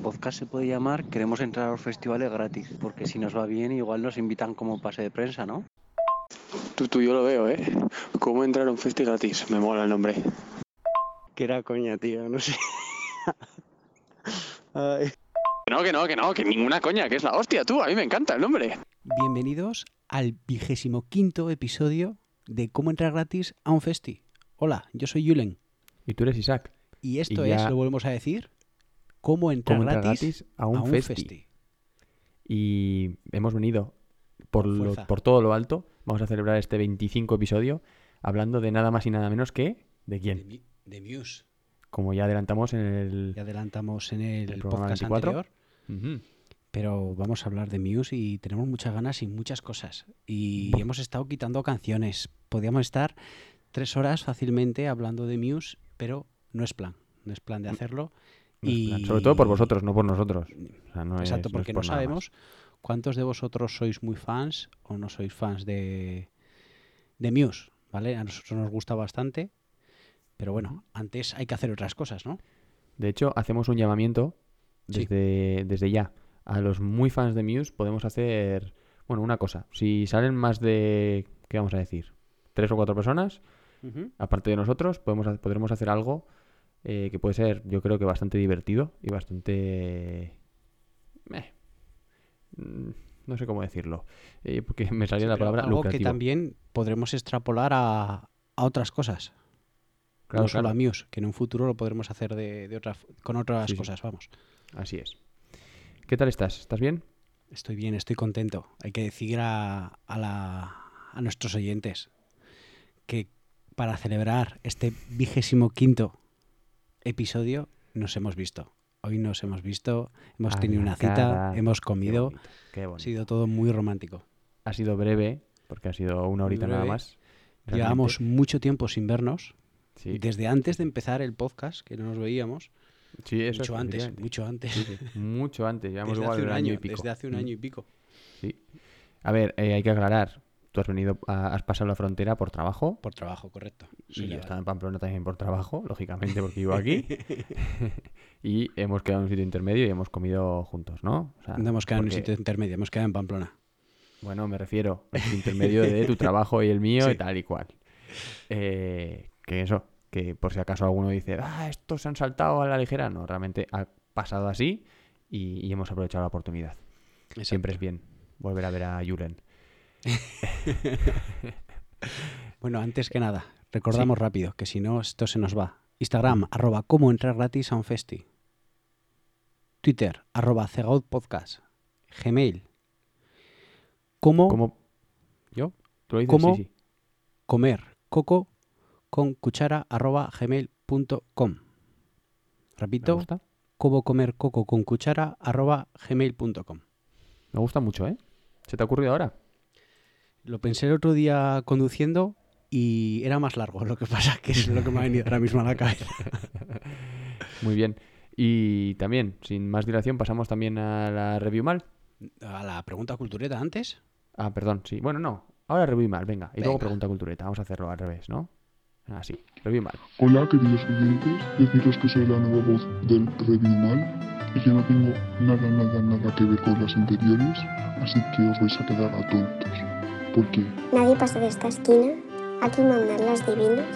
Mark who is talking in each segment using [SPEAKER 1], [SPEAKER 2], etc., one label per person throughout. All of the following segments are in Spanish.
[SPEAKER 1] podcast se puede llamar Queremos entrar a los festivales gratis, porque si nos va bien igual nos invitan como pase de prensa, ¿no?
[SPEAKER 2] Tú, tú, yo lo veo, ¿eh? ¿Cómo entrar a un festi gratis? Me mola el nombre.
[SPEAKER 1] Que era coña, tío, no sé.
[SPEAKER 2] Ay. No, que no, que no, que ninguna coña, que es la hostia, tú, a mí me encanta el nombre.
[SPEAKER 3] Bienvenidos al vigésimo quinto episodio de Cómo entrar gratis a un festi. Hola, yo soy Yulen.
[SPEAKER 4] Y tú eres Isaac.
[SPEAKER 3] Y esto
[SPEAKER 4] Y ya-
[SPEAKER 3] es, lo volvemos a decir, cómo entrar,
[SPEAKER 4] Cómo entrar
[SPEAKER 3] gratis,
[SPEAKER 4] gratis a un festi. Y hemos venido por, lo- por todo lo alto. Vamos a celebrar este 25 episodio hablando de nada más y nada menos que... ¿De quién?
[SPEAKER 3] De Muse.
[SPEAKER 4] Como ya adelantamos en el...
[SPEAKER 3] Ya adelantamos en el, podcast
[SPEAKER 4] 24.
[SPEAKER 3] anterior, pero vamos a hablar de Muse y tenemos muchas ganas y muchas cosas. Y
[SPEAKER 4] Buah.
[SPEAKER 3] hemos estado quitando canciones. Podríamos estar tres horas fácilmente hablando de Muse, pero no es plan. No es plan de hacerlo. Y...
[SPEAKER 4] Sobre todo por vosotros, no por nosotros. O sea, no
[SPEAKER 3] Exacto,
[SPEAKER 4] es-
[SPEAKER 3] porque no
[SPEAKER 4] por
[SPEAKER 3] sabemos cuántos de vosotros sois muy fans o no sois fans de, de Muse, ¿vale? A nosotros nos gusta bastante, pero bueno, antes hay que hacer otras cosas, ¿no?
[SPEAKER 4] De hecho, hacemos un llamamiento
[SPEAKER 3] Sí.
[SPEAKER 4] desde, desde ya. A los muy fans de Muse podemos hacer, bueno, una cosa. Si salen más de, ¿qué vamos a decir? Tres o cuatro personas, aparte de nosotros, podemos, podremos hacer algo eh, que puede ser, yo creo que bastante divertido y bastante... eh, mm, no sé cómo decirlo. eh, porque me salía
[SPEAKER 3] Sí,
[SPEAKER 4] la palabra
[SPEAKER 3] algo que
[SPEAKER 4] lucrativo.
[SPEAKER 3] también podremos extrapolar a, a otras cosas.
[SPEAKER 4] Claro,
[SPEAKER 3] no solo
[SPEAKER 4] claro.
[SPEAKER 3] a Muse, que en un futuro lo podremos hacer de, de otra, con otras
[SPEAKER 4] Sí, sí.
[SPEAKER 3] cosas, vamos.
[SPEAKER 4] Así es. ¿Qué tal estás? ¿Estás bien?
[SPEAKER 3] Estoy bien, estoy contento. Hay que decir a, a la- a nuestros oyentes que para celebrar este vigésimo quinto episodio nos hemos visto. Hoy nos hemos visto, hemos
[SPEAKER 4] A
[SPEAKER 3] tenido una cita,
[SPEAKER 4] cara.
[SPEAKER 3] hemos
[SPEAKER 4] Qué
[SPEAKER 3] comido,
[SPEAKER 4] bonito, qué
[SPEAKER 3] ha sido todo muy romántico.
[SPEAKER 4] Ha sido breve, porque ha sido una horita nada más.
[SPEAKER 3] Llevamos mucho tiempo sin vernos,
[SPEAKER 4] Sí,
[SPEAKER 3] desde antes de empezar el podcast, que no nos veíamos,
[SPEAKER 4] sí, eso
[SPEAKER 3] mucho
[SPEAKER 4] es,
[SPEAKER 3] antes, mucho antes,
[SPEAKER 4] Sí, sí, Mucho antes, llevamos
[SPEAKER 3] desde
[SPEAKER 4] igual
[SPEAKER 3] hace un
[SPEAKER 4] un
[SPEAKER 3] año,
[SPEAKER 4] y pico.
[SPEAKER 3] desde hace un
[SPEAKER 4] Mm,
[SPEAKER 3] año y pico.
[SPEAKER 4] Sí. A ver, eh, hay que aclarar. Tú has venido, a- has pasado la frontera por trabajo.
[SPEAKER 3] Por trabajo, correcto.
[SPEAKER 4] Y yo estaba en Pamplona también por trabajo, lógicamente, porque vivo aquí. y hemos quedado en un sitio intermedio y hemos comido juntos, ¿no? O sea,
[SPEAKER 3] No hemos quedado en un sitio intermedio, hemos quedado en Pamplona.
[SPEAKER 4] Bueno, me refiero al sitio intermedio de tu trabajo y el mío
[SPEAKER 3] Sí.
[SPEAKER 4] y tal y cual. Eh, que eso, que por si acaso alguno dice, ah, estos se han saltado a la ligera. No, realmente ha pasado así y, y hemos aprovechado la oportunidad. Siempre es bien volver a ver a Julen.
[SPEAKER 3] Bueno, antes que nada, recordamos rápido que si no, esto se nos va. Instagram, arroba cómo entrar gratis a un festi. Twitter, arroba cegaut podcast. Gmail, cómo,
[SPEAKER 4] ¿Cómo?
[SPEAKER 3] ¿Yo?
[SPEAKER 4] ¿Tú lo dices?
[SPEAKER 3] ¿Cómo?
[SPEAKER 4] Sí, sí.
[SPEAKER 3] comer coco con cuchara arroba gmail.com.
[SPEAKER 4] ¿Me
[SPEAKER 3] Repito, cómo comer coco con cuchara arroba gmail.com.
[SPEAKER 4] Me gusta mucho, ¿eh? ¿Se te ha ocurrido ahora?
[SPEAKER 3] Lo pensé el otro día conduciendo y era más largo, lo que pasa que es lo que me ha venido ahora mismo a la cabeza.
[SPEAKER 4] Muy bien. Y también, sin más dilación, pasamos también a la review mal.
[SPEAKER 3] A la pregunta cultureta antes.
[SPEAKER 4] Ah, perdón, sí. Bueno, no. Ahora review mal, venga. Y luego
[SPEAKER 3] Venga.
[SPEAKER 4] pregunta cultureta. Vamos a hacerlo al revés, ¿no? Así, review mal.
[SPEAKER 5] Hola queridos oyentes, deciros que soy la nueva voz del Review Mal y que no tengo nada, nada, nada que ver con las anteriores, así que os vais a quedar atontos. Porque
[SPEAKER 6] Nadie pasa de esta esquina, aquí mandan las divinas,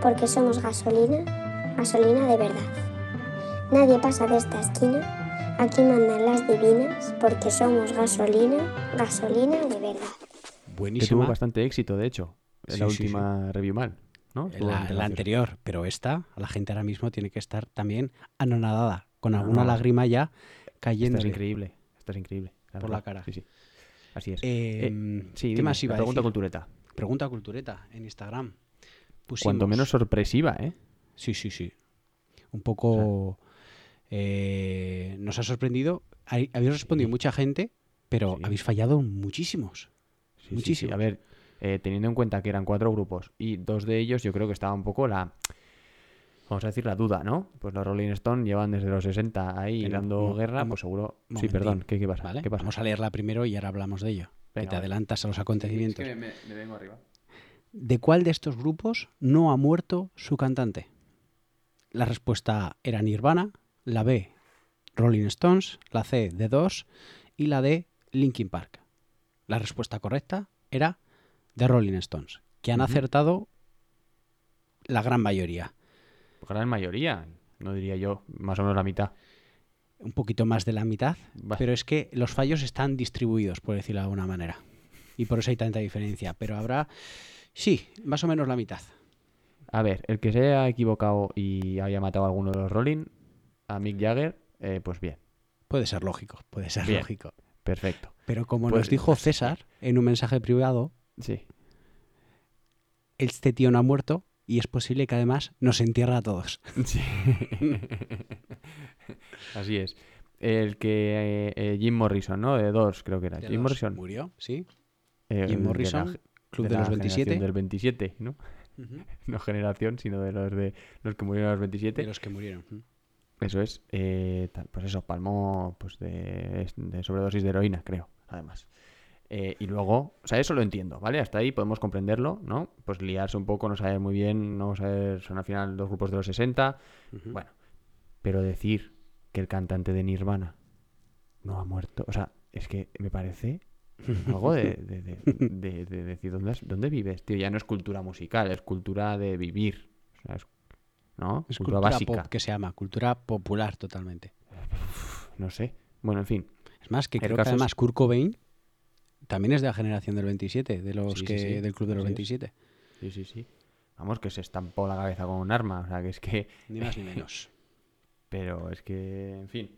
[SPEAKER 6] porque somos gasolina, gasolina de verdad. Nadie pasa de esta esquina, aquí mandan las divinas, porque somos gasolina, gasolina de verdad.
[SPEAKER 4] Que tuvo
[SPEAKER 3] Buenísima.
[SPEAKER 4] bastante éxito, de hecho, en
[SPEAKER 3] Sí,
[SPEAKER 4] la
[SPEAKER 3] sí, sí.
[SPEAKER 4] última review mal, ¿no?
[SPEAKER 3] La, la anterior, pero esta, la gente ahora mismo tiene que estar también anonadada, con alguna
[SPEAKER 4] no.
[SPEAKER 3] lágrima ya
[SPEAKER 4] Esta
[SPEAKER 3] cayendo
[SPEAKER 4] es increíble, esta es increíble.
[SPEAKER 3] Por
[SPEAKER 4] verdad.
[SPEAKER 3] la cara.
[SPEAKER 4] Sí, sí. Así es.
[SPEAKER 3] Eh,
[SPEAKER 4] Eh, sí,
[SPEAKER 3] ¿Qué más iba
[SPEAKER 4] la
[SPEAKER 3] a
[SPEAKER 4] pregunta
[SPEAKER 3] decir?
[SPEAKER 4] cultureta.
[SPEAKER 3] Pregunta cultureta en Instagram. Pusimos-
[SPEAKER 4] Cuanto menos sorpresiva, ¿eh?
[SPEAKER 3] Sí, sí, sí. Un poco eh, nos ha sorprendido. Habéis respondido
[SPEAKER 4] Sí.
[SPEAKER 3] mucha gente, pero
[SPEAKER 4] Sí.
[SPEAKER 3] habéis fallado muchísimos.
[SPEAKER 4] Sí.
[SPEAKER 3] Muchísimos.
[SPEAKER 4] A ver, teniendo en cuenta que eran cuatro grupos y dos de ellos yo creo que estaba un poco la, vamos a decir, la duda, ¿no? Pues los Rolling Stone llevan desde los 60 ahí
[SPEAKER 3] Pero,
[SPEAKER 4] dando guerra, pues seguro... Sí, perdón, ¿qué, qué pasa?
[SPEAKER 3] ¿vale?
[SPEAKER 4] ¿Qué pasa?
[SPEAKER 3] Vamos a leerla primero y ahora hablamos de ello. que te adelantas a los acontecimientos.
[SPEAKER 4] me, vengo arriba.
[SPEAKER 3] ¿De cuál de estos grupos no ha muerto su cantante? La respuesta A era Nirvana, la B, Rolling Stones, la C The Doors y la D Linkin Park. La respuesta correcta era The Rolling Stones, que han acertado la gran mayoría.
[SPEAKER 4] Gran mayoría, no diría yo, más o menos la mitad.
[SPEAKER 3] Un poquito más de la mitad, pero es que los fallos están distribuidos, por decirlo de alguna manera. Y por eso hay tanta diferencia. Pero habrá, sí, más o menos la mitad.
[SPEAKER 4] A ver, el que se haya equivocado y haya matado a alguno de los Rolling, a Mick Jagger, eh, pues bien,
[SPEAKER 3] Puede ser lógico, puede ser
[SPEAKER 4] Bien.
[SPEAKER 3] lógico.
[SPEAKER 4] perfecto.
[SPEAKER 3] Pero como
[SPEAKER 4] Pues-
[SPEAKER 3] nos dijo César en un mensaje privado,
[SPEAKER 4] Sí,
[SPEAKER 3] este tío no ha muerto y es posible que además nos entierra a todos.
[SPEAKER 4] sí. Así es. El que eh, eh, Jim Morrison, ¿no? De dos, creo que era. Jim Morrison.
[SPEAKER 3] Murió, sí.
[SPEAKER 4] eh,
[SPEAKER 3] Jim
[SPEAKER 4] de la-
[SPEAKER 3] Morrison, Club de, los
[SPEAKER 4] generación
[SPEAKER 3] 27.
[SPEAKER 4] Del 27, ¿no? No generación, sino de los de los que murieron a los 27.
[SPEAKER 3] De los que murieron. Ujú.
[SPEAKER 4] Eso es. eh, tal- pues eso, palmó pues de, de sobredosis de heroína, creo, además. Eh, y luego, o sea, eso lo entiendo, ¿vale? Hasta ahí podemos comprenderlo, ¿no? Pues liarse un poco, no saber muy bien, no saber, son al final dos grupos de los 60.
[SPEAKER 3] Ujú.
[SPEAKER 4] Bueno, pero decir que el cantante de Nirvana no ha muerto, o sea, es que me parece algo de, de- de- de- de decir, ¿dónde, has- ¿dónde vives? Tío, ya no es cultura musical, es cultura de vivir. O sea, es- ¿no?
[SPEAKER 3] Es
[SPEAKER 4] cultura,
[SPEAKER 3] cultura
[SPEAKER 4] básica.
[SPEAKER 3] pop que se llama, cultura popular totalmente.
[SPEAKER 4] No sé. Bueno, en fin.
[SPEAKER 3] Es más, que
[SPEAKER 4] El
[SPEAKER 3] creo que
[SPEAKER 4] es-
[SPEAKER 3] además Kurt Cobain también es de la generación del 27, de los
[SPEAKER 4] Sí,
[SPEAKER 3] que
[SPEAKER 4] sí.
[SPEAKER 3] del club de los
[SPEAKER 4] Así es.
[SPEAKER 3] 27.
[SPEAKER 4] Sí, sí, sí. Vamos, que se estampó la cabeza con un arma. O sea, que es que.
[SPEAKER 3] Ni más ni menos.
[SPEAKER 4] Pero es que, en fin.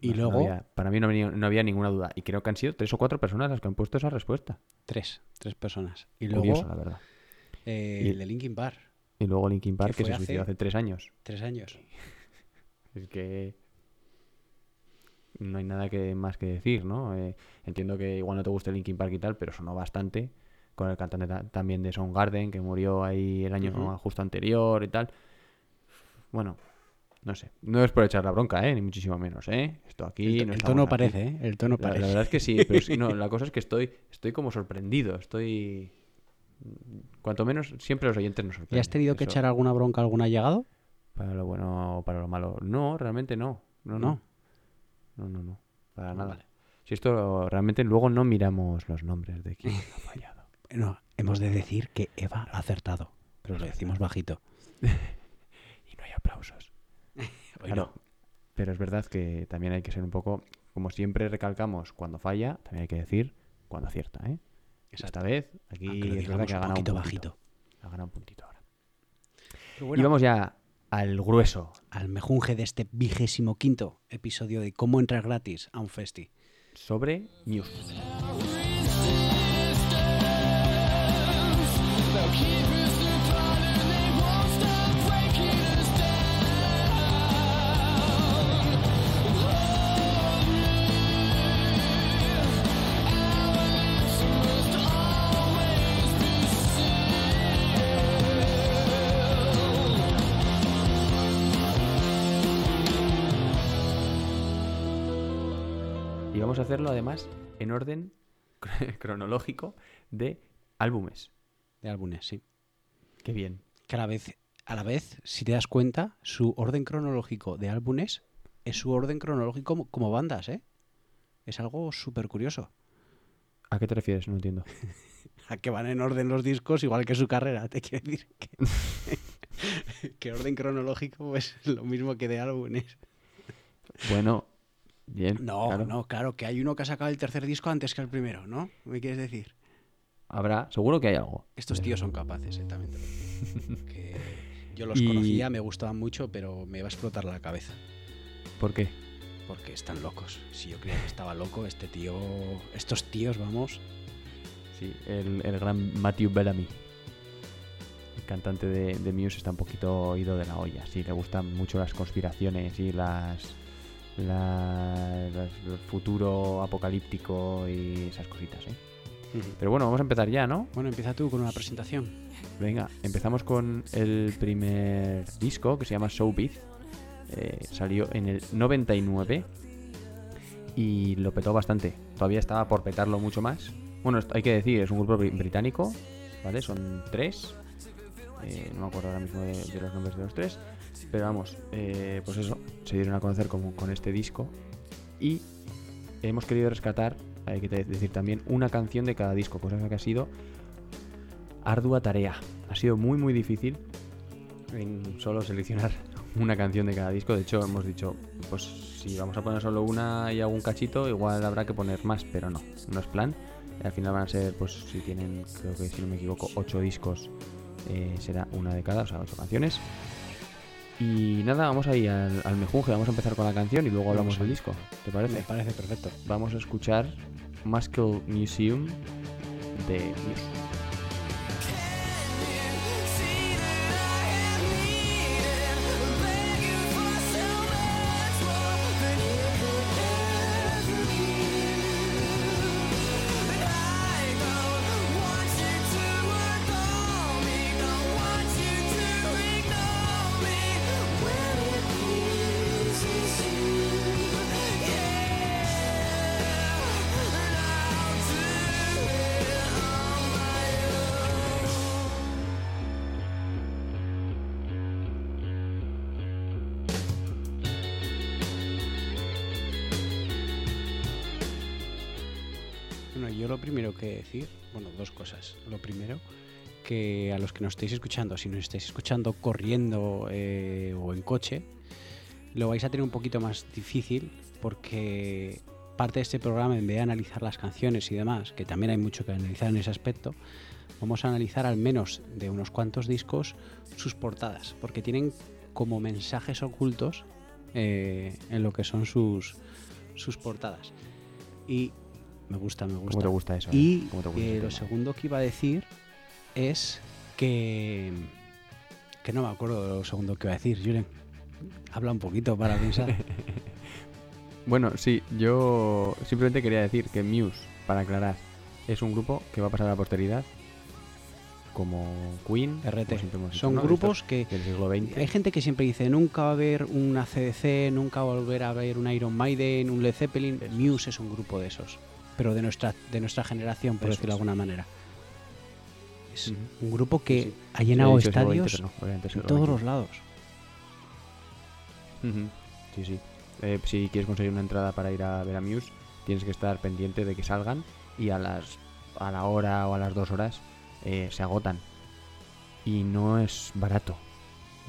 [SPEAKER 3] Y
[SPEAKER 4] No sé, no
[SPEAKER 3] luego,
[SPEAKER 4] había- para mí no había, no había ninguna duda. Y creo que han sido tres o cuatro personas las que han puesto esa respuesta.
[SPEAKER 3] tres, tres personas. Y luego,
[SPEAKER 4] Curioso, la verdad.
[SPEAKER 3] eh,
[SPEAKER 4] Y-
[SPEAKER 3] el de Linkin Park,
[SPEAKER 4] Y luego Linkin Park, que,
[SPEAKER 3] fue
[SPEAKER 4] se
[SPEAKER 3] hace-
[SPEAKER 4] suicidó hace tres años.
[SPEAKER 3] tres años.
[SPEAKER 4] Es que. No hay nada que más que decir, ¿no? Eh, entiendo que igual no te guste Linkin Park y tal, pero sonó bastante. Con el cantante ta- también de Soundgarden, que murió ahí el año justo anterior y tal. Bueno, no sé. No es por echar la bronca, ¿eh? Ni muchísimo menos, ¿eh? Esto aquí.
[SPEAKER 3] el,
[SPEAKER 4] no
[SPEAKER 3] el tono
[SPEAKER 4] aquí.
[SPEAKER 3] parece, ¿eh? El tono
[SPEAKER 4] La,
[SPEAKER 3] parece.
[SPEAKER 4] la verdad es que sí, pero sí, no, la cosa es que estoy, estoy como sorprendido. Estoy. Cuanto menos, siempre los oyentes nos
[SPEAKER 3] ¿Y
[SPEAKER 4] sorprenden.
[SPEAKER 3] has tenido que echar alguna bronca a algún allegado?
[SPEAKER 4] Para lo bueno o para lo malo. No, realmente no. No, no. No, no, no. Para nada.
[SPEAKER 3] Vale.
[SPEAKER 4] Si esto realmente luego no miramos los nombres de quién ha fallado.
[SPEAKER 3] No, hemos de decir que Eva ha acertado, pero lo decimos bajito.
[SPEAKER 4] Y no hay aplausos.
[SPEAKER 3] Hoy
[SPEAKER 4] Claro, Pero es verdad que también hay que ser un poco, como siempre recalcamos, cuando falla, también hay que decir cuando acierta, ¿eh? Esta vez, aquí es verdad que ha ganado un
[SPEAKER 3] poquito bajito.
[SPEAKER 4] Ha ganado un puntito ahora. Y
[SPEAKER 3] bueno,
[SPEAKER 4] vamos ya al grueso.
[SPEAKER 3] al mejunje de este vigésimo quinto episodio de cómo entrar gratis a un festi.
[SPEAKER 4] sobre News. Hacerlo además en orden cronológico de álbumes.
[SPEAKER 3] De álbumes, sí.
[SPEAKER 4] Qué bien.
[SPEAKER 3] Que a la vez, a la vez, si te das cuenta, su orden cronológico de álbumes es su orden cronológico como, como bandas, ¿eh? Es algo súper curioso.
[SPEAKER 4] ¿A qué te refieres? No entiendo.
[SPEAKER 3] A que van en orden los discos, igual que su carrera, te quiero decir. Que, que orden cronológico es lo mismo que de álbumes.
[SPEAKER 4] Bueno, bien.
[SPEAKER 3] No,
[SPEAKER 4] claro.
[SPEAKER 3] no, claro, que hay uno que ha sacado el tercer disco antes que el primero, ¿no? ¿Me quieres decir?
[SPEAKER 4] Habrá, seguro que hay algo.
[SPEAKER 3] Estos tíos son capaces, eh, también te lo digo. Que yo los
[SPEAKER 4] Y-
[SPEAKER 3] conocía, me gustaban mucho, pero me va a explotar la cabeza.
[SPEAKER 4] ¿Por qué?
[SPEAKER 3] Porque están locos. Si yo creía que estaba loco, este tío. Estos tíos, vamos.
[SPEAKER 4] Sí, el, el gran Matthew Bellamy. El cantante de, de Muse está un poquito ido de la olla. Sí, le gustan mucho las conspiraciones y las, la- el futuro apocalíptico y esas cositas, ¿eh? Pero bueno, vamos a empezar ya, ¿no?
[SPEAKER 3] Bueno, empieza tú con una presentación.
[SPEAKER 4] Venga, empezamos con el primer disco que se llama Showbiz. Eh, salió en el 99 y lo petó bastante. Todavía estaba por petarlo mucho más. Bueno, hay que decir, es un grupo bri- británico, ¿vale? Son tres. Eh, no me acuerdo ahora mismo de, de los nombres de los tres. Pero vamos, eh, pues eso, se dieron a conocer con este disco. Y hemos querido rescatar, hay que decir también, una canción de cada disco, cosa que ha sido ardua tarea. Ha sido muy muy difícil solo seleccionar una canción de cada disco. De hecho, hemos dicho, pues si vamos a poner solo una y algún cachito, igual habrá que poner más, pero no, no es plan. Al final van a ser, pues si tienen, creo que si no me equivoco, ocho discos, eh, será una de cada, o sea, ocho canciones. Y nada, vamos ahí al, al mejunje, vamos a empezar con la canción y luego hablamos del disco. ¿Te parece?
[SPEAKER 3] Me parece perfecto.
[SPEAKER 4] Vamos a escuchar Muscle Museum de Muse.
[SPEAKER 3] Lo primero, que a los que nos estéis escuchando, si nos estáis escuchando corriendo eh, o en coche, lo vais a tener un poquito más difícil porque parte de este programa, en vez de analizar las canciones y demás, que también hay mucho que analizar en ese aspecto, vamos a analizar al menos de unos cuantos discos sus portadas, porque tienen como mensajes ocultos eh, en lo que son sus, sus portadas. Y me gusta, me gusta.
[SPEAKER 4] ¿Cómo te gusta eso? eh?
[SPEAKER 3] Y
[SPEAKER 4] ¿Cómo te gusta
[SPEAKER 3] eh,
[SPEAKER 4] ese
[SPEAKER 3] lo segundo que iba a decir es que. que no me acuerdo de lo segundo que iba a decir, Julen. Habla un poquito para pensar.
[SPEAKER 4] Bueno, sí, yo simplemente quería decir que Muse, para aclarar, es un grupo que va a pasar a la posteridad como Queen,
[SPEAKER 3] RT.
[SPEAKER 4] como
[SPEAKER 3] Son
[SPEAKER 4] ¿no?
[SPEAKER 3] grupos que.
[SPEAKER 4] del siglo XX.
[SPEAKER 3] Hay gente que siempre dice: nunca va a haber una CDC, nunca va a volver a haber un Iron Maiden, un Led Zeppelin. Muse es un grupo de esos. Pero de nuestra, de nuestra generación, por
[SPEAKER 4] Eso
[SPEAKER 3] decirlo de alguna manera. Es un grupo que
[SPEAKER 4] Sí, sí.
[SPEAKER 3] ha llenado estadios
[SPEAKER 4] no,
[SPEAKER 3] en todos los lados.
[SPEAKER 4] Sí, sí. Eh, si quieres conseguir una entrada para ir a ver a Muse, tienes que estar pendiente de que salgan y a las a la hora o a las dos horas eh, se agotan. Y no es barato.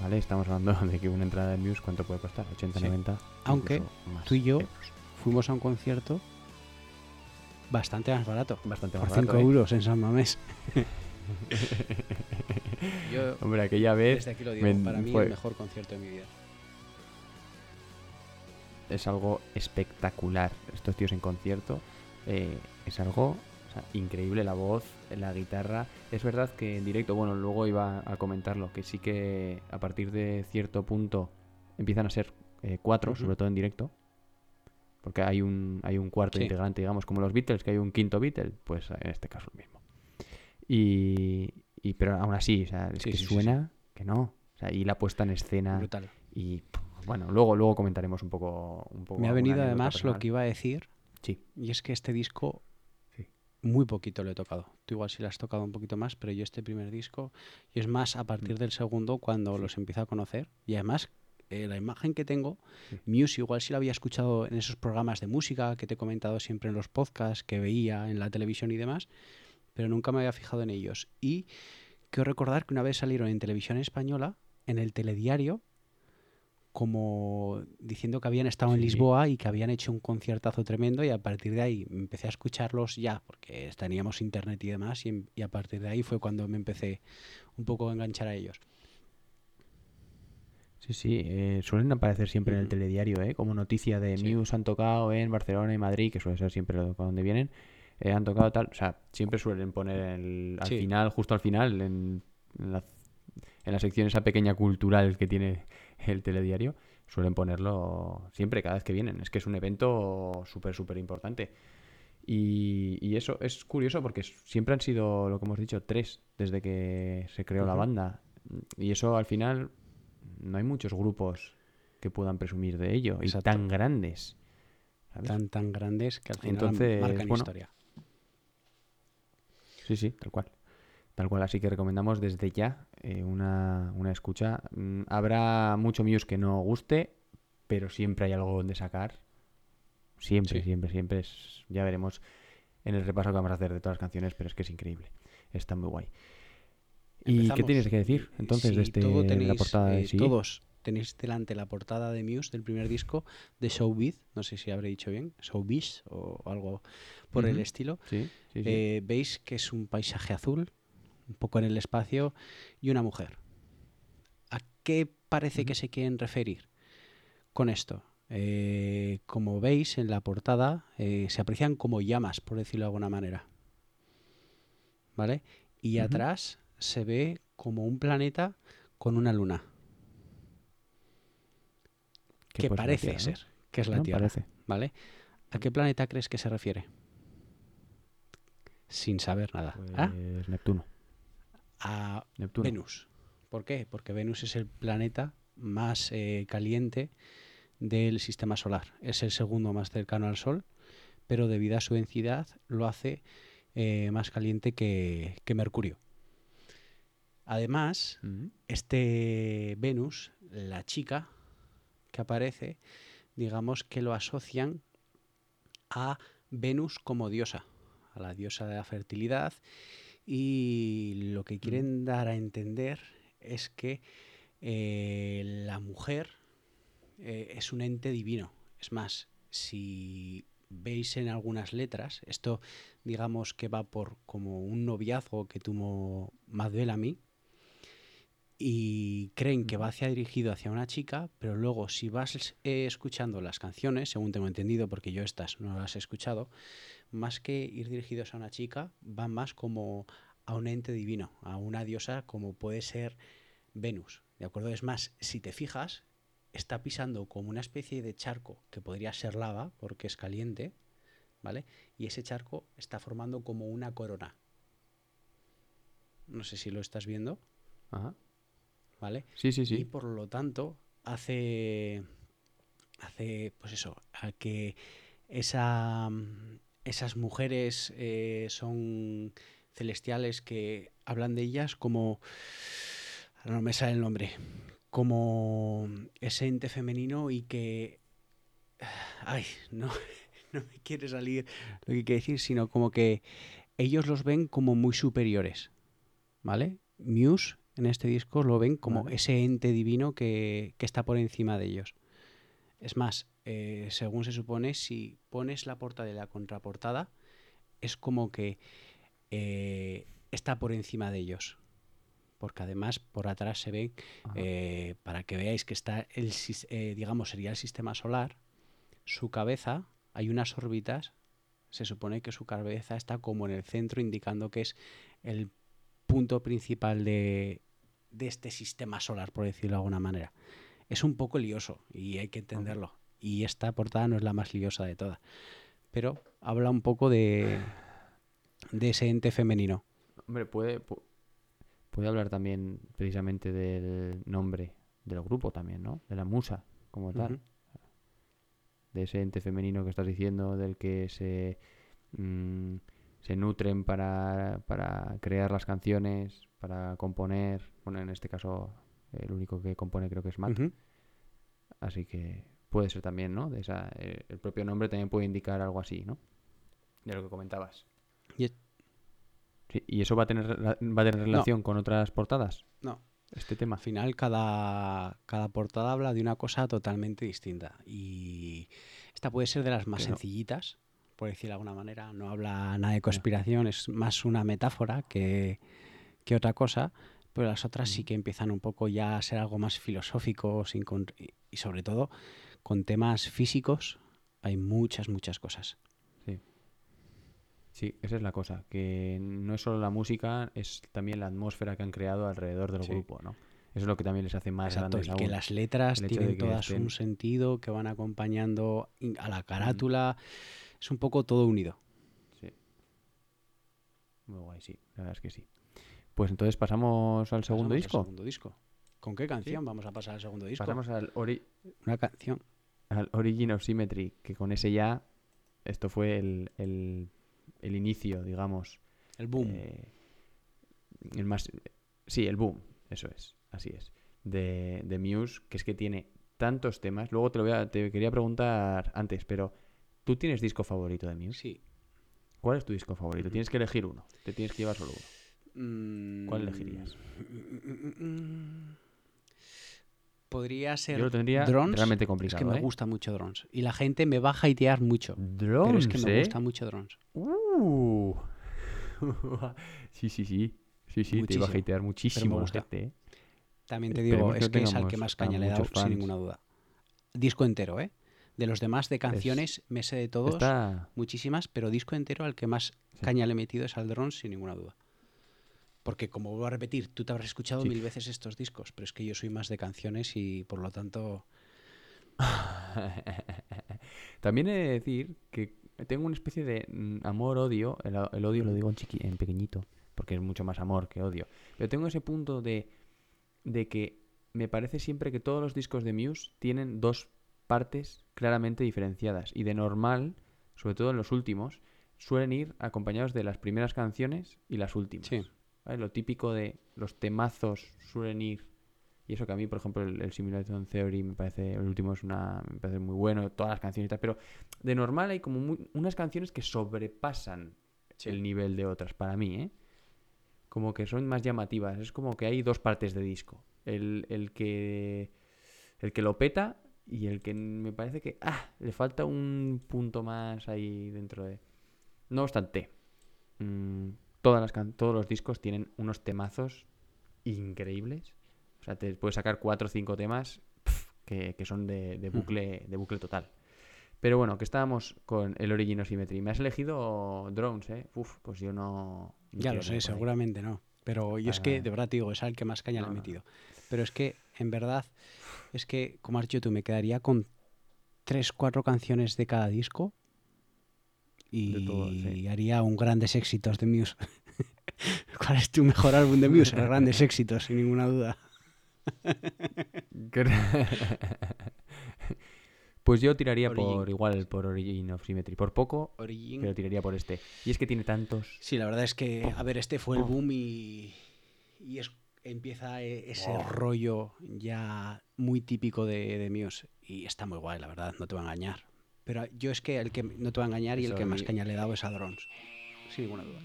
[SPEAKER 4] ¿Vale? Estamos hablando de que una entrada de Muse, ¿cuánto puede costar? 80,
[SPEAKER 3] Sí.
[SPEAKER 4] 90.
[SPEAKER 3] Aunque tú y yo
[SPEAKER 4] euros.
[SPEAKER 3] Fuimos a un concierto bastante más barato.
[SPEAKER 4] Bastante
[SPEAKER 3] Por
[SPEAKER 4] más
[SPEAKER 3] 5
[SPEAKER 4] barato, ¿eh?
[SPEAKER 3] euros en San Mamés. Yo
[SPEAKER 4] Hombre, aquella vez
[SPEAKER 3] desde aquí lo digo,
[SPEAKER 4] me-
[SPEAKER 3] para mí
[SPEAKER 4] fue-
[SPEAKER 3] el mejor concierto de mi vida.
[SPEAKER 4] es algo espectacular. Estos tíos en concierto eh, es algo o sea, increíble. La voz, la guitarra. Es verdad que en directo, bueno, luego iba a comentarlo, que sí que a partir de cierto punto empiezan a ser eh, cuatro, sobre todo en directo. Porque hay un, hay un cuarto
[SPEAKER 3] Sí.
[SPEAKER 4] integrante, digamos, como los Beatles, que hay un quinto Beatle, pues en este caso lo mismo. Y, y- pero aún así, o sea, es
[SPEAKER 3] Sí,
[SPEAKER 4] que
[SPEAKER 3] sí, sí,
[SPEAKER 4] suena que no. O sea, y la puesta en escena.
[SPEAKER 3] Brutal.
[SPEAKER 4] Y bueno, luego, luego comentaremos un poco. Un poco
[SPEAKER 3] Me ha venido además
[SPEAKER 4] personal.
[SPEAKER 3] lo que iba a decir,
[SPEAKER 4] Sí.
[SPEAKER 3] y es que este disco
[SPEAKER 4] Sí.
[SPEAKER 3] muy poquito lo he tocado. Tú igual sí lo has tocado un poquito más, pero yo este primer disco, y es más a partir
[SPEAKER 4] Mm.
[SPEAKER 3] del segundo cuando los empiezo a conocer, y además eh, la imagen que tengo. Muse igual sí lo había escuchado en esos programas de música que te he comentado siempre en los podcasts, que veía en la televisión y demás, pero nunca me había fijado en ellos. Y quiero recordar que una vez salieron en televisión española, en el telediario, como diciendo que habían estado en. Lisboa y que habían hecho un conciertazo tremendo y a partir de ahí empecé a escucharlos ya, porque teníamos internet y demás, y, y a partir de ahí fue cuando me empecé un poco a enganchar a ellos.
[SPEAKER 4] Sí, sí, eh, suelen aparecer siempre en el telediario, ¿eh? Como noticia de
[SPEAKER 3] Sí.
[SPEAKER 4] Muse han tocado en Barcelona y Madrid, que suele ser siempre donde vienen. eh, han tocado tal, o sea, siempre suelen poner el- al
[SPEAKER 3] Sí.
[SPEAKER 4] final, justo al final, en, en la, en la sección esa pequeña cultural que tiene el telediario, suelen ponerlo siempre, cada vez que vienen. Es que es un evento súper, súper importante. Y, y eso es curioso porque siempre han sido, lo que hemos dicho, tres desde que se creó la banda. Y eso al final no hay muchos grupos que puedan presumir de ello
[SPEAKER 3] Exacto.
[SPEAKER 4] y tan grandes. ¿sabes?
[SPEAKER 3] Tan, tan grandes que al final
[SPEAKER 4] Entonces,
[SPEAKER 3] marcan
[SPEAKER 4] bueno,
[SPEAKER 3] historia.
[SPEAKER 4] Sí, sí, tal cual. Tal cual, así que recomendamos desde ya eh, una, una escucha. Mm, habrá mucho Muse que no guste, pero siempre hay algo donde sacar. Siempre,
[SPEAKER 3] Sí.
[SPEAKER 4] siempre, siempre. Es, ya veremos en el repaso que vamos a hacer de todas las canciones, pero es que es increíble. Está muy guay. ¿Y qué tienes que decir entonces
[SPEAKER 3] Sí,
[SPEAKER 4] de este,
[SPEAKER 3] todo
[SPEAKER 4] de la portada de
[SPEAKER 3] eh,
[SPEAKER 4] sí?
[SPEAKER 3] Todos tenéis delante la portada de Muse del primer disco de Showbiz, no sé si habré dicho bien, Showbiz o algo por el estilo.
[SPEAKER 4] Sí.
[SPEAKER 3] Eh, Veis que es un paisaje azul, un poco en el espacio, y una mujer. ¿A qué parece que se quieren referir con esto? Eh, como veis en la portada, eh, se aprecian como llamas, por decirlo de alguna manera. ¿Vale? Y atrás se ve como un planeta con una luna,
[SPEAKER 4] Que la
[SPEAKER 3] parece
[SPEAKER 4] Tierra, ¿no?
[SPEAKER 3] ser que es la
[SPEAKER 4] ¿No?
[SPEAKER 3] Tierra.
[SPEAKER 4] Parece.
[SPEAKER 3] ¿Vale? ¿A qué planeta crees que se refiere? Sin saber nada. ¿Ah?
[SPEAKER 4] Pues Neptuno.
[SPEAKER 3] A
[SPEAKER 4] Neptuno.
[SPEAKER 3] Venus. ¿Por qué? Porque Venus es el planeta más eh, caliente del sistema solar. Es el segundo más cercano al Sol, pero debido a su densidad lo hace eh, más caliente que, que Mercurio. Además, este Venus, la chica que aparece, digamos que lo asocian a Venus como diosa, a la diosa de la fertilidad, y lo que quieren dar a entender es que eh, la mujer eh, es un ente divino. Es más, si veis en algunas letras, esto digamos que va por como un noviazgo que tuvo Maduel a mí, y creen que va hacia dirigido hacia una chica, pero luego si vas eh, escuchando las canciones, según tengo entendido, porque yo estas no las he escuchado, más que ir dirigidos a una chica, van más como a un ente divino, a una diosa como puede ser Venus. ¿De acuerdo? Es más, si te fijas, está pisando como una especie de charco que podría ser lava porque es caliente, ¿vale? Y ese charco está formando como una corona. No sé si lo estás viendo,
[SPEAKER 4] Ajá.
[SPEAKER 3] ¿Vale?
[SPEAKER 4] Sí, sí,
[SPEAKER 3] y
[SPEAKER 4] sí.
[SPEAKER 3] por lo tanto hace hace pues eso a que esa esas mujeres eh, son celestiales que hablan de ellas como no me sale el nombre como ese ente femenino y que ay no no me quiere salir lo que quiere decir sino como que ellos los ven como muy superiores ¿vale? Muse en este disco lo ven como
[SPEAKER 4] Vale.
[SPEAKER 3] ese ente divino que, que está por encima de ellos. Es más, eh, según se supone, si pones la portada y la contraportada, es como que eh, está por encima de ellos. Porque además por atrás se ve,
[SPEAKER 4] Ajá.
[SPEAKER 3] eh, para que veáis que está el, digamos, sería el sistema solar, su cabeza, hay unas órbitas, se supone que su cabeza está como en el centro, indicando que es el punto principal de, de este sistema solar, por decirlo de alguna manera. Es un poco lioso y hay que entenderlo. Y esta portada no es la más liosa de todas. Pero habla un poco de, de ese ente femenino.
[SPEAKER 4] Hombre, puede, pu- puede hablar también precisamente del nombre del grupo también, ¿no? De la musa, como tal. De ese ente femenino que estás diciendo, del que se, mm, se nutren para, para crear las canciones, para componer. Bueno, en este caso, el único que compone creo que es Matt. Así que puede ser también, ¿no? De esa, eh, el propio nombre también puede indicar algo así, ¿no? De lo que comentabas.
[SPEAKER 3] Y es-
[SPEAKER 4] Sí, ¿Y eso va a tener, va a tener relación con otras portadas?
[SPEAKER 3] No,
[SPEAKER 4] Este tema.
[SPEAKER 3] Al final cada, cada portada habla de una cosa totalmente distinta. Y esta puede ser de las más sencillitas, por decirlo de alguna manera. No habla nada de conspiración, es más una metáfora que, que otra cosa. Pero las otras sí que empiezan un poco ya a ser algo más filosófico sin con- y- sobre todo con temas físicos. Hay muchas, muchas cosas.
[SPEAKER 4] Sí. Sí, esa es la cosa, que no es solo la música, es también la atmósfera que han creado alrededor del
[SPEAKER 3] Sí.
[SPEAKER 4] grupo, ¿no? Eso es lo que también les hace más
[SPEAKER 3] Exacto,
[SPEAKER 4] grandes
[SPEAKER 3] y que las letras tienen todas
[SPEAKER 4] estén-
[SPEAKER 3] un sentido, que van acompañando a la carátula. Es un poco todo unido.
[SPEAKER 4] Sí. Muy guay, sí, la verdad es que sí. Pues entonces pasamos al segundo
[SPEAKER 3] Pasamos al
[SPEAKER 4] disco.
[SPEAKER 3] segundo disco. ¿Con qué canción vamos a pasar al segundo disco?
[SPEAKER 4] Pasamos al, ori-
[SPEAKER 3] Una canción.
[SPEAKER 4] al Origin of Symmetry, que con ese ya, esto fue el, el- el inicio, digamos,
[SPEAKER 3] El boom.
[SPEAKER 4] eh, el más... Sí, el boom, eso es, así es. De, de Muse, que es que tiene tantos temas. Luego te lo voy a, te quería preguntar antes, pero ¿tú tienes disco favorito de Muse?
[SPEAKER 3] Sí.
[SPEAKER 4] ¿Cuál es tu disco favorito? Tienes que elegir uno. Te tienes que llevar solo uno.
[SPEAKER 3] Mm,
[SPEAKER 4] ¿Cuál elegirías?
[SPEAKER 3] Podría ser
[SPEAKER 4] Yo lo tendría
[SPEAKER 3] Drones.
[SPEAKER 4] realmente
[SPEAKER 3] Es que me
[SPEAKER 4] ¿eh?
[SPEAKER 3] gusta mucho Drones. Y la gente me va a hatear mucho. pero es que
[SPEAKER 4] Drones,
[SPEAKER 3] me
[SPEAKER 4] ¿eh?
[SPEAKER 3] gusta mucho Drones.
[SPEAKER 4] Uh. sí, sí, sí. Sí, sí, te iba a
[SPEAKER 3] Muchísimo.
[SPEAKER 4] hatear muchísimo
[SPEAKER 3] gusta.
[SPEAKER 4] gente, ¿eh?
[SPEAKER 3] También te digo, es que es al que más caña le he dado,
[SPEAKER 4] fans.
[SPEAKER 3] sin ninguna duda. Disco entero, ¿eh? De los demás de canciones, me sé de todos,
[SPEAKER 4] Está...
[SPEAKER 3] muchísimas, pero disco entero al que más
[SPEAKER 4] Sí.
[SPEAKER 3] caña le he metido es al Drones, sin ninguna duda. Porque como vuelvo a repetir, tú te habrás escuchado
[SPEAKER 4] Sí.
[SPEAKER 3] mil veces estos discos, pero es que yo soy más de canciones y por lo tanto...
[SPEAKER 4] También he de decir que tengo una especie de mm, amor-odio. El, el odio lo digo en, chiqui- en pequeñito, porque es mucho más amor que odio. Pero tengo ese punto de, de que me parece siempre que todos los discos de Muse tienen dos partes claramente diferenciadas. Y de normal, sobre todo en los últimos, suelen ir acompañados de las primeras canciones y las últimas.
[SPEAKER 3] Sí.
[SPEAKER 4] ¿Vale? Lo típico de los temazos suelen ir. Y eso que a mí, por ejemplo, el, el Simulation Theory me parece, el último es una, me parece muy bueno, todas las canciones y tal, pero de normal hay como muy- unas canciones que sobrepasan el nivel de otras, para mí, ¿eh? Como que son más llamativas, es como que hay dos partes de disco. El, el que el que lo peta y el que me parece que ah, le falta un punto más ahí dentro de... No obstante, mm, todas las can- todos los discos tienen unos temazos increíbles. O sea, te puedes sacar cuatro o cinco temas que, que son de, de bucle, de bucle total. Pero bueno, que estábamos con el Origin of Symmetry. Me has elegido Drones, ¿eh? Uf, pues yo no... no
[SPEAKER 3] Ya lo sé,
[SPEAKER 4] ahí.
[SPEAKER 3] seguramente no. Pero yo es que, de verdad te digo, es al que más caña
[SPEAKER 4] No,
[SPEAKER 3] le he
[SPEAKER 4] no.
[SPEAKER 3] metido. Pero es que, en verdad, es que, como has dicho tú, me quedaría con tres, cuatro canciones de cada disco y
[SPEAKER 4] De todo, sí.
[SPEAKER 3] haría un grandes éxitos de Muse. ¿Cuál es tu mejor álbum de Muse? Grandes éxitos, sin ninguna duda.
[SPEAKER 4] pues yo tiraría por igual por Origin of Symmetry. Por poco,
[SPEAKER 3] Origin.
[SPEAKER 4] pero tiraría por este. Y es que tiene tantos...
[SPEAKER 3] Sí, la verdad es que, a ver, este fue el boom y, y es, empieza e- ese rollo ya muy típico de, de Muse. Y está muy guay, la verdad, no te va a engañar. Pero yo es que el que no te va a engañar y el que más caña le he dado es a Drones. Sin ninguna duda.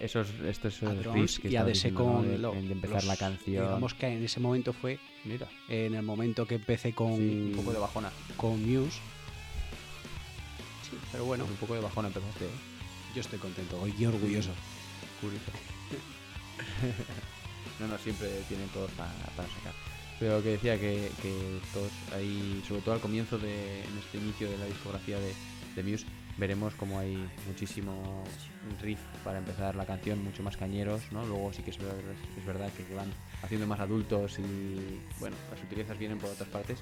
[SPEAKER 4] Esos, estos
[SPEAKER 3] A Drones
[SPEAKER 4] que
[SPEAKER 3] y a DC con
[SPEAKER 4] de, empezar
[SPEAKER 3] los-
[SPEAKER 4] la canción.
[SPEAKER 3] Digamos que en ese momento fue
[SPEAKER 4] Mira,
[SPEAKER 3] en el momento que empecé con,
[SPEAKER 4] sí, un poco de bajona.
[SPEAKER 3] con Muse. Sí, pero bueno,
[SPEAKER 4] Pues un poco de bajona empezaste, ¿eh?
[SPEAKER 3] yo estoy contento y orgulloso.
[SPEAKER 4] Curioso. no, no, siempre tienen todos pa- para sacar. Pero que decía que, todos ahí, sobre todo al comienzo de en este inicio de la discografía de, de Muse, veremos como hay muchísimo riff para empezar la canción, mucho más cañeros, ¿no? Luego sí que es verdad, es verdad que van haciendo más adultos y, bueno, las sutilezas vienen por otras partes,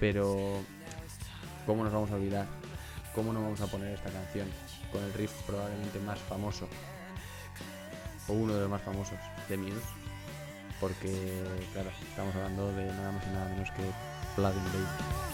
[SPEAKER 4] pero ¿cómo nos vamos a olvidar? ¿Cómo no vamos a poner esta canción con el riff probablemente más famoso o uno de los más famosos de Muse? Porque, claro, estamos hablando de nada más y nada menos que Blood in Baby.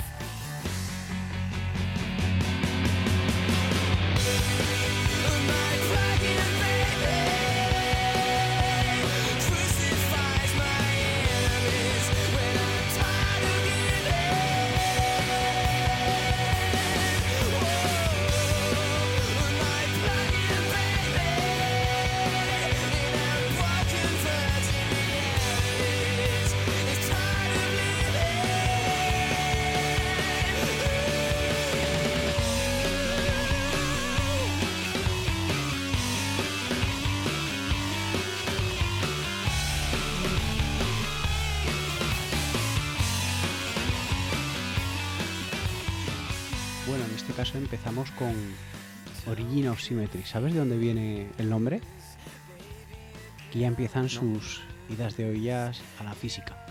[SPEAKER 3] Caso empezamos con Origin of Symmetry. ¿Sabes de dónde viene el nombre? Que ya empiezan sus idas de ollas a la física.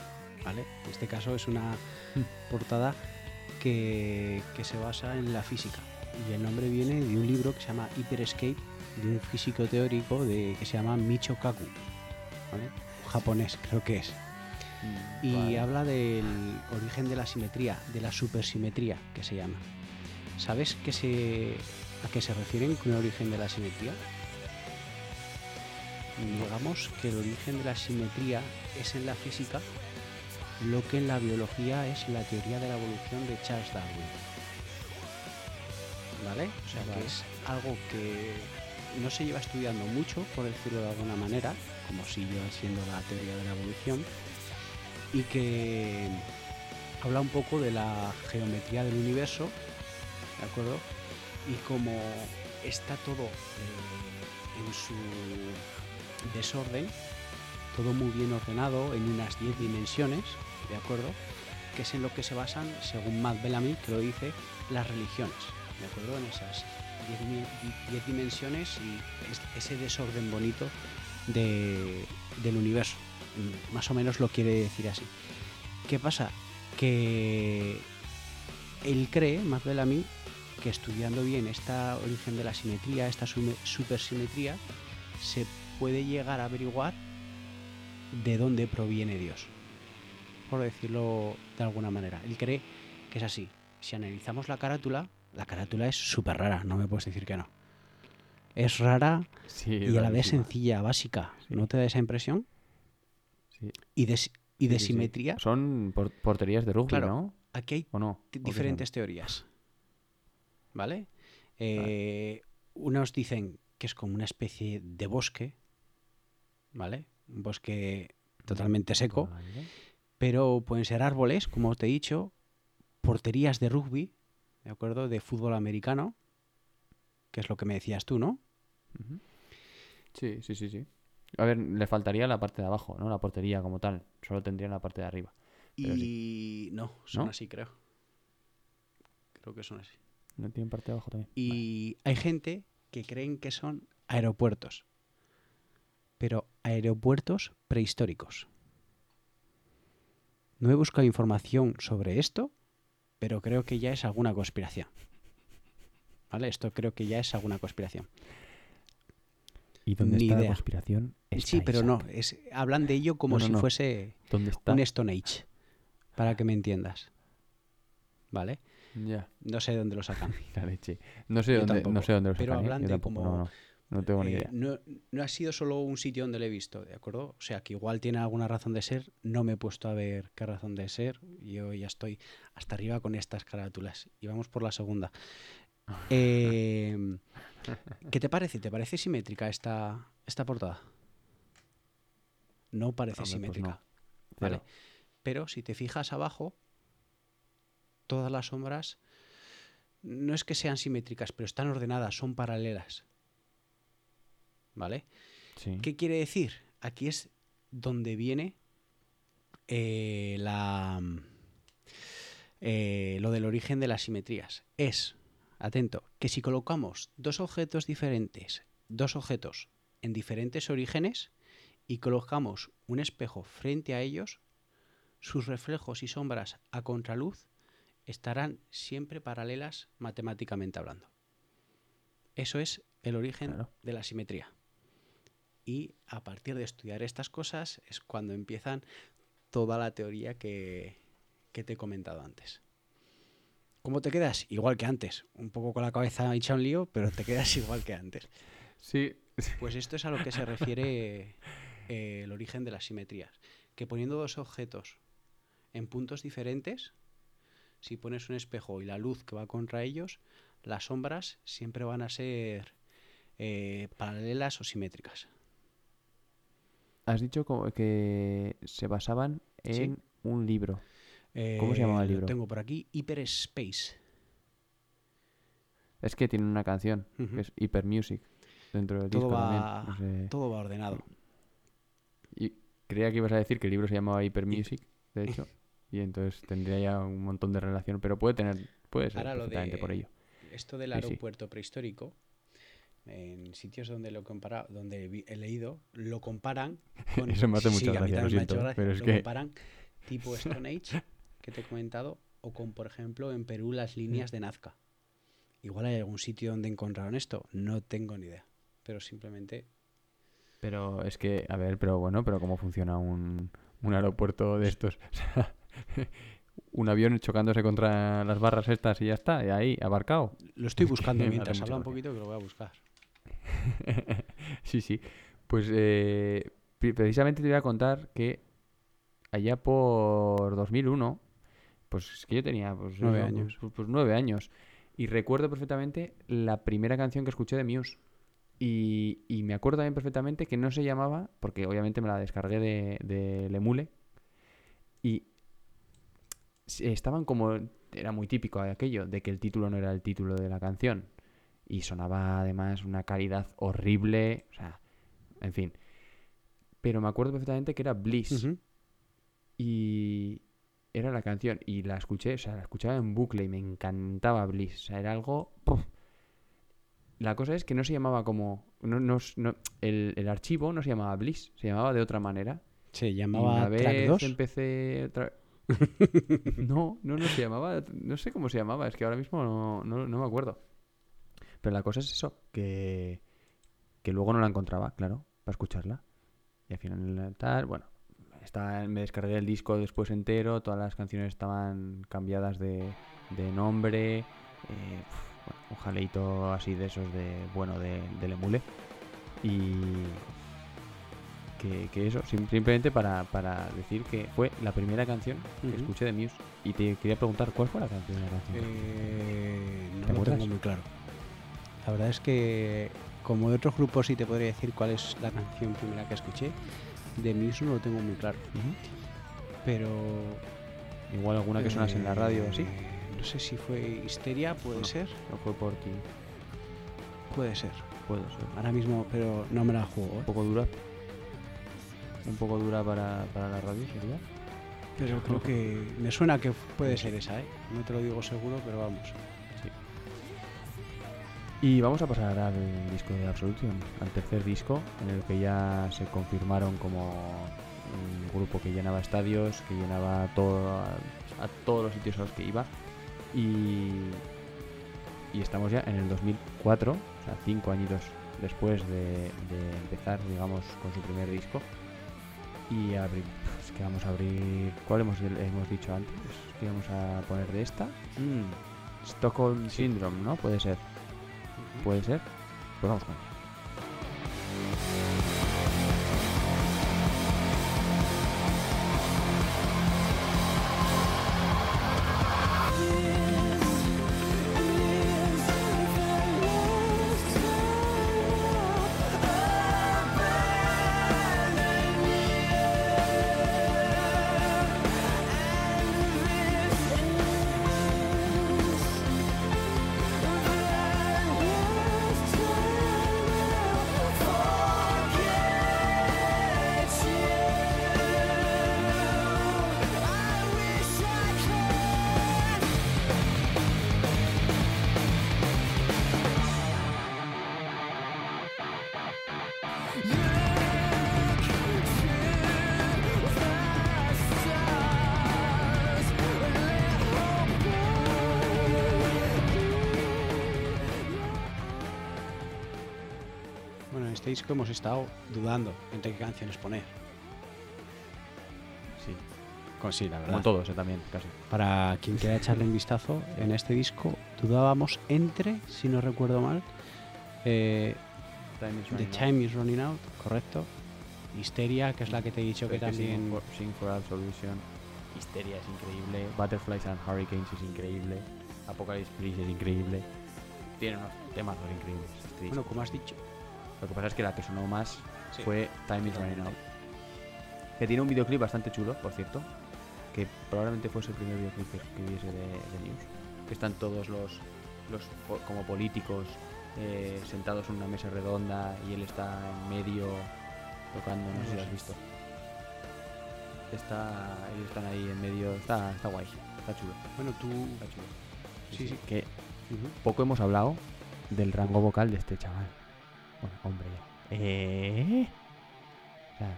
[SPEAKER 3] ¿Vale? En este caso es una portada que, que se basa en la física. Y el nombre viene de un libro que se llama Hyper Escape, de un físico teórico de, que se llama Michio Kaku. Japonés, creo que es. Y
[SPEAKER 4] Vale.
[SPEAKER 3] habla del origen de la simetría, de la supersimetría, que se llama. ¿Sabes se, a qué se refieren con el origen de la simetría? digamos que el origen de la simetría es en la física lo que en la biología es la teoría de la evolución de Charles Darwin. ¿Vale? O sea que es algo que no se lleva estudiando mucho, por decirlo de alguna manera, como si lleva siendo la teoría de la evolución, y que habla un poco de la geometría del universo, ¿de acuerdo? Y como está todo eh, en su desorden, todo muy bien ordenado en unas 10 dimensiones, ¿de acuerdo? Que es en lo que se basan, según Matt Bellamy, que lo dice, las religiones, ¿de acuerdo? En esas 10 dimensiones y es- ese desorden bonito de- del universo. Mm, Más o menos lo quiere decir así. ¿Qué pasa? Que él cree, Matt Bellamy, que estudiando bien esta origen de la simetría, esta supersimetría, se puede llegar a averiguar de dónde proviene Dios. Por decirlo de alguna manera. Él cree que es así. Si analizamos la carátula, la carátula es súper rara, no me puedes decir que no. Es rara
[SPEAKER 4] Sí,
[SPEAKER 3] y a la vez sencilla, básica. ¿No te da esa impresión?
[SPEAKER 4] Sí.
[SPEAKER 3] Y de, y de
[SPEAKER 4] Sí,
[SPEAKER 3] simetría,
[SPEAKER 4] Son por- porterías de rugby,
[SPEAKER 3] Claro.
[SPEAKER 4] ¿no?
[SPEAKER 3] aquí hay
[SPEAKER 4] ¿O no?
[SPEAKER 3] diferentes teorías. ¿Vale? Eh, Unos dicen que es como una especie de bosque, ¿vale? Un bosque totalmente seco,
[SPEAKER 4] Vale.
[SPEAKER 3] pero pueden ser árboles, como te he dicho, porterías de rugby, ¿de acuerdo? De fútbol americano, que es lo que me decías tú, ¿no?
[SPEAKER 4] Sí, sí, sí, sí. A ver, le faltaría la parte de abajo, ¿no? La portería como tal. Solo tendría la parte de arriba. Pero
[SPEAKER 3] Y no, son
[SPEAKER 4] ¿No?
[SPEAKER 3] así, creo. Creo que son así.
[SPEAKER 4] ¿No tienen parte de abajo también?
[SPEAKER 3] Y hay gente que creen que son aeropuertos, pero aeropuertos prehistóricos. No he buscado información sobre esto, pero creo que ya es alguna conspiración. ¿Vale? Esto creo que ya es alguna conspiración.
[SPEAKER 4] ¿Y dónde
[SPEAKER 3] ni
[SPEAKER 4] está la conspiración?
[SPEAKER 3] sí, pero no, es, hablan de ello como
[SPEAKER 4] No, no,
[SPEAKER 3] si
[SPEAKER 4] no.
[SPEAKER 3] fuese
[SPEAKER 4] ¿Dónde está?
[SPEAKER 3] un Stone Age, para que me entiendas. ¿Vale?
[SPEAKER 4] Ya,
[SPEAKER 3] No sé de dónde lo sacan.
[SPEAKER 4] la leche. No sé
[SPEAKER 3] Yo
[SPEAKER 4] dónde,
[SPEAKER 3] tampoco.
[SPEAKER 4] no sé dónde lo
[SPEAKER 3] Pero
[SPEAKER 4] sacan, ¿eh?
[SPEAKER 3] hablan
[SPEAKER 4] Yo
[SPEAKER 3] de
[SPEAKER 4] tampoco,
[SPEAKER 3] como,
[SPEAKER 4] no, no. No tengo ni
[SPEAKER 3] Eh,
[SPEAKER 4] idea.
[SPEAKER 3] no, no ha sido solo un sitio donde lo he visto, ¿de acuerdo? O sea, que igual tiene alguna razón de ser. No me he puesto a ver qué razón de ser. Yo ya estoy hasta arriba con estas carátulas. Y vamos por la segunda. Eh, ¿Qué te parece? ¿Te parece simétrica esta, esta portada? No parece
[SPEAKER 4] Hombre, pues
[SPEAKER 3] simétrica.
[SPEAKER 4] no.
[SPEAKER 3] ¿vale? Pero si te fijas abajo, todas las sombras no es que sean simétricas, pero están ordenadas, son paralelas. ¿Vale?
[SPEAKER 4] Sí.
[SPEAKER 3] ¿Qué quiere decir? Aquí es donde viene eh, la, eh, lo del origen de las simetrías. Es, atento, que si colocamos dos objetos diferentes, dos objetos en diferentes orígenes y colocamos un espejo frente a ellos, sus reflejos y sombras a contraluz estarán siempre paralelas matemáticamente hablando. Eso es el origen
[SPEAKER 4] Claro.
[SPEAKER 3] de la simetría. Y a partir de estudiar estas cosas es cuando empiezan toda la teoría que, que te he comentado antes. ¿Cómo te quedas? Igual que antes. Un poco con la cabeza hecha un lío, pero te quedas igual que antes.
[SPEAKER 4] Sí,
[SPEAKER 3] Pues esto es a lo que se refiere eh, el origen de las simetrías. Que poniendo dos objetos en puntos diferentes, si pones un espejo y la luz que va contra ellos, las sombras siempre van a ser eh, paralelas o simétricas.
[SPEAKER 4] has dicho que se basaban
[SPEAKER 3] Sí.
[SPEAKER 4] en un libro. ¿Cómo se llamaba el
[SPEAKER 3] Eh, lo
[SPEAKER 4] libro?
[SPEAKER 3] Tengo por aquí Hyperspace.
[SPEAKER 4] Es que tiene una canción,
[SPEAKER 3] Ujú.
[SPEAKER 4] que es Hyper Music, dentro del
[SPEAKER 3] Todo
[SPEAKER 4] disco
[SPEAKER 3] va,
[SPEAKER 4] también. no sé.
[SPEAKER 3] todo va ordenado.
[SPEAKER 4] Y creía que ibas a decir que el libro se llamaba Hyper Music, de hecho, y entonces tendría ya un montón de relación, pero puede tener, puede ser
[SPEAKER 3] Ahora lo
[SPEAKER 4] perfectamente
[SPEAKER 3] de
[SPEAKER 4] por ello.
[SPEAKER 3] esto del
[SPEAKER 4] Sí, sí.
[SPEAKER 3] aeropuerto prehistórico, en sitios donde lo compara, donde he leído, lo comparan con
[SPEAKER 4] Eso me hace mucha
[SPEAKER 3] sí,
[SPEAKER 4] gracia, lo siento,
[SPEAKER 3] gracia,
[SPEAKER 4] pero es
[SPEAKER 3] lo
[SPEAKER 4] que-
[SPEAKER 3] comparan tipo Stone Age que te he comentado o con por ejemplo en Perú las líneas de Nazca. Igual hay algún sitio donde encontraron esto, no tengo ni idea, pero simplemente
[SPEAKER 4] Pero es que, a ver, pero bueno, pero ¿cómo funciona un, un aeropuerto de estos? Un avión chocándose contra las barras estas y ya está, y ahí, abarcado.
[SPEAKER 3] lo estoy buscando mientras habla un poquito que lo voy a buscar.
[SPEAKER 4] sí, sí. Pues eh, pre- precisamente te voy a contar que allá por 2001, pues es que yo tenía pues,
[SPEAKER 3] Nueve años.
[SPEAKER 4] Pues, pues nueve años. Y recuerdo perfectamente la primera canción que escuché de Muse. Y, y me acuerdo también perfectamente que no se llamaba, porque obviamente me la descargué de, de Lemule. Y estaban como. Era muy típico aquello, de que el título no era el título de la canción. Y sonaba además una calidad horrible. O sea, en fin. Pero me acuerdo perfectamente que era Bliss. Y era la canción. Y la escuché, o sea, la escuchaba en bucle y me encantaba Bliss. O sea, era algo. La cosa es que no se llamaba como. No, no, no- el, el archivo no se llamaba Bliss, se llamaba de otra manera.
[SPEAKER 3] Se
[SPEAKER 4] Y
[SPEAKER 3] llamaba
[SPEAKER 4] una
[SPEAKER 3] Track
[SPEAKER 4] vez
[SPEAKER 3] 2.
[SPEAKER 4] empecé otra No, no, no se llamaba. No sé cómo se llamaba, es que ahora mismo no, no, no me acuerdo. Pero la cosa es eso, que, que luego no la encontraba, claro, para escucharla. Y al final tal, bueno, me descargué el disco después entero, todas las canciones estaban cambiadas de, de nombre, eh, un jaleito así de esos de, bueno, de, del emule. Y que, que eso, sim- simplemente para, para decir que fue la primera canción que escuché de Muse. Y te quería preguntar, ¿cuál fue la canción de la canción?
[SPEAKER 3] Eh, no
[SPEAKER 4] ¿Te
[SPEAKER 3] lo
[SPEAKER 4] acuerdas?
[SPEAKER 3] tengo muy claro. La verdad es que, como de otros grupos, sí te podría decir cuál es la canción primera que escuché. De Muse no lo tengo muy claro. Pero.
[SPEAKER 4] Igual alguna que sonase en la radio o así.
[SPEAKER 3] eh, No sé si fue Histeria, puede
[SPEAKER 4] No.
[SPEAKER 3] ser.
[SPEAKER 4] No fue por ti.
[SPEAKER 3] Puede ser.
[SPEAKER 4] Puede ser.
[SPEAKER 3] Ahora mismo, pero no me la juego. ¿eh?
[SPEAKER 4] Un poco dura. Un poco dura para, para la radio, sería.
[SPEAKER 3] Pero creo que me suena que puede ser esa, ¿eh? No te lo digo seguro, pero vamos.
[SPEAKER 4] Y vamos a pasar al disco de Absolution, al tercer disco, en el que ya se confirmaron como un grupo que llenaba estadios, que llenaba todo, a, a todos los sitios a los que iba. Y, y estamos ya en el 2004, o sea, cinco añitos después de, de empezar, digamos, con su primer disco. Y abrir, es que vamos a abrir. ¿Cuál hemos, hemos dicho antes? ¿Qué vamos a poner de esta? Mm, Stockholm Syndrome, ¿no? Puede ser. ¿Puede ser? Pues vamos con.
[SPEAKER 3] Este disco hemos estado dudando entre qué canciones poner.
[SPEAKER 4] Sí,
[SPEAKER 3] Con sí, la
[SPEAKER 4] como
[SPEAKER 3] verdad.
[SPEAKER 4] todos, eh, también, casi.
[SPEAKER 3] Para quien quiera echarle un vistazo, en este disco dudábamos entre, si no recuerdo mal, eh, The Time is Running Out, correcto. Histeria, que es la que te he dicho que
[SPEAKER 4] Pero es que
[SPEAKER 3] también.
[SPEAKER 4] For Absolution, Histeria es increíble, Butterflies and Hurricanes es increíble, Apocalypse Please es increíble. Tiene unos temas increíbles.
[SPEAKER 3] Bueno, como has dicho.
[SPEAKER 4] Lo que pasa es que la que sonó más
[SPEAKER 3] Sí.
[SPEAKER 4] fue Time is Running Out. Que tiene un videoclip bastante chulo, por cierto. Que probablemente fuese el primer videoclip que, viese de, de News. Que están todos los, como políticos eh, sentados en una mesa redonda y él está en medio tocando, no sé si lo has visto. Está, ellos están ahí en medio, está, está guay, está chulo,
[SPEAKER 3] Bueno, tú.
[SPEAKER 4] está chulo.
[SPEAKER 3] Sí, sí.
[SPEAKER 4] Que poco hemos hablado del rango vocal de este chaval. Bueno, hombre. Eh. O sea,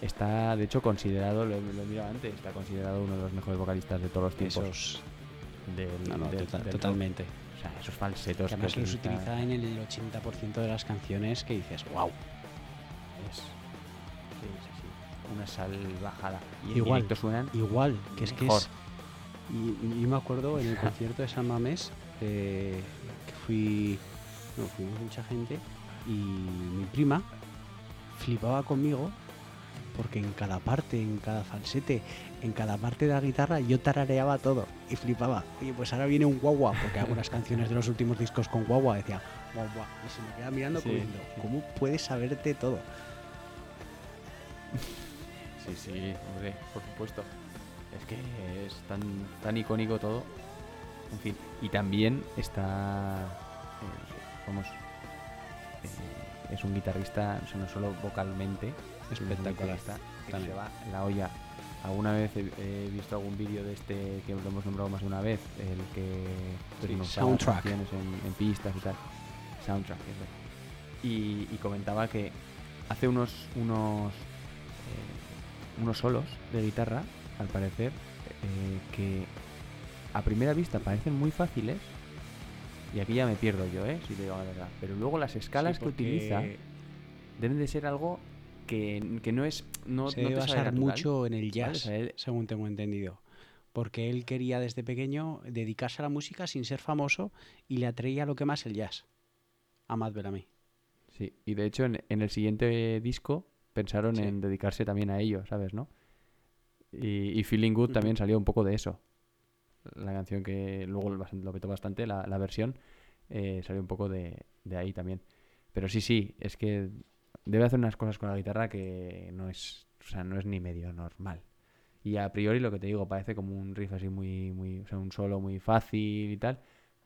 [SPEAKER 4] está de hecho considerado, lo, lo he mirado antes, está considerado uno de los mejores vocalistas de todos los tiempos.
[SPEAKER 3] Esos.
[SPEAKER 4] del,
[SPEAKER 3] No, no,
[SPEAKER 4] del-
[SPEAKER 3] tota-
[SPEAKER 4] del rock.
[SPEAKER 3] totalmente.
[SPEAKER 4] O sea, esos falsetos
[SPEAKER 3] Que además
[SPEAKER 4] que
[SPEAKER 3] los
[SPEAKER 4] utiliza
[SPEAKER 3] utiliza en el 80% de las canciones que dices, wow.
[SPEAKER 4] es- sí, sí, sí, Una salvajada. Y
[SPEAKER 3] Igual.
[SPEAKER 4] suenan
[SPEAKER 3] Igual, que es que
[SPEAKER 4] Mejor.
[SPEAKER 3] es. Y, y yo me acuerdo en el concierto de San Mamés eh, que fui. No, fuimos mucha gente y mi prima flipaba conmigo porque en cada parte, en cada falsete, en cada parte de la guitarra yo tarareaba todo y flipaba. Oye, pues ahora viene un guagua, porque algunas canciones de los últimos discos con guagua decía guagua y se me queda mirando
[SPEAKER 4] Sí, sí.
[SPEAKER 3] ¿cómo puedes saberte todo?
[SPEAKER 4] Sí, sí, hombre, por supuesto. Es que es tan, tan icónico todo. En fin, y también está. eh, vamos. Es un guitarrista, o sea, no solo vocalmente, es
[SPEAKER 3] Espectacular.
[SPEAKER 4] guitarrista que se
[SPEAKER 3] También.
[SPEAKER 4] va la olla. Alguna vez he, he visto algún vídeo de este que lo hemos nombrado más de una vez, el que desmenuzaba
[SPEAKER 3] soundtrack.
[SPEAKER 4] en, en pistas y tal. Soundtrack, es verdad. Y, y comentaba que hace unos unos eh, unos solos de guitarra, al parecer, eh, que a primera vista parecen muy fáciles. Y aquí ya me pierdo yo, ¿eh? Si te digo la verdad. Pero luego las escalas
[SPEAKER 3] Sí,
[SPEAKER 4] que utiliza deben de ser algo que, que no es. No,
[SPEAKER 3] se
[SPEAKER 4] no
[SPEAKER 3] debe
[SPEAKER 4] te sale
[SPEAKER 3] basar
[SPEAKER 4] natural,
[SPEAKER 3] mucho en el jazz, según tengo entendido. Porque él quería desde pequeño dedicarse a la música sin ser famoso y le atraía lo que más el jazz. A Matt Bellamy.
[SPEAKER 4] Sí, y de hecho en, en el siguiente disco pensaron
[SPEAKER 3] Sí.
[SPEAKER 4] en dedicarse también a ello, ¿sabes? ¿No? Y, y Feeling Good también salió un poco de eso. La canción que luego lo petó bastante, la, la versión, eh, salió un poco de, de ahí también. Pero sí, sí, es que debe hacer unas cosas con la guitarra que no es, o sea, no es ni medio normal. Y a priori lo que te digo, parece como un riff así muy, muy, o sea, un solo muy fácil y tal,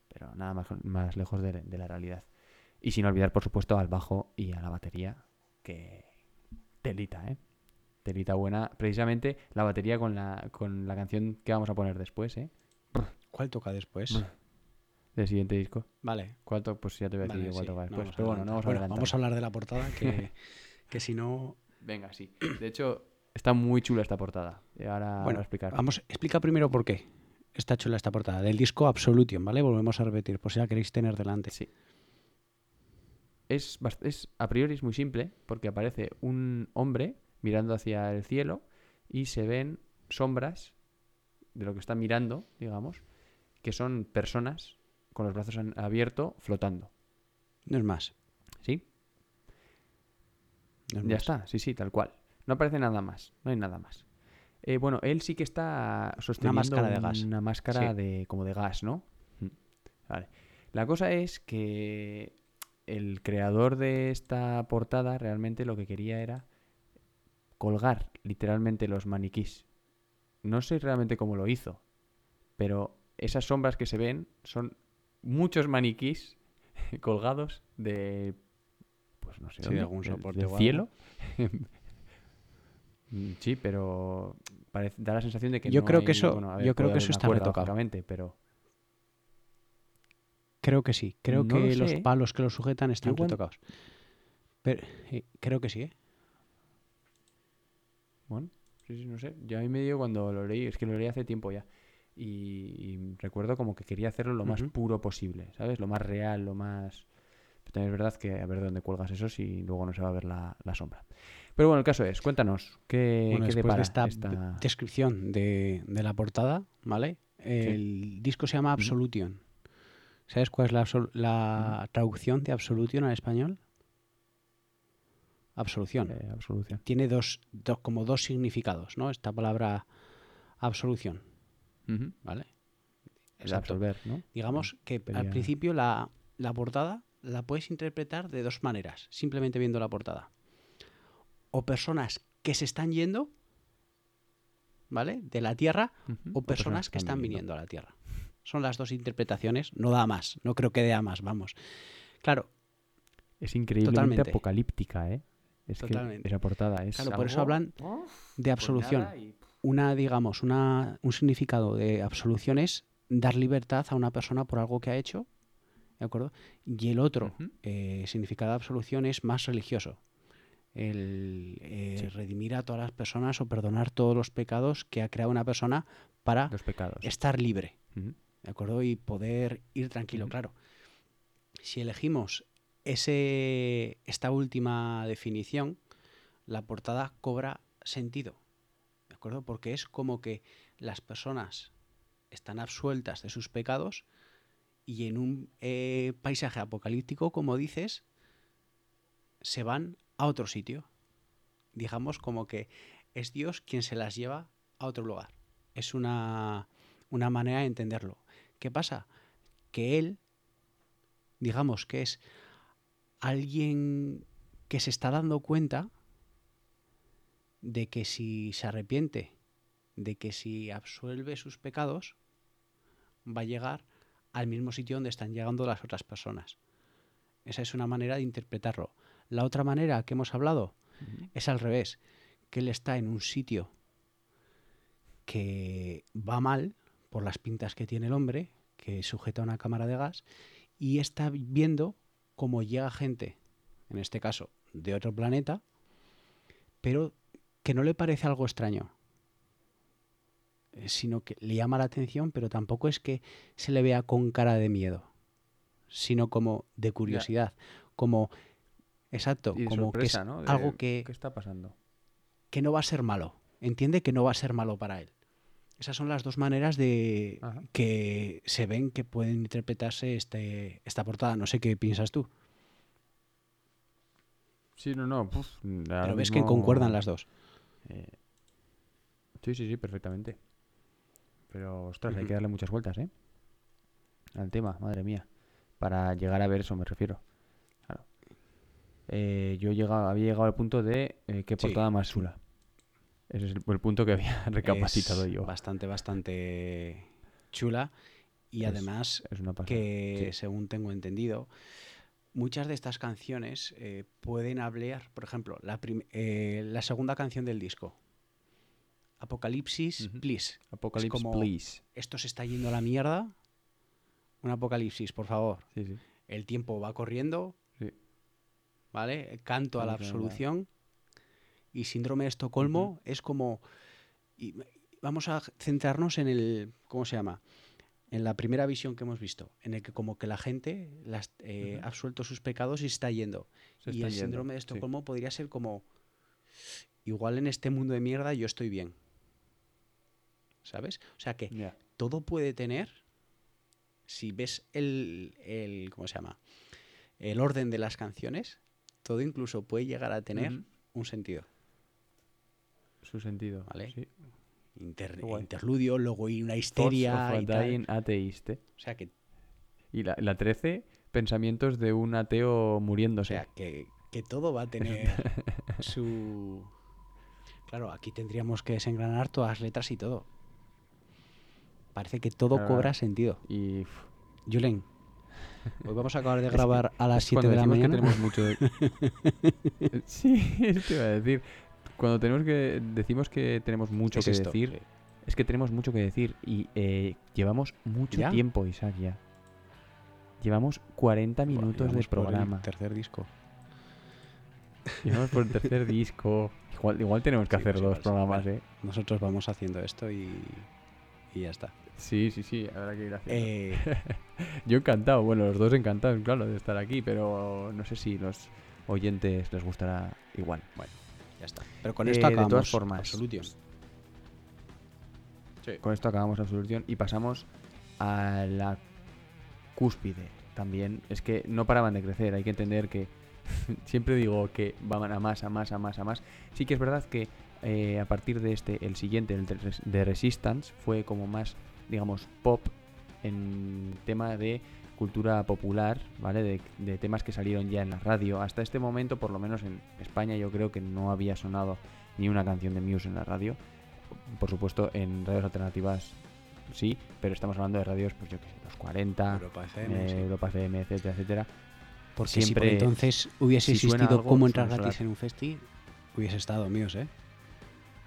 [SPEAKER 4] pero nada más, más lejos de, de la realidad. Y sin olvidar, por supuesto, al bajo y a la batería, que telita, ¿eh? Telita buena. Precisamente la batería con la, con la canción que vamos a poner después, ¿eh?
[SPEAKER 3] ¿Cuál toca después?
[SPEAKER 4] Bueno, Del siguiente disco.
[SPEAKER 3] Vale.
[SPEAKER 4] ¿Cuál to- Pues ya te voy a decir
[SPEAKER 3] vale,
[SPEAKER 4] cuál
[SPEAKER 3] sí,
[SPEAKER 4] toca después. Pero bueno, no vamos a
[SPEAKER 3] Bueno, vamos a hablar de la portada, que, que si no...
[SPEAKER 4] Venga, sí. De hecho, está muy chula esta portada. Y ahora
[SPEAKER 3] Bueno,
[SPEAKER 4] voy a explicar.
[SPEAKER 3] Vamos, explica primero por qué está chula esta portada. Del disco Absolution, ¿vale? Volvemos a repetir, por si la queréis tener delante.
[SPEAKER 4] Sí. Es, es a priori es muy simple porque aparece un hombre mirando hacia el cielo y se ven sombras de lo que está mirando, digamos, que son personas con los brazos abiertos flotando.
[SPEAKER 3] No es más.
[SPEAKER 4] ¿Sí?
[SPEAKER 3] no es
[SPEAKER 4] Ya
[SPEAKER 3] más.
[SPEAKER 4] está, sí, sí, tal cual. No aparece nada más, no hay nada más. Eh, bueno, él sí que está sosteniendo
[SPEAKER 3] máscara de gas.
[SPEAKER 4] una máscara
[SPEAKER 3] Sí.
[SPEAKER 4] de como de gas, ¿no? Mm. Vale. La cosa es que el creador de esta portada realmente lo que quería era colgar literalmente los maniquís. No sé realmente cómo lo hizo, pero esas sombras que se ven son muchos maniquís colgados de pues no sé
[SPEAKER 3] Sí, de
[SPEAKER 4] dónde,
[SPEAKER 3] algún
[SPEAKER 4] del-
[SPEAKER 3] soporte
[SPEAKER 4] del
[SPEAKER 3] algo.
[SPEAKER 4] cielo Mm, sí pero parece, da la sensación de que
[SPEAKER 3] Yo
[SPEAKER 4] no
[SPEAKER 3] creo que
[SPEAKER 4] hay-
[SPEAKER 3] eso-
[SPEAKER 4] bueno, a ver,
[SPEAKER 3] yo creo que eso está
[SPEAKER 4] cuerda,
[SPEAKER 3] retocado.
[SPEAKER 4] pero
[SPEAKER 3] Creo que sí. Creo
[SPEAKER 4] No
[SPEAKER 3] que
[SPEAKER 4] lo
[SPEAKER 3] los palos que lo sujetan están
[SPEAKER 4] Igual-
[SPEAKER 3] retocados. Pero, eh, creo que sí, ¿eh?
[SPEAKER 4] Bueno, sí, sí, no sé. Yo a mí me dio cuando lo leí, es que lo leí hace tiempo ya. Y, y recuerdo como que quería hacerlo lo más puro posible, ¿sabes? Lo más real, lo más... Pero también es verdad que a ver dónde cuelgas eso si luego no se va a ver la, la sombra. Pero bueno, el caso es, cuéntanos, ¿qué,
[SPEAKER 3] bueno,
[SPEAKER 4] qué
[SPEAKER 3] después de esta,
[SPEAKER 4] esta-
[SPEAKER 3] descripción de, de la portada, ¿vale? El disco se llama Absolution. ¿Sabes cuál es la, la traducción de Absolution al español? Absolución.
[SPEAKER 4] eh, absolución?
[SPEAKER 3] Tiene dos, dos- como dos significados, ¿no? Esta palabra absolución, ¿vale?
[SPEAKER 4] El absolver, ¿no?
[SPEAKER 3] Digamos que al principio la, la portada la puedes interpretar de dos maneras, simplemente viendo la portada. O personas que se están yendo, ¿vale? De la Tierra, o personas que están viniendo a la Tierra. Son las dos interpretaciones, no da más, no creo que dé a más, vamos. Claro,
[SPEAKER 4] Es increíblemente
[SPEAKER 3] Totalmente.
[SPEAKER 4] apocalíptica, ¿eh? Es
[SPEAKER 3] Totalmente.
[SPEAKER 4] que esa portada es
[SPEAKER 3] claro, por eso hablan de absolución.
[SPEAKER 4] nada y-
[SPEAKER 3] Una, digamos, una, un significado de absolución es dar libertad a una persona por algo que ha hecho, ¿de acuerdo? Y el otro eh, significado de absolución es más religioso. El eh,
[SPEAKER 4] Sí.
[SPEAKER 3] redimir a todas las personas o perdonar todos los pecados que ha creado una persona para
[SPEAKER 4] Los pecados.
[SPEAKER 3] estar libre. ¿de acuerdo? Y poder ir tranquilo, claro. Si elegimos ese, esta última definición, la portada cobra sentido, ¿de acuerdo? Porque es como que las personas están absueltas de sus pecados y en un eh, paisaje apocalíptico, como dices, se van a otro sitio. digamos como que es Dios quien se las lleva a otro lugar. Es una, una manera de entenderlo. ¿Qué pasa? Que Él, digamos que es alguien que se está dando cuenta de que si se arrepiente, de que si absuelve sus pecados, va a llegar al mismo sitio donde están llegando las otras personas. Esa es una manera de interpretarlo. La otra manera que hemos hablado es al revés, que él está en un sitio que va mal por las pintas que tiene el hombre, que sujeta una cámara de gas, y está viendo cómo llega gente, en este caso, de otro planeta, pero que no le parece algo extraño, eh, sino que le llama la atención, pero tampoco es que se le vea con cara de miedo, sino como de curiosidad, como exacto,
[SPEAKER 4] Y
[SPEAKER 3] como que es
[SPEAKER 4] sorpresa, ¿no? De,
[SPEAKER 3] algo que,
[SPEAKER 4] ¿Qué está pasando?
[SPEAKER 3] que no va a ser malo. Entiende que no va a ser malo para él. Esas son las dos maneras de
[SPEAKER 4] Ajá.
[SPEAKER 3] que se ven que pueden interpretarse este, esta portada. No sé qué piensas tú,
[SPEAKER 4] Sí, no, no. puf,
[SPEAKER 3] pero ves que concuerdan las dos.
[SPEAKER 4] Eh, sí, sí, sí, perfectamente. Pero, ostras, hay que darle muchas vueltas, ¿eh? Al tema, madre mía. Para llegar a ver eso, me refiero. Claro. Eh, yo llegaba, había llegado al punto de eh, qué
[SPEAKER 3] Sí.
[SPEAKER 4] portada más chula. Ese es el, el punto que había recapacitado
[SPEAKER 3] Es
[SPEAKER 4] yo.
[SPEAKER 3] Bastante, bastante chula. Y
[SPEAKER 4] Es-
[SPEAKER 3] además
[SPEAKER 4] Es una pasada.
[SPEAKER 3] que,
[SPEAKER 4] Sí.
[SPEAKER 3] según tengo entendido, muchas de estas canciones eh, pueden hablar, por ejemplo, la, eh, la segunda canción del disco, Apocalipsis. Please.
[SPEAKER 4] Apocalipsis,
[SPEAKER 3] como-
[SPEAKER 4] please.
[SPEAKER 3] Esto se está yendo a la mierda. Un apocalipsis, por favor.
[SPEAKER 4] Sí, sí.
[SPEAKER 3] El tiempo va corriendo,
[SPEAKER 4] Sí.
[SPEAKER 3] ¿vale? Canto a la absolución. Y síndrome de Estocolmo es como. y vamos a centrarnos en el. ¿Cómo se llama? En la primera visión que hemos visto, en el que como que la gente las, eh, ha absuelto sus pecados y está yendo.
[SPEAKER 4] Se
[SPEAKER 3] y
[SPEAKER 4] está
[SPEAKER 3] el
[SPEAKER 4] yendo,
[SPEAKER 3] síndrome de
[SPEAKER 4] sí.
[SPEAKER 3] Estocolmo podría ser como. Igual en este mundo de mierda yo estoy bien. ¿Sabes? O sea que todo puede tener, si ves el, el- ¿cómo se llama? El orden de las canciones, todo incluso puede llegar a tener un sentido.
[SPEAKER 4] Su sentido.
[SPEAKER 3] Vale.
[SPEAKER 4] Sí.
[SPEAKER 3] Inter-
[SPEAKER 4] guay.
[SPEAKER 3] interludio, luego hay una
[SPEAKER 4] Thoughts
[SPEAKER 3] histeria
[SPEAKER 4] of a
[SPEAKER 3] y tal.
[SPEAKER 4] atheist, ¿eh?
[SPEAKER 3] O sea que,
[SPEAKER 4] Y la, la 13, pensamientos de un ateo
[SPEAKER 3] o
[SPEAKER 4] muriéndose.
[SPEAKER 3] sea que, que todo va a tener su... Claro, aquí tendríamos que desengranar todas las letras y todo. Parece que todo
[SPEAKER 4] Claro.
[SPEAKER 3] cobra sentido.
[SPEAKER 4] Y
[SPEAKER 3] Julen, hoy vamos a acabar de
[SPEAKER 4] Es que-
[SPEAKER 3] grabar a las
[SPEAKER 4] es
[SPEAKER 3] 7
[SPEAKER 4] cuando
[SPEAKER 3] de la
[SPEAKER 4] decimos que
[SPEAKER 3] mañana.
[SPEAKER 4] tenemos mucho de- sí, eso te iba a decir. Cuando tenemos que decimos que tenemos mucho
[SPEAKER 3] Es
[SPEAKER 4] que
[SPEAKER 3] esto.
[SPEAKER 4] decir, es que tenemos mucho que decir y eh, llevamos mucho
[SPEAKER 3] ¿Ya?
[SPEAKER 4] tiempo, Isaac, ya. Llevamos 40
[SPEAKER 3] Buah,
[SPEAKER 4] minutos de
[SPEAKER 3] por el
[SPEAKER 4] programa.
[SPEAKER 3] tercer disco.
[SPEAKER 4] Llevamos por el tercer disco. Igual, igual tenemos que
[SPEAKER 3] Sí,
[SPEAKER 4] hacer
[SPEAKER 3] pues
[SPEAKER 4] dos
[SPEAKER 3] sí.
[SPEAKER 4] programas. ¿eh?
[SPEAKER 3] Nosotros vamos haciendo esto y, y ya está.
[SPEAKER 4] Sí, sí, sí, habrá que ir haciendo.
[SPEAKER 3] Eh,
[SPEAKER 4] Yo encantado, bueno, los dos encantados, claro, de estar aquí, pero no sé si los oyentes les gustará igual. Bueno,
[SPEAKER 3] ya está. Pero con
[SPEAKER 4] Eh,
[SPEAKER 3] esto
[SPEAKER 4] de
[SPEAKER 3] acabamos.
[SPEAKER 4] todas formas,
[SPEAKER 3] Absolution.
[SPEAKER 4] con esto acabamos la solución y pasamos a la cúspide. También es que no paraban de crecer, hay que entender que siempre digo que van a más, a más, a más, a más. Sí que es verdad que eh, a partir de este, el siguiente, el de de Resistance, fue como más, digamos, pop en tema de cultura popular, ¿vale? De, de temas que salieron ya en la radio. Hasta este momento, por lo menos en España, yo creo que no había sonado ni una canción de Muse en la radio. Por supuesto, en radios alternativas sí, pero estamos hablando de radios, pues yo qué sé, los 40,
[SPEAKER 3] Europa FM,
[SPEAKER 4] eh,
[SPEAKER 3] sí.
[SPEAKER 4] Europa FM, etcétera, etcétera.
[SPEAKER 3] Porque si por
[SPEAKER 4] siempre-
[SPEAKER 3] entonces hubiese
[SPEAKER 4] si
[SPEAKER 3] existido
[SPEAKER 4] algo,
[SPEAKER 3] cómo entrar
[SPEAKER 4] suele
[SPEAKER 3] gratis en un festi, hubiese estado míos, ¿eh?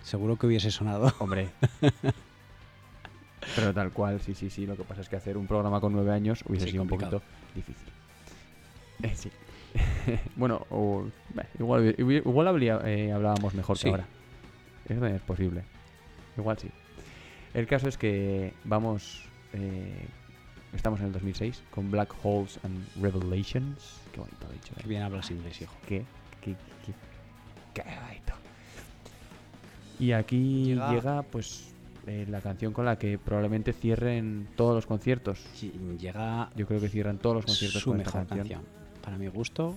[SPEAKER 3] Seguro que hubiese sonado.
[SPEAKER 4] Hombre. Pero tal cual, sí, sí, sí. Lo que pasa es que hacer un programa con nueve años hubiese
[SPEAKER 3] Sí,
[SPEAKER 4] sido
[SPEAKER 3] complicado.
[SPEAKER 4] un poquito difícil. Eh, sí. bueno, o, igual, igual habría- eh, hablábamos mejor
[SPEAKER 3] Sí.
[SPEAKER 4] que ahora. Eso también es posible. Igual sí. El caso es que vamos. eh, estamos en el 2006 con Black Holes and Revelations. Qué bonito dicho. ¿eh?
[SPEAKER 3] Qué bien hablas inglés, hijo.
[SPEAKER 4] ¿Qué? ¿Qué? ¿Qué? qué bonito. Y aquí
[SPEAKER 3] Llega-
[SPEAKER 4] llega, pues eh, la canción con la que probablemente cierren todos los conciertos.
[SPEAKER 3] Llega
[SPEAKER 4] Yo creo que cierran todos los conciertos
[SPEAKER 3] su
[SPEAKER 4] con esta
[SPEAKER 3] mejor
[SPEAKER 4] canción.
[SPEAKER 3] canción. Para mi gusto,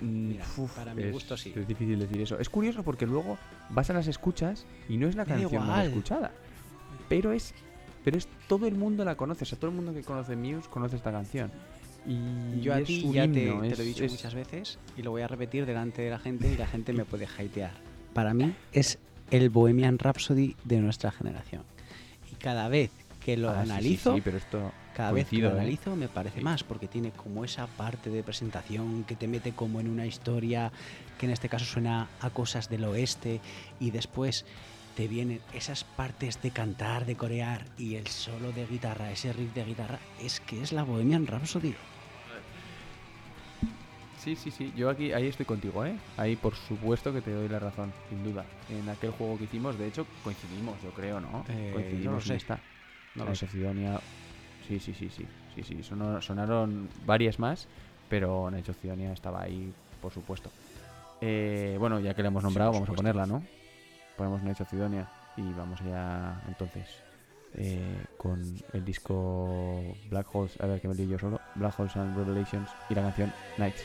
[SPEAKER 4] Mm,
[SPEAKER 3] Mira,
[SPEAKER 4] uf,
[SPEAKER 3] para mi
[SPEAKER 4] es-
[SPEAKER 3] gusto sí.
[SPEAKER 4] Es difícil decir eso. Es curioso porque luego vas a las escuchas y no es la
[SPEAKER 3] Me
[SPEAKER 4] canción más escuchada. Pero es, pero es todo el mundo la conoce. O sea, todo el mundo que conoce Muse conoce esta canción. Y
[SPEAKER 3] Yo a ti ya te,
[SPEAKER 4] himno,
[SPEAKER 3] te
[SPEAKER 4] es-
[SPEAKER 3] lo he dicho
[SPEAKER 4] es-
[SPEAKER 3] muchas veces y lo voy a repetir delante de la gente y la gente me puede hatear. Para mí es el Bohemian Rhapsody de nuestra generación. Y cada vez que lo
[SPEAKER 4] Ah, sí, sí,
[SPEAKER 3] analizo,
[SPEAKER 4] Sí, pero esto
[SPEAKER 3] cada vez que lo
[SPEAKER 4] ¿eh?
[SPEAKER 3] analizo me parece más porque tiene como esa parte de presentación que te mete como en una historia que en este caso suena a cosas del oeste y después te vienen esas partes de cantar, de corear y el solo de guitarra, ese riff de guitarra, es que es la Bohemian Rhapsody.
[SPEAKER 4] Sí, sí, sí. Yo aquí, ahí estoy contigo, ¿eh? Ahí por supuesto que te doy la razón, sin duda. En aquel juego que hicimos, de hecho, coincidimos, yo creo, ¿no?
[SPEAKER 3] Eh,
[SPEAKER 4] coincidimos
[SPEAKER 3] no lo
[SPEAKER 4] en
[SPEAKER 3] sé.
[SPEAKER 4] esta.
[SPEAKER 3] No lo sé.
[SPEAKER 4] Sidonia- Sí, sí, sí, sí. Sí, sí. Sonaron varias más, pero Night of Sidonia estaba ahí, por supuesto. Eh, bueno, ya que la hemos nombrado, vamos a ponerla, ¿no? Ponemos Night of Sidonia y vamos ya entonces eh, con el disco Black Holes, a ver que me lío yo solo, Black Holes and Revelations y la canción Nights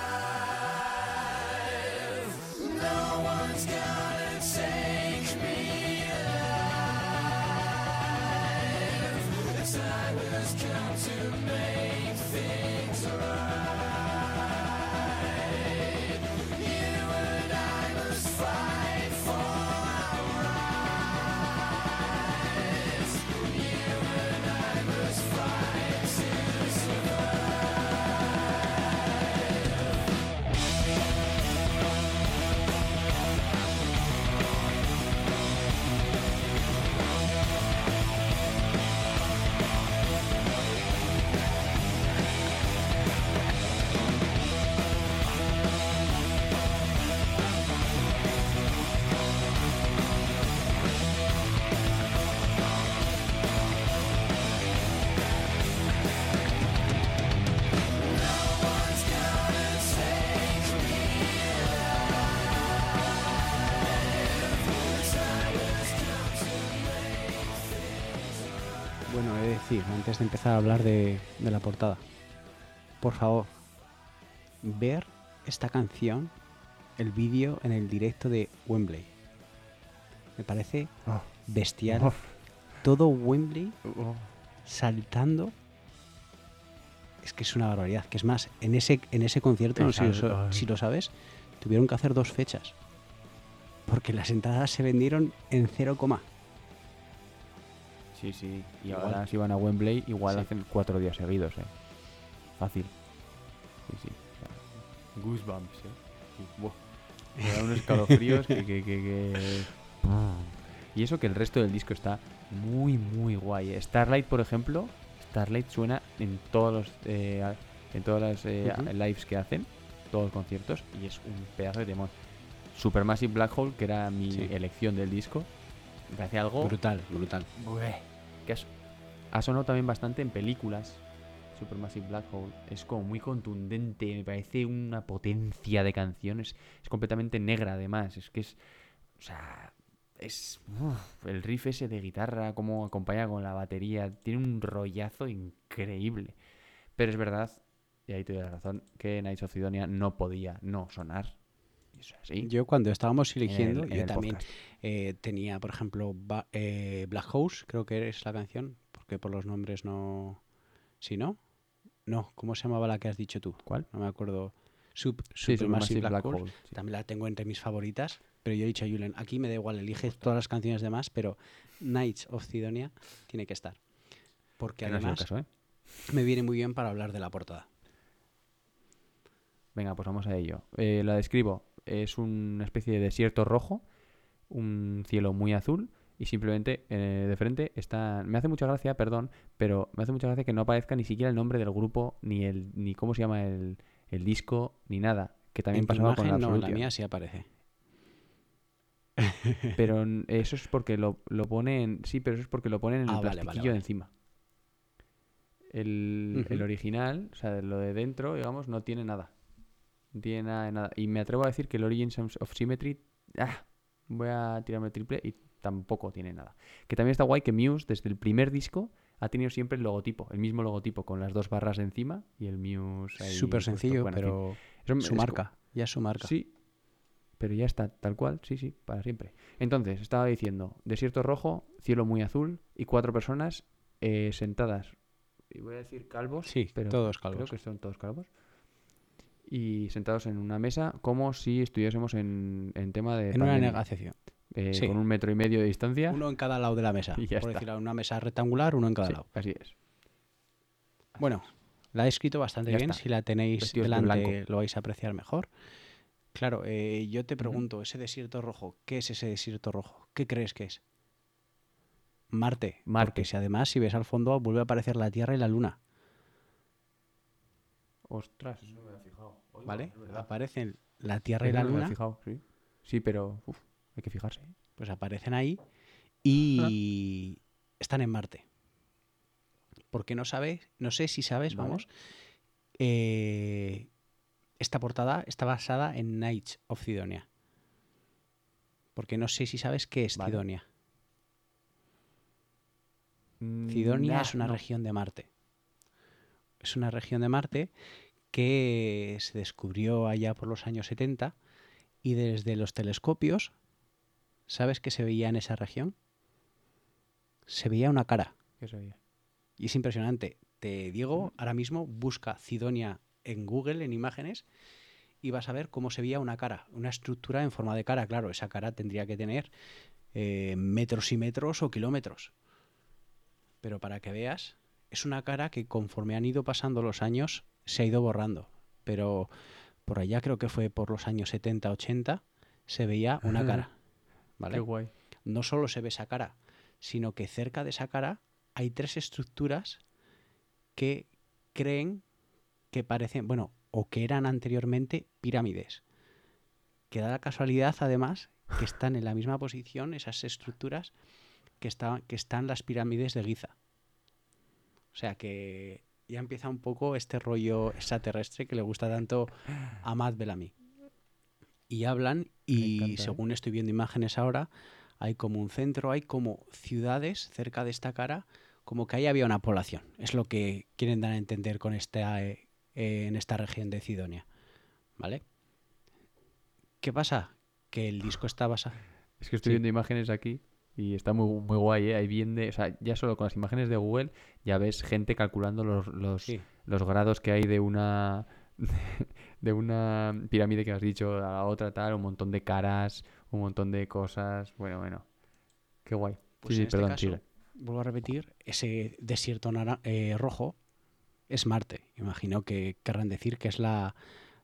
[SPEAKER 3] Bueno, he de decir, antes de empezar a hablar de, de la portada, por favor, ver esta canción, el vídeo en el directo de Wembley. Me parece
[SPEAKER 4] Oh.
[SPEAKER 3] bestial.
[SPEAKER 4] Oh.
[SPEAKER 3] Todo Wembley
[SPEAKER 4] Oh.
[SPEAKER 3] saltando. Es que es una barbaridad. Que es más, en ese, en ese concierto, no sé si, lo-
[SPEAKER 4] Ay.
[SPEAKER 3] si lo sabes, tuvieron que hacer dos fechas. Porque las entradas se vendieron en 0,
[SPEAKER 4] Sí, sí. Y
[SPEAKER 3] Igual.
[SPEAKER 4] ahora si van a Wembley, igual
[SPEAKER 3] Sí.
[SPEAKER 4] hacen cuatro días seguidos, ¿eh? Fácil. Sí, sí. O sea, Goosebumps, ¿eh? Buah. Me da unos escalofríos que, que, que, que- Y eso que el resto del disco está muy, muy guay. ¿eh? Starlight, por ejemplo, Starlight suena en todos los eh, en todas las eh, lives que hacen, todos los conciertos, y es un pedazo de temor. Supermassive Black Hole, que era mi
[SPEAKER 3] Sí.
[SPEAKER 4] elección del disco, me parece algo
[SPEAKER 3] Brutal, brutal.
[SPEAKER 4] Bueh, ha sonado también bastante en películas. Supermassive Black Hole es como muy contundente, me parece una potencia de canciones. Es completamente negra, además. Es que es. O sea. Es. el riff ese de guitarra, como acompaña con la batería. Tiene un rollazo increíble. Pero es verdad, y ahí te doy la razón, que Knights of Sidonia no podía no sonar. Y eso es así.
[SPEAKER 3] Yo cuando estábamos
[SPEAKER 4] en el-
[SPEAKER 3] eligiendo,
[SPEAKER 4] en
[SPEAKER 3] yo también eh, tenía, por ejemplo, Ba- eh, Black House, creo que es la canción, porque por los nombres no... ¿Sí, no? No, ¿cómo se llamaba la que has dicho tú?
[SPEAKER 4] ¿Cuál?
[SPEAKER 3] No me acuerdo. Sup-
[SPEAKER 4] Sí,
[SPEAKER 3] Supermassive Black,
[SPEAKER 4] Black
[SPEAKER 3] Hole.
[SPEAKER 4] Hole, sí.
[SPEAKER 3] También la tengo entre mis favoritas, pero yo he dicho a Julen, aquí me da igual, elige todas las canciones demás, pero Knights of Sidonia tiene que estar. Porque
[SPEAKER 4] no
[SPEAKER 3] además
[SPEAKER 4] caso, ¿eh?
[SPEAKER 3] me viene muy bien para hablar de la portada.
[SPEAKER 4] Venga, pues vamos a ello. Eh, la describo. Es una especie de desierto rojo, un cielo muy azul y simplemente eh, de frente está... Me hace mucha gracia, perdón, pero me hace mucha gracia que no aparezca ni siquiera el nombre del grupo, ni el ni cómo se llama el, el disco, ni nada. Que también
[SPEAKER 3] en
[SPEAKER 4] pasaba con la
[SPEAKER 3] no, la mía sí aparece.
[SPEAKER 4] Pero eso es porque lo, lo ponen... Sí, pero eso es porque lo ponen en
[SPEAKER 3] Ah,
[SPEAKER 4] el
[SPEAKER 3] vale, vale,
[SPEAKER 4] plastiquillo
[SPEAKER 3] vale.
[SPEAKER 4] de encima. El, el original, o sea, lo de dentro, digamos, no tiene nada. No tiene nada de nada. Y me atrevo a decir que el Origins of Symmetry ah, voy a tirarme el triple y tampoco tiene nada. Que también está guay que Muse, desde el primer disco, ha tenido siempre el logotipo, el mismo logotipo, con las dos barras encima y el Muse.
[SPEAKER 3] Súper sencillo,
[SPEAKER 4] Bueno,
[SPEAKER 3] pero
[SPEAKER 4] Eso
[SPEAKER 3] su
[SPEAKER 4] es
[SPEAKER 3] marca. Ya es su marca.
[SPEAKER 4] Sí, pero ya está, tal cual, sí, sí, para siempre. Entonces, estaba diciendo, desierto rojo, cielo muy azul y cuatro personas eh, sentadas. Y voy a decir calvos,
[SPEAKER 3] Sí,
[SPEAKER 4] pero
[SPEAKER 3] todos
[SPEAKER 4] creo
[SPEAKER 3] calvos.
[SPEAKER 4] que son todos calvos. Y sentados en una mesa como si estuviésemos en, en tema de
[SPEAKER 3] En una
[SPEAKER 4] pandemia,
[SPEAKER 3] negociación.
[SPEAKER 4] eh,
[SPEAKER 3] sí.
[SPEAKER 4] con un metro y medio de distancia.
[SPEAKER 3] Uno en cada lado de la mesa.
[SPEAKER 4] Y ya
[SPEAKER 3] por
[SPEAKER 4] está.
[SPEAKER 3] decirlo, una mesa rectangular, uno en cada
[SPEAKER 4] Sí,
[SPEAKER 3] lado.
[SPEAKER 4] así es.
[SPEAKER 3] Bueno, la he escrito bastante
[SPEAKER 4] Ya
[SPEAKER 3] bien.
[SPEAKER 4] está.
[SPEAKER 3] Si la tenéis
[SPEAKER 4] Vestidos de
[SPEAKER 3] delante, lo vais a apreciar mejor. Claro, eh, yo te pregunto, ese desierto rojo, ¿qué es ese desierto rojo? ¿Qué crees que es? Marte.
[SPEAKER 4] Marte.
[SPEAKER 3] Porque si además, si ves al fondo, vuelve a aparecer la Tierra y la Luna.
[SPEAKER 4] Ostras, no me había fijado. Oiga,
[SPEAKER 3] ¿Vale? Aparecen la Tierra y la Luna.
[SPEAKER 4] fijado, sí. Sí, pero uf, hay que fijarse.
[SPEAKER 3] pues aparecen ahí y están en Marte. Porque no sabes, no sé si sabes,
[SPEAKER 4] Vale.
[SPEAKER 3] vamos, eh, esta portada está basada en Knights of Sidonia. Porque no sé si sabes qué es
[SPEAKER 4] Vale.
[SPEAKER 3] Sidonia.
[SPEAKER 4] Mm,
[SPEAKER 3] Sidonia
[SPEAKER 4] nah,
[SPEAKER 3] es una
[SPEAKER 4] no.
[SPEAKER 3] región de Marte. Es una región de Marte que se descubrió allá por los años 70 y desde los telescopios, ¿sabes qué se veía en esa región? Se veía una cara.
[SPEAKER 4] ¿Qué sabía?
[SPEAKER 3] Y es impresionante. Te digo, ahora mismo busca Sidonia en Google, en imágenes, y vas a ver cómo se veía una cara, una estructura en forma de cara. Claro, esa cara tendría que tener eh, metros y metros o kilómetros. Pero para que veas, es una cara que conforme han ido pasando los años se ha ido borrando. Pero por allá creo que fue por los años 70, 80, se veía una cara. ¿vale?
[SPEAKER 4] Qué guay.
[SPEAKER 3] no solo se ve esa cara, sino que cerca de esa cara hay tres estructuras que creen que parecen, bueno, o que eran anteriormente pirámides. Que da la casualidad, además, que están en la misma posición esas estructuras que, estaban que están las pirámides de Giza. O sea que ya empieza un poco este rollo extraterrestre que le gusta tanto a Matt Bellamy. Y hablan, y
[SPEAKER 4] encanta, ¿eh?
[SPEAKER 3] según estoy viendo imágenes ahora, hay como un centro, hay como ciudades cerca de esta cara, como que ahí había una población. Es lo que quieren dar a entender con esta, eh, eh, en esta región de Sidonia. ¿Vale? ¿Qué pasa? Que el disco está basado.
[SPEAKER 4] Es que estoy
[SPEAKER 3] Sí.
[SPEAKER 4] viendo imágenes aquí y está muy, muy guay, ¿eh? Ahí bien de, o sea, ya solo con las imágenes de Google ya ves gente calculando los, los,
[SPEAKER 3] Sí.
[SPEAKER 4] los grados que hay de una de una pirámide que has dicho a la otra tal, un montón de caras, un montón de cosas. Bueno, bueno. Qué guay.
[SPEAKER 3] Pues
[SPEAKER 4] sí,
[SPEAKER 3] en
[SPEAKER 4] sí,
[SPEAKER 3] este
[SPEAKER 4] perdón,
[SPEAKER 3] caso,
[SPEAKER 4] sigue.
[SPEAKER 3] vuelvo a repetir, ese desierto eh, rojo es Marte. Imagino que querrán decir que es la,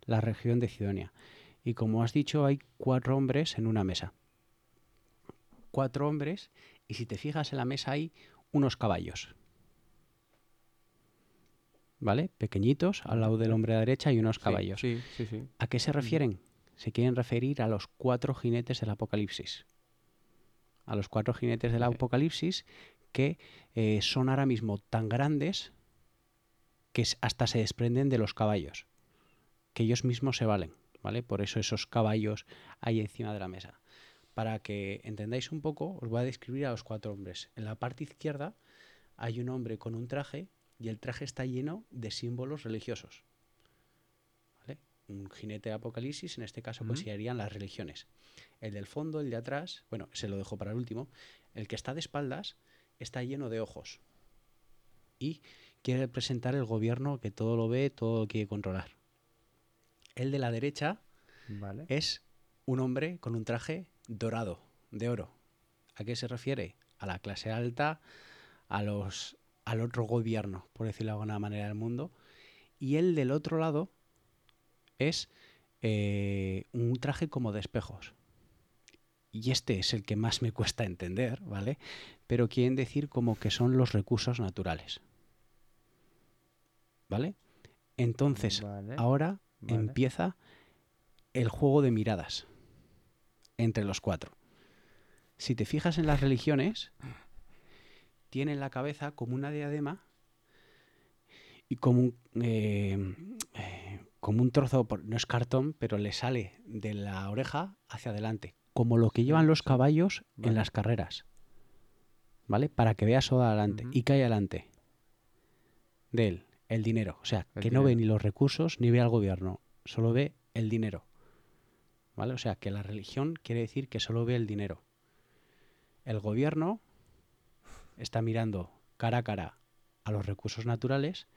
[SPEAKER 3] la región de Sidonia. Y como has dicho, hay cuatro hombres en una mesa. Cuatro hombres, y si te fijas en la mesa hay unos caballos. ¿Vale? Pequeñitos, al lado del hombre a la derecha hay unos caballos.
[SPEAKER 4] Sí, sí, sí.
[SPEAKER 3] ¿A qué se refieren? Se quieren referir a los cuatro jinetes del Apocalipsis. A los cuatro jinetes del. Apocalipsis que eh, son ahora mismo tan grandes que hasta se desprenden de los caballos, que ellos mismos se valen, ¿vale? Por eso esos caballos hay encima de la mesa. Para que entendáis un poco, os voy a describir a los cuatro hombres. En la parte izquierda hay un hombre con un traje y el traje está lleno de símbolos religiosos. ¿vale? Un jinete de Apocalipsis, en este caso, pues
[SPEAKER 4] Ujú.
[SPEAKER 3] serían las religiones. El del fondo, el de atrás, bueno, se lo dejo para el último. El que está de espaldas está lleno de ojos. Y quiere representar el gobierno que todo lo ve, todo lo quiere controlar. El de la derecha
[SPEAKER 4] Vale.
[SPEAKER 3] es un hombre con un traje dorado, de oro. ¿A qué se refiere? A la clase alta, a los, al otro gobierno, por decirlo de alguna manera, del mundo. Y el del otro lado es eh, un traje como de espejos. Y este es el que más me cuesta entender, ¿vale? Pero quieren decir como que son los recursos naturales. ¿Vale? Entonces,
[SPEAKER 4] Vale,
[SPEAKER 3] ahora
[SPEAKER 4] vale.
[SPEAKER 3] empieza el juego de miradas entre los cuatro. Si te fijas en las religiones, tienen la cabeza como una diadema y como un, eh, eh, como un trozo, por- no es cartón, pero le sale de la oreja hacia adelante, como lo que llevan los caballos
[SPEAKER 4] Vale.
[SPEAKER 3] en las carreras. ¿Vale? Para que veas todo adelante. ¿Y hay adelante? De él, el dinero. O sea,
[SPEAKER 4] El
[SPEAKER 3] que no ve ni los recursos ni ve al gobierno, solo ve el dinero. ¿Vale? O sea, que la religión quiere decir que solo ve el dinero. El gobierno está mirando cara a cara a los recursos naturales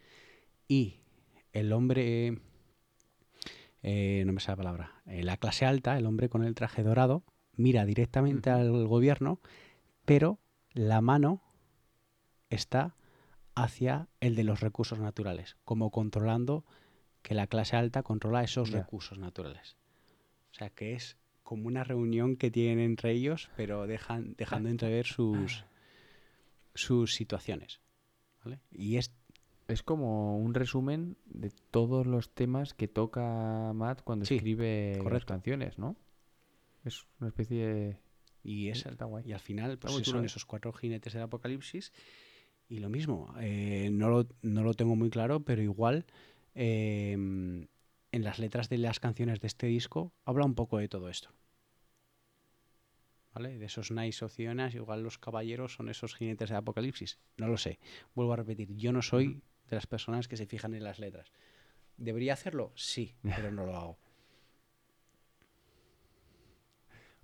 [SPEAKER 3] y el hombre, eh, no me sale la palabra, eh, la clase alta, el hombre con el traje dorado, mira directamente al gobierno, pero la mano está hacia el de los recursos naturales, como controlando que la clase alta controla esos recursos naturales. O sea, que es como una reunión que tienen entre ellos, pero dejan, dejando entrever sus, sus situaciones. ¿vale? Y es
[SPEAKER 4] Es como un resumen de todos los temas que toca Matt cuando
[SPEAKER 3] Sí,
[SPEAKER 4] escribe las canciones, ¿no? Es una especie de...
[SPEAKER 3] Y, es,
[SPEAKER 4] Está guay.
[SPEAKER 3] y al final pues, son
[SPEAKER 4] chulo,
[SPEAKER 3] esos cuatro jinetes del apocalipsis. Y lo mismo, eh, no, lo, no lo tengo muy claro, pero igual eh, en las letras de las canciones de este disco habla un poco de todo esto. ¿Vale? De esos Nice Oceanas, igual los caballeros son esos jinetes del apocalipsis. No lo sé. Vuelvo a repetir, yo no soy de las personas que se fijan en las letras. ¿Debería hacerlo? Sí, pero no lo hago.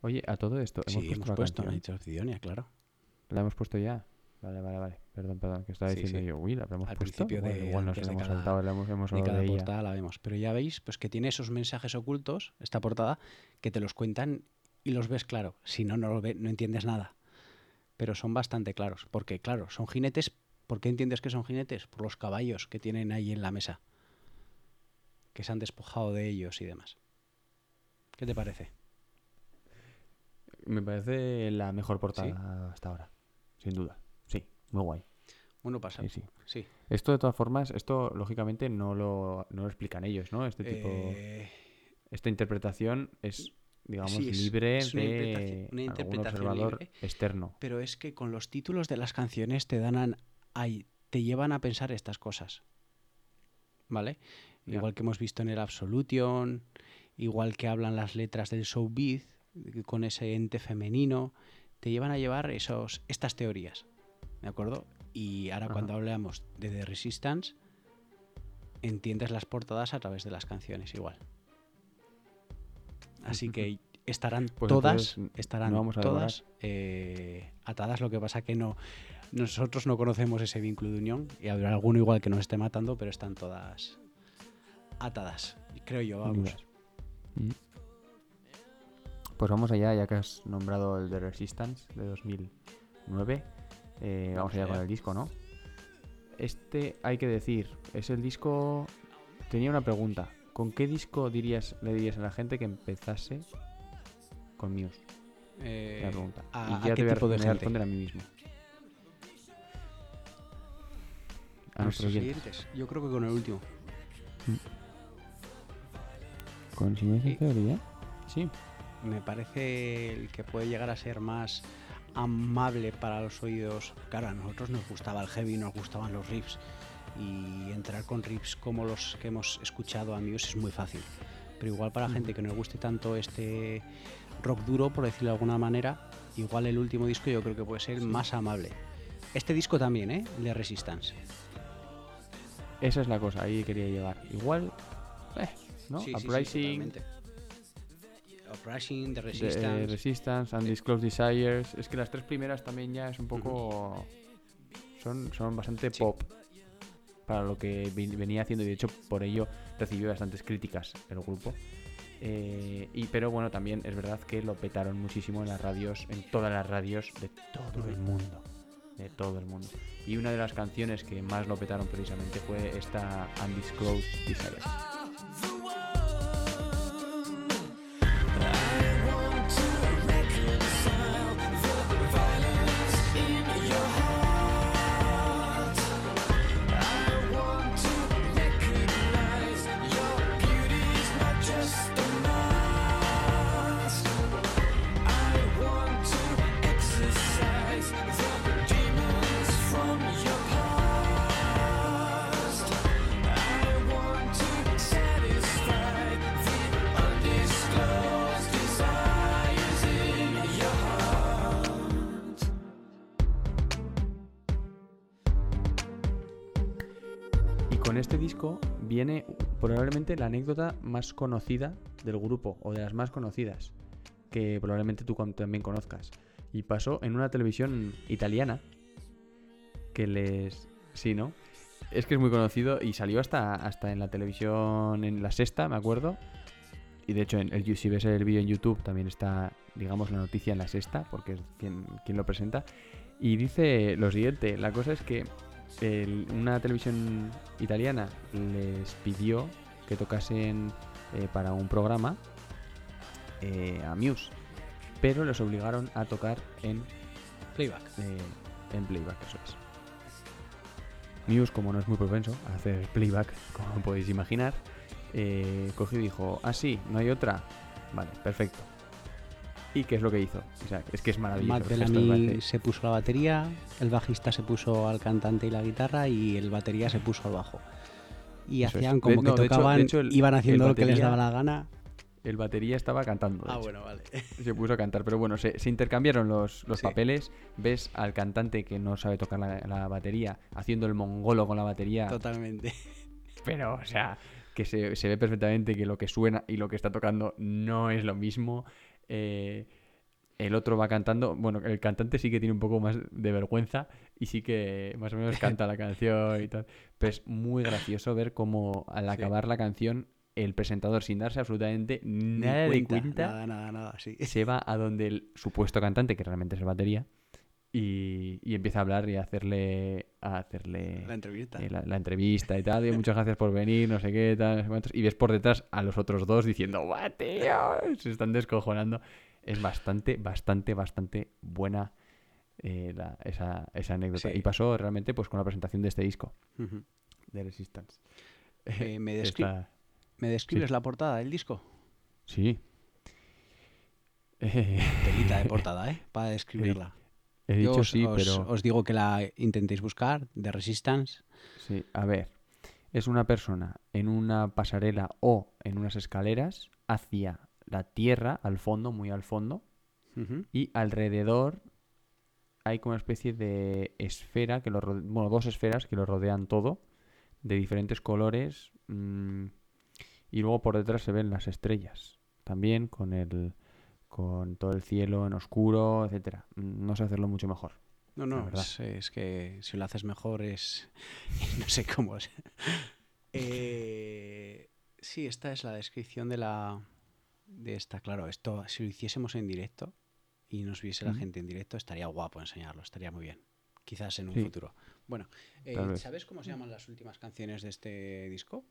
[SPEAKER 4] Oye, a todo esto, hemos
[SPEAKER 3] sí,
[SPEAKER 4] puesto
[SPEAKER 3] hemos puesto claro.
[SPEAKER 4] ¿La hemos puesto ya? Vale, vale, vale. Perdón, perdón, que estaba
[SPEAKER 3] Sí,
[SPEAKER 4] diciendo
[SPEAKER 3] sí.
[SPEAKER 4] yo, uy, la habremos
[SPEAKER 3] Al
[SPEAKER 4] puesto.
[SPEAKER 3] principio
[SPEAKER 4] Bueno,
[SPEAKER 3] de-
[SPEAKER 4] igual nos hemos
[SPEAKER 3] cada-
[SPEAKER 4] saltado, la hemos, hemos
[SPEAKER 3] de cada
[SPEAKER 4] de ella.
[SPEAKER 3] portada la vemos. Pero ya veis pues que tiene esos mensajes ocultos, esta portada, que te los cuentan y los ves claro. Si no, no, lo ve- no entiendes nada. Pero son bastante claros. Porque, claro, son jinetes. ¿Por qué entiendes que son jinetes? Por los caballos que tienen ahí en la mesa. Que se han despojado de ellos y demás. ¿Qué te parece?
[SPEAKER 4] Me parece la mejor portada hasta ahora, sin duda. Muy guay.
[SPEAKER 3] Bueno, pasa.
[SPEAKER 4] Sí, sí.
[SPEAKER 3] Sí.
[SPEAKER 4] Esto de todas formas, esto lógicamente no lo, no lo explican ellos, ¿no? Este tipo,
[SPEAKER 3] Eh,
[SPEAKER 4] esta interpretación es, digamos,
[SPEAKER 3] sí, es-
[SPEAKER 4] libre
[SPEAKER 3] es una
[SPEAKER 4] de
[SPEAKER 3] interpretación- una
[SPEAKER 4] algún observador
[SPEAKER 3] libre.
[SPEAKER 4] externo.
[SPEAKER 3] Pero es que con los títulos de las canciones te dan a- ay, te llevan a pensar estas cosas. ¿Vale? Igual que hemos visto en el Absolution, igual que hablan las letras del showbiz con ese ente femenino, te llevan a llevar esos estas teorías. ¿De acuerdo? Y ahora
[SPEAKER 4] Ajá.
[SPEAKER 3] cuando hablamos de The Resistance entiendes las portadas a través de las canciones igual. Así que estarán
[SPEAKER 4] Pues
[SPEAKER 3] todas, estarán
[SPEAKER 4] no vamos a devorar.
[SPEAKER 3] todas eh, atadas. Lo que pasa que no nosotros no conocemos ese vínculo de unión y habrá alguno igual que nos esté matando, pero están todas atadas. Creo yo, vamos.
[SPEAKER 4] Mm. Pues vamos allá, ya que has nombrado el de Resistance de 2009. Eh, vamos allá con el disco, ¿no? Este, hay que decir, es el disco... Tenía una pregunta. ¿Con qué disco dirías, le dirías a la gente que empezase con Muse?
[SPEAKER 3] Eh,
[SPEAKER 4] La pregunta.
[SPEAKER 3] ¿a,
[SPEAKER 4] y
[SPEAKER 3] a
[SPEAKER 4] ya
[SPEAKER 3] qué
[SPEAKER 4] te voy a,
[SPEAKER 3] tipo de
[SPEAKER 4] voy a responder a mí mismo. A
[SPEAKER 3] A
[SPEAKER 4] nuestros oyentes.
[SPEAKER 3] Yo creo que con el último.
[SPEAKER 4] ¿Con Silencio
[SPEAKER 3] Sí.
[SPEAKER 4] Teoría?
[SPEAKER 3] Sí. Me parece el que puede llegar a ser más amable para los oídos. Claro, a nosotros nos gustaba el heavy, nos gustaban los riffs. Y entrar con riffs como los que hemos escuchado a Muse es muy fácil. Pero igual para gente que no le guste tanto este rock duro, por decirlo de alguna manera, igual el último disco yo creo que puede ser más amable. Este disco también, ¿eh? El de Resistance.
[SPEAKER 4] Esa es la cosa, ahí quería llegar. Igual, eh, ¿no?
[SPEAKER 3] Sí, sí, sí,
[SPEAKER 4] Uprising,
[SPEAKER 3] The
[SPEAKER 4] de-
[SPEAKER 3] Resistance.
[SPEAKER 4] eh, Resistance, Undisclosed Desires. Es que las tres primeras también ya es un poco. son, son bastante
[SPEAKER 3] Sí.
[SPEAKER 4] pop para lo que venía haciendo y de hecho por ello recibió bastantes críticas el grupo. Eh, y, pero bueno, también es verdad que lo petaron muchísimo en las radios, en todas las radios de todo el mundo. De todo el mundo. Y una de las canciones que más lo petaron precisamente fue esta Undisclosed Desires. La anécdota más conocida del grupo, o de las más conocidas, que probablemente tú también conozcas. Y pasó en una televisión italiana que les... Sí, ¿no? Es que es muy conocido y salió hasta, hasta en la televisión, en la sexta, me acuerdo. Y de hecho, el, si ves el vídeo en YouTube, también está, digamos, la noticia en la sexta, porque es quien, quien lo presenta. Y dice lo siguiente, la cosa es que una televisión italiana les pidió que tocasen eh, para un programa eh, a Muse, pero les obligaron a tocar en,
[SPEAKER 3] Playback.
[SPEAKER 4] eh, en playback, eso es. Muse, como no es muy propenso a hacer playback, como podéis imaginar, eh, cogió y dijo, ah sí, no hay otra. Vale, perfecto. ¿Y qué es lo que hizo? O sea, es que es maravilloso.
[SPEAKER 3] Matt Bellamy se puso la batería, el bajista se puso al cantante y la guitarra y el batería se puso al bajo. Y
[SPEAKER 4] Eso es.
[SPEAKER 3] hacían como
[SPEAKER 4] De-
[SPEAKER 3] que
[SPEAKER 4] no, de hecho-
[SPEAKER 3] tocaban,
[SPEAKER 4] de hecho, el-
[SPEAKER 3] iban haciendo
[SPEAKER 4] el
[SPEAKER 3] lo que les daba la gana.
[SPEAKER 4] El batería estaba cantando.
[SPEAKER 3] Ah,
[SPEAKER 4] hecho.
[SPEAKER 3] bueno, vale.
[SPEAKER 4] Se puso a cantar, pero bueno, se, se intercambiaron los, los
[SPEAKER 3] Sí.
[SPEAKER 4] papeles. Ves al cantante que no sabe tocar la, la batería haciendo el mongolo con la batería.
[SPEAKER 3] Totalmente.
[SPEAKER 4] Pero, o sea, que se, se ve perfectamente que lo que suena y lo que está tocando no es lo mismo. Eh, el otro va cantando. Bueno, el cantante sí que tiene un poco más de vergüenza y sí que más o menos canta la canción y tal. Pero es muy gracioso ver cómo al
[SPEAKER 3] Sí.
[SPEAKER 4] acabar la canción, el presentador, sin darse absolutamente nada de cuenta,
[SPEAKER 3] Nada, nada, nada, sí.
[SPEAKER 4] se va a donde el supuesto cantante, que realmente es el batería, y, y empieza a hablar y a hacerle, a hacerle
[SPEAKER 3] La entrevista.
[SPEAKER 4] eh, la, la entrevista y tal. Y muchas gracias por venir, no sé qué, tal, no sé cuántos. Y ves por detrás a los otros dos diciendo, ¡guau, tío! Se están descojonando. Es bastante, bastante, bastante buena eh, la- esa, esa anécdota.
[SPEAKER 3] Sí.
[SPEAKER 4] Y pasó realmente pues con la presentación de este disco, de Resistance.
[SPEAKER 3] Eh, ¿me, descri-
[SPEAKER 4] Esta-
[SPEAKER 3] ¿Me describes la portada del disco?
[SPEAKER 4] Sí. Eh,
[SPEAKER 3] Telita de portada, ¿eh? Para describirla.
[SPEAKER 4] he dicho
[SPEAKER 3] os,
[SPEAKER 4] sí,
[SPEAKER 3] os-
[SPEAKER 4] pero...
[SPEAKER 3] os digo que la intentéis buscar, de Resistance.
[SPEAKER 4] Sí, a ver. Es una persona en una pasarela o en unas escaleras hacia la tierra, al fondo, muy al fondo, y alrededor hay como una especie de esfera, que lo bueno, dos esferas que lo rodean todo, de diferentes colores, mm, y luego por detrás se ven las estrellas, también con el con todo el cielo en oscuro, etcétera. No sé hacerlo mucho mejor.
[SPEAKER 3] No, no, es, es que si lo haces mejor es... no sé cómo es. Eh, sí, esta es la descripción de la... De esta, claro, esto si lo hiciésemos en directo y nos viese la gente en directo, estaría guapo enseñarlo, estaría muy bien. Quizás en un
[SPEAKER 4] Sí.
[SPEAKER 3] futuro. Bueno, eh. ¿sabes cómo se llaman las últimas canciones de este disco?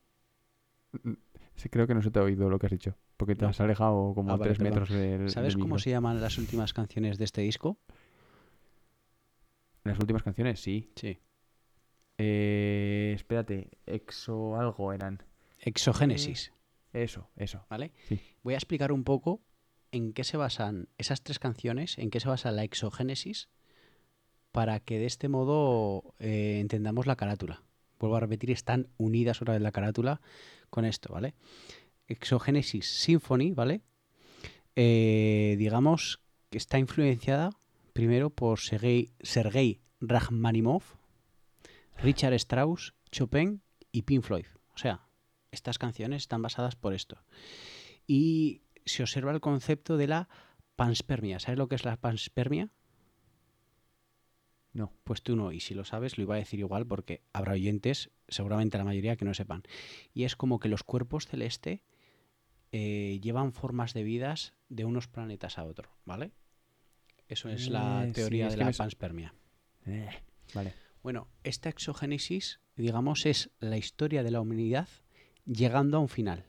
[SPEAKER 4] Sí, creo que no se te ha oído lo que has dicho, porque te
[SPEAKER 3] No.
[SPEAKER 4] has alejado como
[SPEAKER 3] Ah,
[SPEAKER 4] a
[SPEAKER 3] vale,
[SPEAKER 4] tres metros del
[SPEAKER 3] ¿Sabes
[SPEAKER 4] del
[SPEAKER 3] cómo se llaman las últimas canciones de este disco?
[SPEAKER 4] Las últimas canciones, sí.
[SPEAKER 3] Sí.
[SPEAKER 4] Eh, espérate, exo algo eran.
[SPEAKER 3] Exogénesis,
[SPEAKER 4] Eso, eso.
[SPEAKER 3] ¿vale?
[SPEAKER 4] Sí.
[SPEAKER 3] Voy a explicar un poco en qué se basan esas tres canciones, en qué se basa la exogénesis, para que de este modo eh, entendamos la carátula. Vuelvo a repetir, están unidas otra vez la carátula con esto, ¿vale? Exogénesis Symphony, ¿vale? Eh, digamos que está influenciada primero por Sergei, Sergei Rachmaninoff, Richard Strauss, Chopin y Pink Floyd. O sea, estas canciones están basadas por esto. Y se observa el concepto de la panspermia. ¿Sabes lo que es la panspermia?
[SPEAKER 4] No.
[SPEAKER 3] Pues tú no, y si lo sabes, lo iba a decir igual porque habrá oyentes, seguramente la mayoría, que no sepan. Y es como que los cuerpos celestes eh, llevan formas de vidas de unos planetas a otro, ¿vale? Eso es la
[SPEAKER 4] Eh, sí,
[SPEAKER 3] teoría
[SPEAKER 4] es
[SPEAKER 3] de la
[SPEAKER 4] me
[SPEAKER 3] panspermia.
[SPEAKER 4] Eh, vale.
[SPEAKER 3] Bueno, esta exogénesis, digamos, es la historia de la humanidad llegando a un final.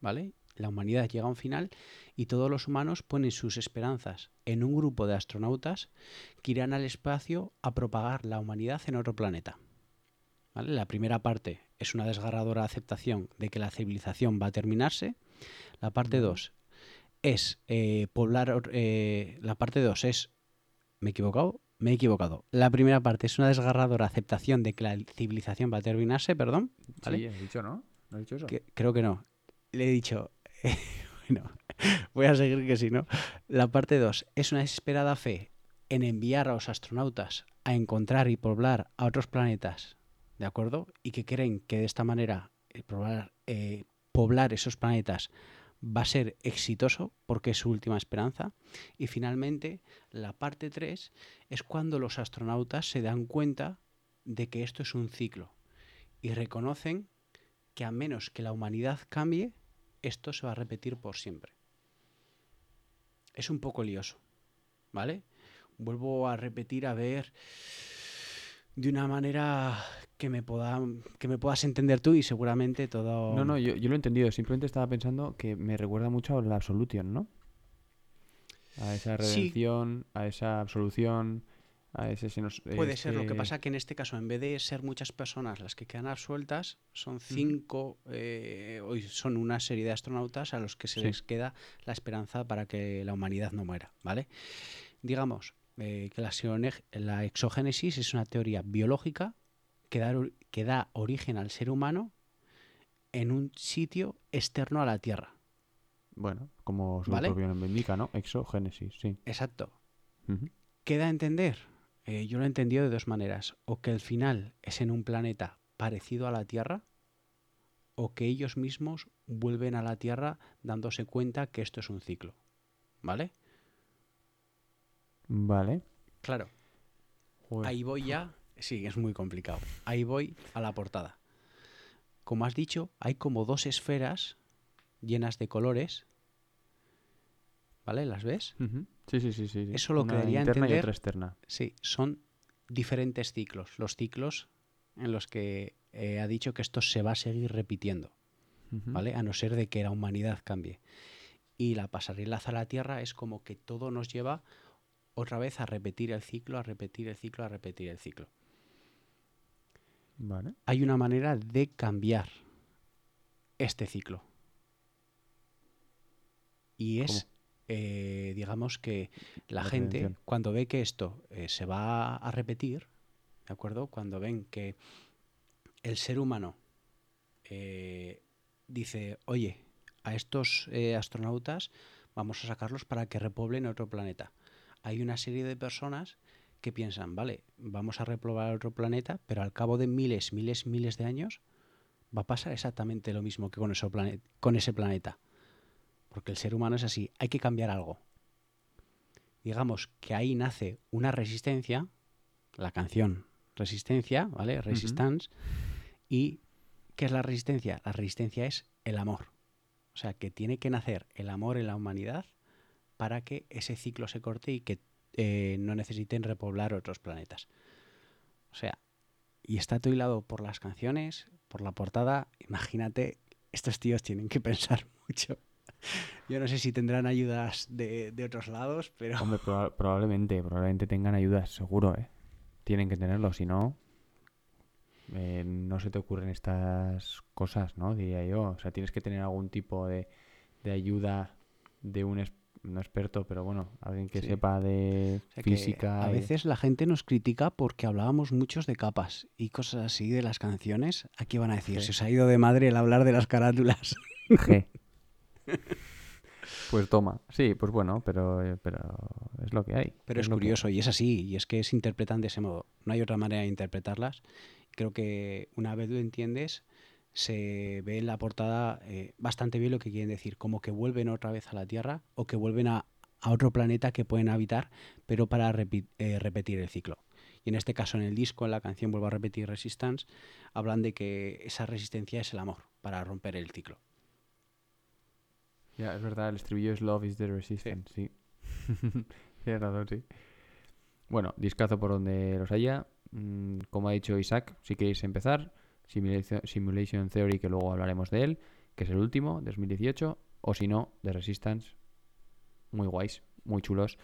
[SPEAKER 3] ¿Vale? La humanidad llega a un final y todos los humanos ponen sus esperanzas en un grupo de astronautas que irán al espacio a propagar la humanidad en otro planeta. ¿Vale? La primera parte es una desgarradora aceptación de que la civilización va a terminarse. La parte 2 es eh, poblar. eh, la parte 2 es. ¿Me he equivocado? Me he equivocado. La primera parte es una desgarradora aceptación de que la civilización va a terminarse, perdón. ¿vale?
[SPEAKER 4] Sí, has dicho, ¿no? ¿No has dicho eso?
[SPEAKER 3] Que- creo que no. Le he dicho. bueno, voy a seguir que si no. La parte 2 es una desesperada fe en enviar a los astronautas a encontrar y poblar a otros planetas ¿de acuerdo? Y que creen que de esta manera eh, poblar, eh, poblar esos planetas va a ser exitoso porque es su última esperanza. Y finalmente, la parte 3 es cuando los astronautas se dan cuenta de que esto es un ciclo y reconocen que a menos que la humanidad cambie, esto se va a repetir por siempre. Es un poco lioso, ¿vale? Vuelvo a repetir a ver de una manera que me pueda que me puedas entender tú y seguramente todo
[SPEAKER 4] No, no, yo, yo lo he entendido. Simplemente estaba pensando que me recuerda mucho a la Absolution, ¿no? A esa
[SPEAKER 3] Sí.
[SPEAKER 4] redención, a esa absolución, a ese... se nos-
[SPEAKER 3] Puede ser, lo que pasa que en este caso, en vez de ser muchas personas las que quedan absueltas, son cinco, eh, hoy son una serie de astronautas a los que se
[SPEAKER 4] Sí.
[SPEAKER 3] les queda la esperanza para que la humanidad no muera, ¿vale? Digamos eh, que la, la exogénesis es una teoría biológica que da, que da origen al ser humano en un sitio externo a la Tierra.
[SPEAKER 4] Bueno, como su
[SPEAKER 3] ¿Vale?
[SPEAKER 4] propio nombre indica, ¿no? Exogénesis, sí.
[SPEAKER 3] Exacto.
[SPEAKER 4] Ujú.
[SPEAKER 3] ¿Qué da a entender? Eh, yo lo he entendido de dos maneras. O que el final es en un planeta parecido a la Tierra, o que ellos mismos vuelven a la Tierra dándose cuenta que esto es un ciclo. ¿Vale?
[SPEAKER 4] Vale.
[SPEAKER 3] Claro.
[SPEAKER 4] Joder.
[SPEAKER 3] Ahí voy ya. Sí, es muy complicado. Ahí voy a la portada. Como has dicho, hay como dos esferas llenas de colores. ¿Vale? ¿Las ves?
[SPEAKER 4] Sí, sí, sí. sí.
[SPEAKER 3] Eso lo
[SPEAKER 4] Una
[SPEAKER 3] quedaría
[SPEAKER 4] interna y otra externa.
[SPEAKER 3] Sí, son diferentes ciclos. Los ciclos en los que eh, ha dicho que esto se va a seguir repitiendo. ¿vale? A no ser de que la humanidad cambie. Y la pasarela hacia la Tierra es como que todo nos lleva otra vez a repetir el ciclo, a repetir el ciclo, a repetir el ciclo.
[SPEAKER 4] Vale.
[SPEAKER 3] Hay una manera de cambiar este ciclo. Y es, eh, digamos que la,
[SPEAKER 4] La
[SPEAKER 3] gente, cuando ve que esto eh, se va a repetir, ¿de acuerdo? Cuando ven que el ser humano eh, dice, oye, a estos eh, astronautas vamos a sacarlos para que repoblen otro planeta. Hay una serie de personas que piensan, vale, vamos a repoblar otro planeta, pero al cabo de miles, miles, miles de años va a pasar exactamente lo mismo que con, eso plane- con ese planeta. Porque el ser humano es así, hay que cambiar algo. Digamos que ahí nace una resistencia, la canción Resistencia, ¿vale? Resistance. ¿Y qué es la resistencia? La resistencia es el amor. O sea, que tiene que nacer el amor en la humanidad para que ese ciclo se corte y que eh, no necesiten repoblar otros planetas. O sea, y está todo hilado por las canciones, por la portada. Imagínate, estos tíos tienen que pensar mucho. Yo no sé si tendrán ayudas de, de otros lados, pero
[SPEAKER 4] Hombre, proba- probablemente, probablemente tengan ayudas, seguro, ¿eh? Tienen que tenerlo, si no, eh, no se te ocurren estas cosas, ¿no? Diría yo. O sea, tienes que tener algún tipo de, de ayuda de un, no experto, pero bueno, alguien que
[SPEAKER 3] Sí.
[SPEAKER 4] sepa de
[SPEAKER 3] O sea que
[SPEAKER 4] física.
[SPEAKER 3] a
[SPEAKER 4] y-
[SPEAKER 3] veces la gente nos critica porque hablábamos muchos de capas y cosas así de las canciones. Aquí van a decir, se os ha ido de madre el hablar de las carátulas.
[SPEAKER 4] G. Pues toma. Sí, pues bueno, pero, eh, pero es lo que hay.
[SPEAKER 3] Pero es,
[SPEAKER 4] que-
[SPEAKER 3] curioso y es así, y es que se interpretan de ese modo. No hay otra manera de interpretarlas. Creo que una vez lo entiendes, se ve en la portada eh, bastante bien lo que quieren decir, como que vuelven otra vez a la Tierra o que vuelven a, a otro planeta que pueden habitar, pero para repi- eh, repetir el ciclo. Y en este caso, en el disco, en la canción Vuelvo a repetir Resistance, hablan de que esa resistencia es el amor para romper el ciclo.
[SPEAKER 4] Ya, es verdad, el estribillo es Love is the Resistance, sí. Tienes razón, sí. Bueno, discazo por donde los haya. Mm, como ha dicho Isaac, si queréis empezar, Simulation, Simulation Theory, que luego hablaremos de él, que es el último, 2018, o si no, de Resistance. Muy guays, muy chulos.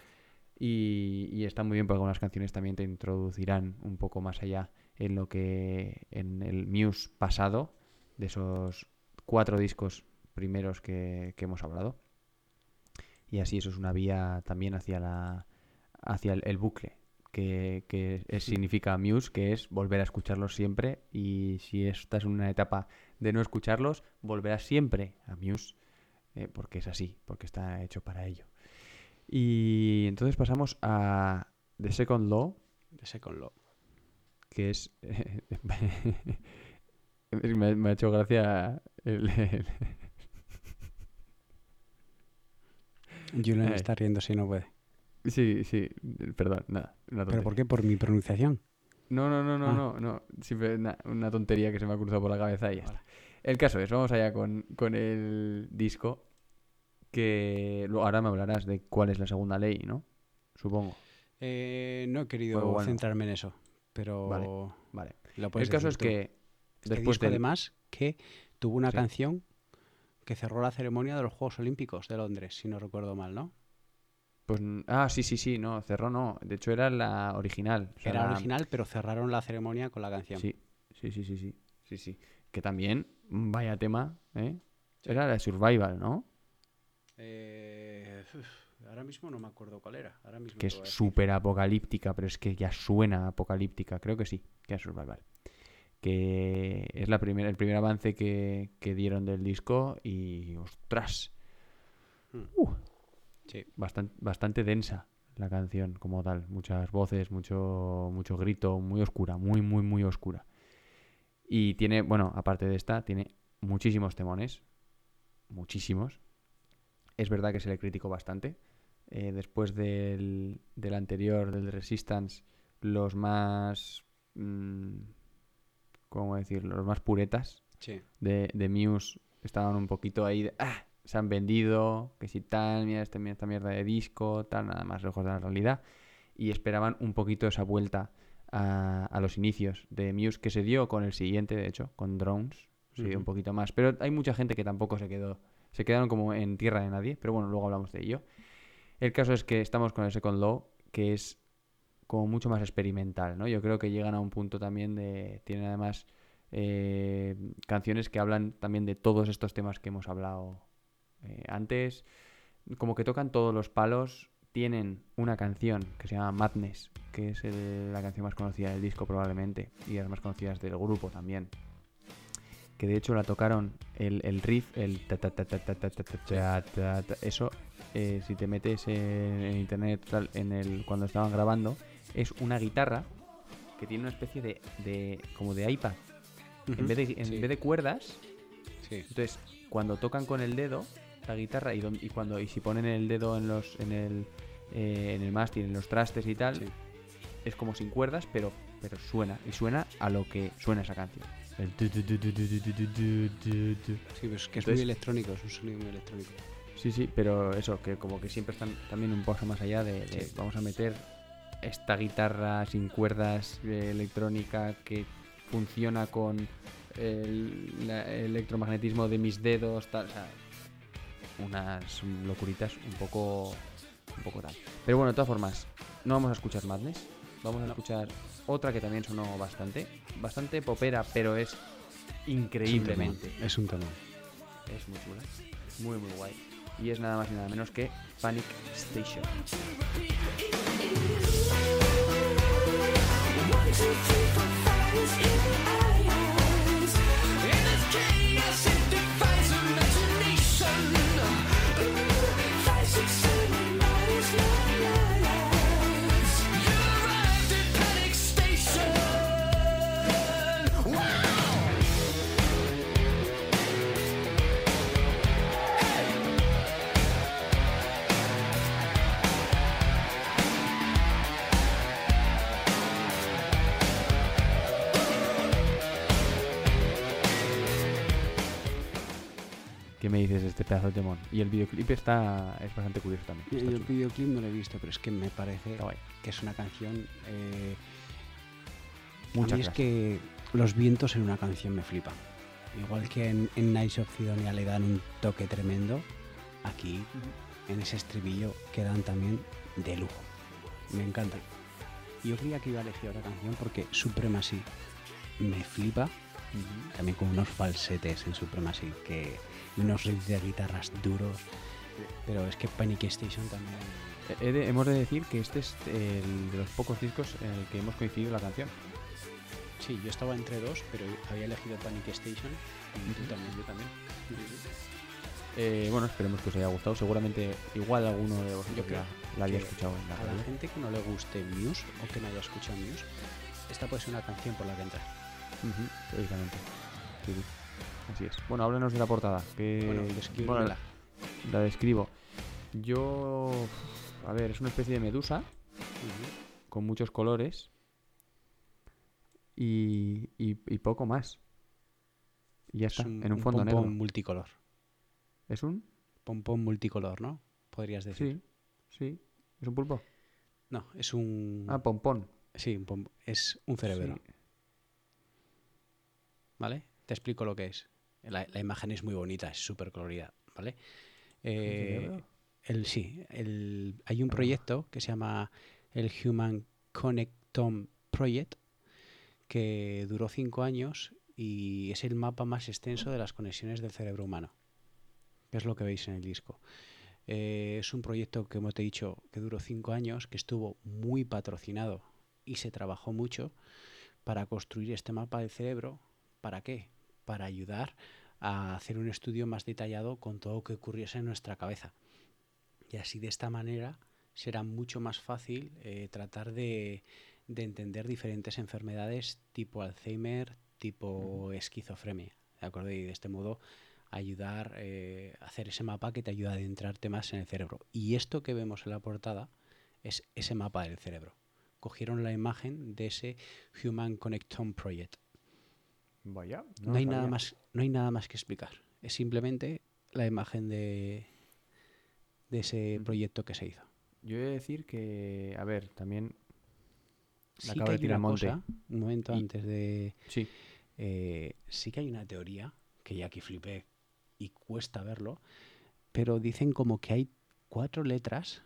[SPEAKER 4] Y, y está muy bien porque algunas canciones también te introducirán un poco más allá en lo que en el Muse pasado, de esos cuatro discos primeros que, que hemos hablado. Y así eso es una vía también hacia la hacia el, el bucle que, que es- significa Muse, que es volver a escucharlos siempre. Y si estás en una etapa de no escucharlos, volverás siempre a Muse, eh, porque es así, porque está hecho para ello. Y entonces pasamos a The Second Law,
[SPEAKER 3] De Second Law.
[SPEAKER 4] que es... me, me ha hecho gracia el- el-
[SPEAKER 3] Julian
[SPEAKER 4] Ay.
[SPEAKER 3] está riéndose y no puede.
[SPEAKER 4] Sí, sí, perdón, nada. una
[SPEAKER 3] ¿Pero por qué? Por mi pronunciación.
[SPEAKER 4] No, no, no, no,
[SPEAKER 3] Ah.
[SPEAKER 4] no, no. Simple- na- una tontería que se me ha cruzado por la cabeza y ya está. El caso es, vamos allá con, con el disco. Que ahora me hablarás de cuál es la segunda ley, ¿no? Supongo.
[SPEAKER 3] Eh, no he querido
[SPEAKER 4] Bueno, bueno.
[SPEAKER 3] centrarme en eso, pero
[SPEAKER 4] Vale, El caso es
[SPEAKER 3] tú.
[SPEAKER 4] que
[SPEAKER 3] Este
[SPEAKER 4] después
[SPEAKER 3] disco,
[SPEAKER 4] del...
[SPEAKER 3] además, que tuvo una
[SPEAKER 4] Sí.
[SPEAKER 3] canción que cerró la ceremonia de los Juegos Olímpicos de Londres, si no recuerdo mal, ¿no?
[SPEAKER 4] Pues, ah, sí, sí, sí, no, cerró no. De hecho era la original. o sea,
[SPEAKER 3] Era
[SPEAKER 4] la-
[SPEAKER 3] original, pero cerraron la ceremonia con la canción.
[SPEAKER 4] Sí, sí, sí, sí, sí, sí, sí. Que también, vaya tema, ¿eh? Era la de Survival, ¿no?
[SPEAKER 3] Eh, ahora mismo no me acuerdo cuál era. Ahora mismo
[SPEAKER 4] Que es súper apocalíptica, pero es que ya suena apocalíptica. Creo que sí, que es Survival. Que es la primera, el primer avance que, que dieron del disco y, ostras,
[SPEAKER 3] Hmm.
[SPEAKER 4] uh,
[SPEAKER 3] Sí.
[SPEAKER 4] bastante, bastante densa la canción como tal. Muchas voces, mucho, mucho grito, muy oscura, muy, muy, muy oscura. Y tiene, bueno, aparte de esta, tiene muchísimos temones. Muchísimos. Es verdad que se le criticó bastante. Eh, después del, del anterior, del de Resistance, los más... mm, ¿Cómo decirlo? Los más puretas
[SPEAKER 3] Sí.
[SPEAKER 4] de, de Muse estaban un poquito ahí de, "Ah, se han vendido, que si tal, mira este- esta mierda de disco, tal, nada más lejos de la realidad. Y esperaban un poquito esa vuelta a, a los inicios de Muse, que se dio con el siguiente, de hecho, con Drones, se dio un poquito más. Pero hay mucha gente que tampoco se quedó, se quedaron como en tierra de nadie, pero bueno, luego hablamos de ello. El caso es que estamos con el Second Law, que es como mucho más experimental, ¿no? Yo creo que llegan a un punto también de... Tienen además canciones que hablan también de todos estos temas que hemos hablado antes. Como que tocan todos los palos. Tienen una canción que se llama Madness, que es el, la canción más conocida del disco probablemente, y las más conocidas del grupo también. Que de hecho la tocaron el, el riff, el eso, si te metes en, internet en el, cuando estaban grabando, es una guitarra que tiene una especie de, de como de iPad. En, vez de, en vez de cuerdas, entonces cuando tocan con el dedo la guitarra y, y, cuando y si ponen el dedo en los en el, eh, en el mástil, en los trastes y tal, es como sin cuerdas, pero pero suena y suena a lo que suena esa canción.
[SPEAKER 3] Sí, pero es que es muy electrónico, es un sonido muy electrónico.
[SPEAKER 4] Sí, sí, pero eso, que como que siempre están también un paso más allá de vamos a meter esta guitarra sin cuerdas eh, electrónica que funciona con el, electromagnetismo de mis dedos, tal, o sea, unas locuritas un poco, un poco tal. Pero bueno, de todas formas, no vamos a escuchar Madness, vamos a escuchar otra que también sonó bastante, bastante popera, pero es increíblemente
[SPEAKER 3] Es un temón.
[SPEAKER 4] es muy chula, muy muy guay. Y es nada más y nada menos que Panic Station. two, three, four, five is in. ¿Qué me dices de este pedazo de temón? Y el videoclip está es bastante curioso también. Está
[SPEAKER 3] el
[SPEAKER 4] chulo.
[SPEAKER 3] videoclip no lo he visto, pero es que me parece que es una canción. Eh,
[SPEAKER 4] Mucha
[SPEAKER 3] a mí es que los vientos en una canción me flipan. Igual que en, en Nights of Sidonia le dan un toque tremendo, aquí en ese estribillo quedan también de lujo. Me encanta. Yo creía que iba a elegir otra canción porque Supremacy me flipa. También con unos falsetes en Supremacy que y unos riffs de guitarras duros. Pero es que Panic Station también.
[SPEAKER 4] He de- hemos de decir que este es el de los pocos discos en el que hemos coincidido la canción.
[SPEAKER 3] Sí, yo estaba entre dos, pero había elegido Panic Station y tú también.
[SPEAKER 4] Yo también. Eh, bueno, esperemos que os haya gustado. Seguramente igual alguno de vosotros
[SPEAKER 3] Yo creo
[SPEAKER 4] la había
[SPEAKER 3] que
[SPEAKER 4] escuchado en la
[SPEAKER 3] A la
[SPEAKER 4] radio.
[SPEAKER 3] gente que no le guste Muse o que no haya escuchado Muse, esta puede ser una canción por la que entrar.
[SPEAKER 4] Sí. Así es. Bueno, háblanos de la portada. Que...
[SPEAKER 3] Bueno,
[SPEAKER 4] la describo. Yo. A ver, es una especie de medusa con muchos colores y, y, y poco más. Y ya
[SPEAKER 3] Es
[SPEAKER 4] está, en un fondo
[SPEAKER 3] pompón
[SPEAKER 4] negro.
[SPEAKER 3] multicolor.
[SPEAKER 4] ¿Es un?
[SPEAKER 3] Pompón multicolor, ¿no? Podrías decir.
[SPEAKER 4] Sí, sí. ¿Es un pulpo?
[SPEAKER 3] No, es un.
[SPEAKER 4] Ah, pompón.
[SPEAKER 3] sí, un pom- es un cerebro.
[SPEAKER 4] Sí.
[SPEAKER 3] ¿Vale? Te explico lo que es. La, la imagen es muy bonita, es súper colorida, ¿vale? Eh, el, sí, el, hay un proyecto que se llama el Human Connectome Project que duró cinco años y es el mapa más extenso de las conexiones del cerebro humano. que es lo que veis en el disco. Eh, es un proyecto que, como te he dicho, que duró cinco años, que estuvo muy patrocinado y se trabajó mucho para construir este mapa del cerebro. ¿Para qué? Para ayudar a hacer un estudio más detallado con todo lo que ocurriese en nuestra cabeza. Y así de esta manera será mucho más fácil eh, tratar de, de entender diferentes enfermedades tipo Alzheimer, tipo esquizofrenia. ¿De acuerdo? Y de este modo ayudar eh, a hacer ese mapa que te ayuda a adentrarte más en el cerebro. Y esto que vemos en la portada es ese mapa del cerebro. Cogieron la imagen de ese Human Connectome Project.
[SPEAKER 4] Vaya.
[SPEAKER 3] No, hay nada más, no hay nada más que explicar. Es simplemente la imagen de, de ese
[SPEAKER 4] Mm.
[SPEAKER 3] proyecto que se hizo.
[SPEAKER 4] Yo he de decir que, a ver, también la
[SPEAKER 3] Sí
[SPEAKER 4] acaba
[SPEAKER 3] que
[SPEAKER 4] de tirar
[SPEAKER 3] una
[SPEAKER 4] monte.
[SPEAKER 3] cosa, un momento
[SPEAKER 4] Y-
[SPEAKER 3] antes de...
[SPEAKER 4] Sí.
[SPEAKER 3] eh, sí que hay una teoría, que ya aquí flipé y cuesta verlo, pero dicen como que hay cuatro letras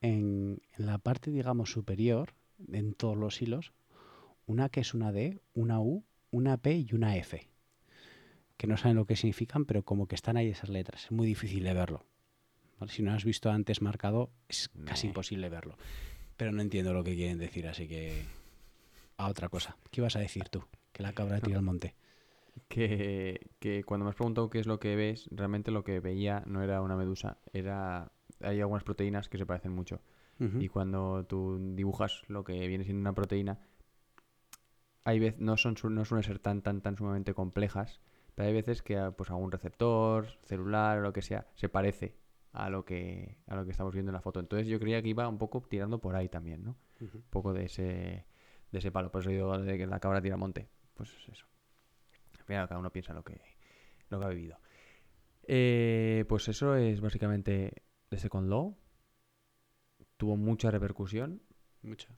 [SPEAKER 3] en, en la parte, digamos, superior, en todos los hilos, una que es una D, una U, una P y una F, que no saben lo que significan, pero como que están ahí esas letras, es muy difícil de verlo. ¿vale? Si no has visto antes marcado, es casi imposible verlo. Pero no entiendo lo que quieren decir, así que a otra cosa. ¿Qué ibas a decir tú? Que la cabra tira al monte.
[SPEAKER 4] Que, que cuando me has preguntado qué es lo que ves, realmente lo que veía no era una medusa, era hay algunas proteínas que se parecen mucho. Y cuando tú dibujas lo que viene siendo una proteína, hay veces no son no suelen ser tan tan tan sumamente complejas, pero hay veces que pues algún receptor celular o lo que sea se parece a lo que a lo que estamos viendo en la foto. Entonces yo creía que iba un poco tirando por ahí también, ¿no? Un poco de ese de ese palo. Por eso digo de que la cabra tira monte. Pues es eso. Al final cada uno piensa lo que lo que ha vivido. Eh, pues eso es básicamente The Second Law. Tuvo mucha repercusión.
[SPEAKER 3] Mucha.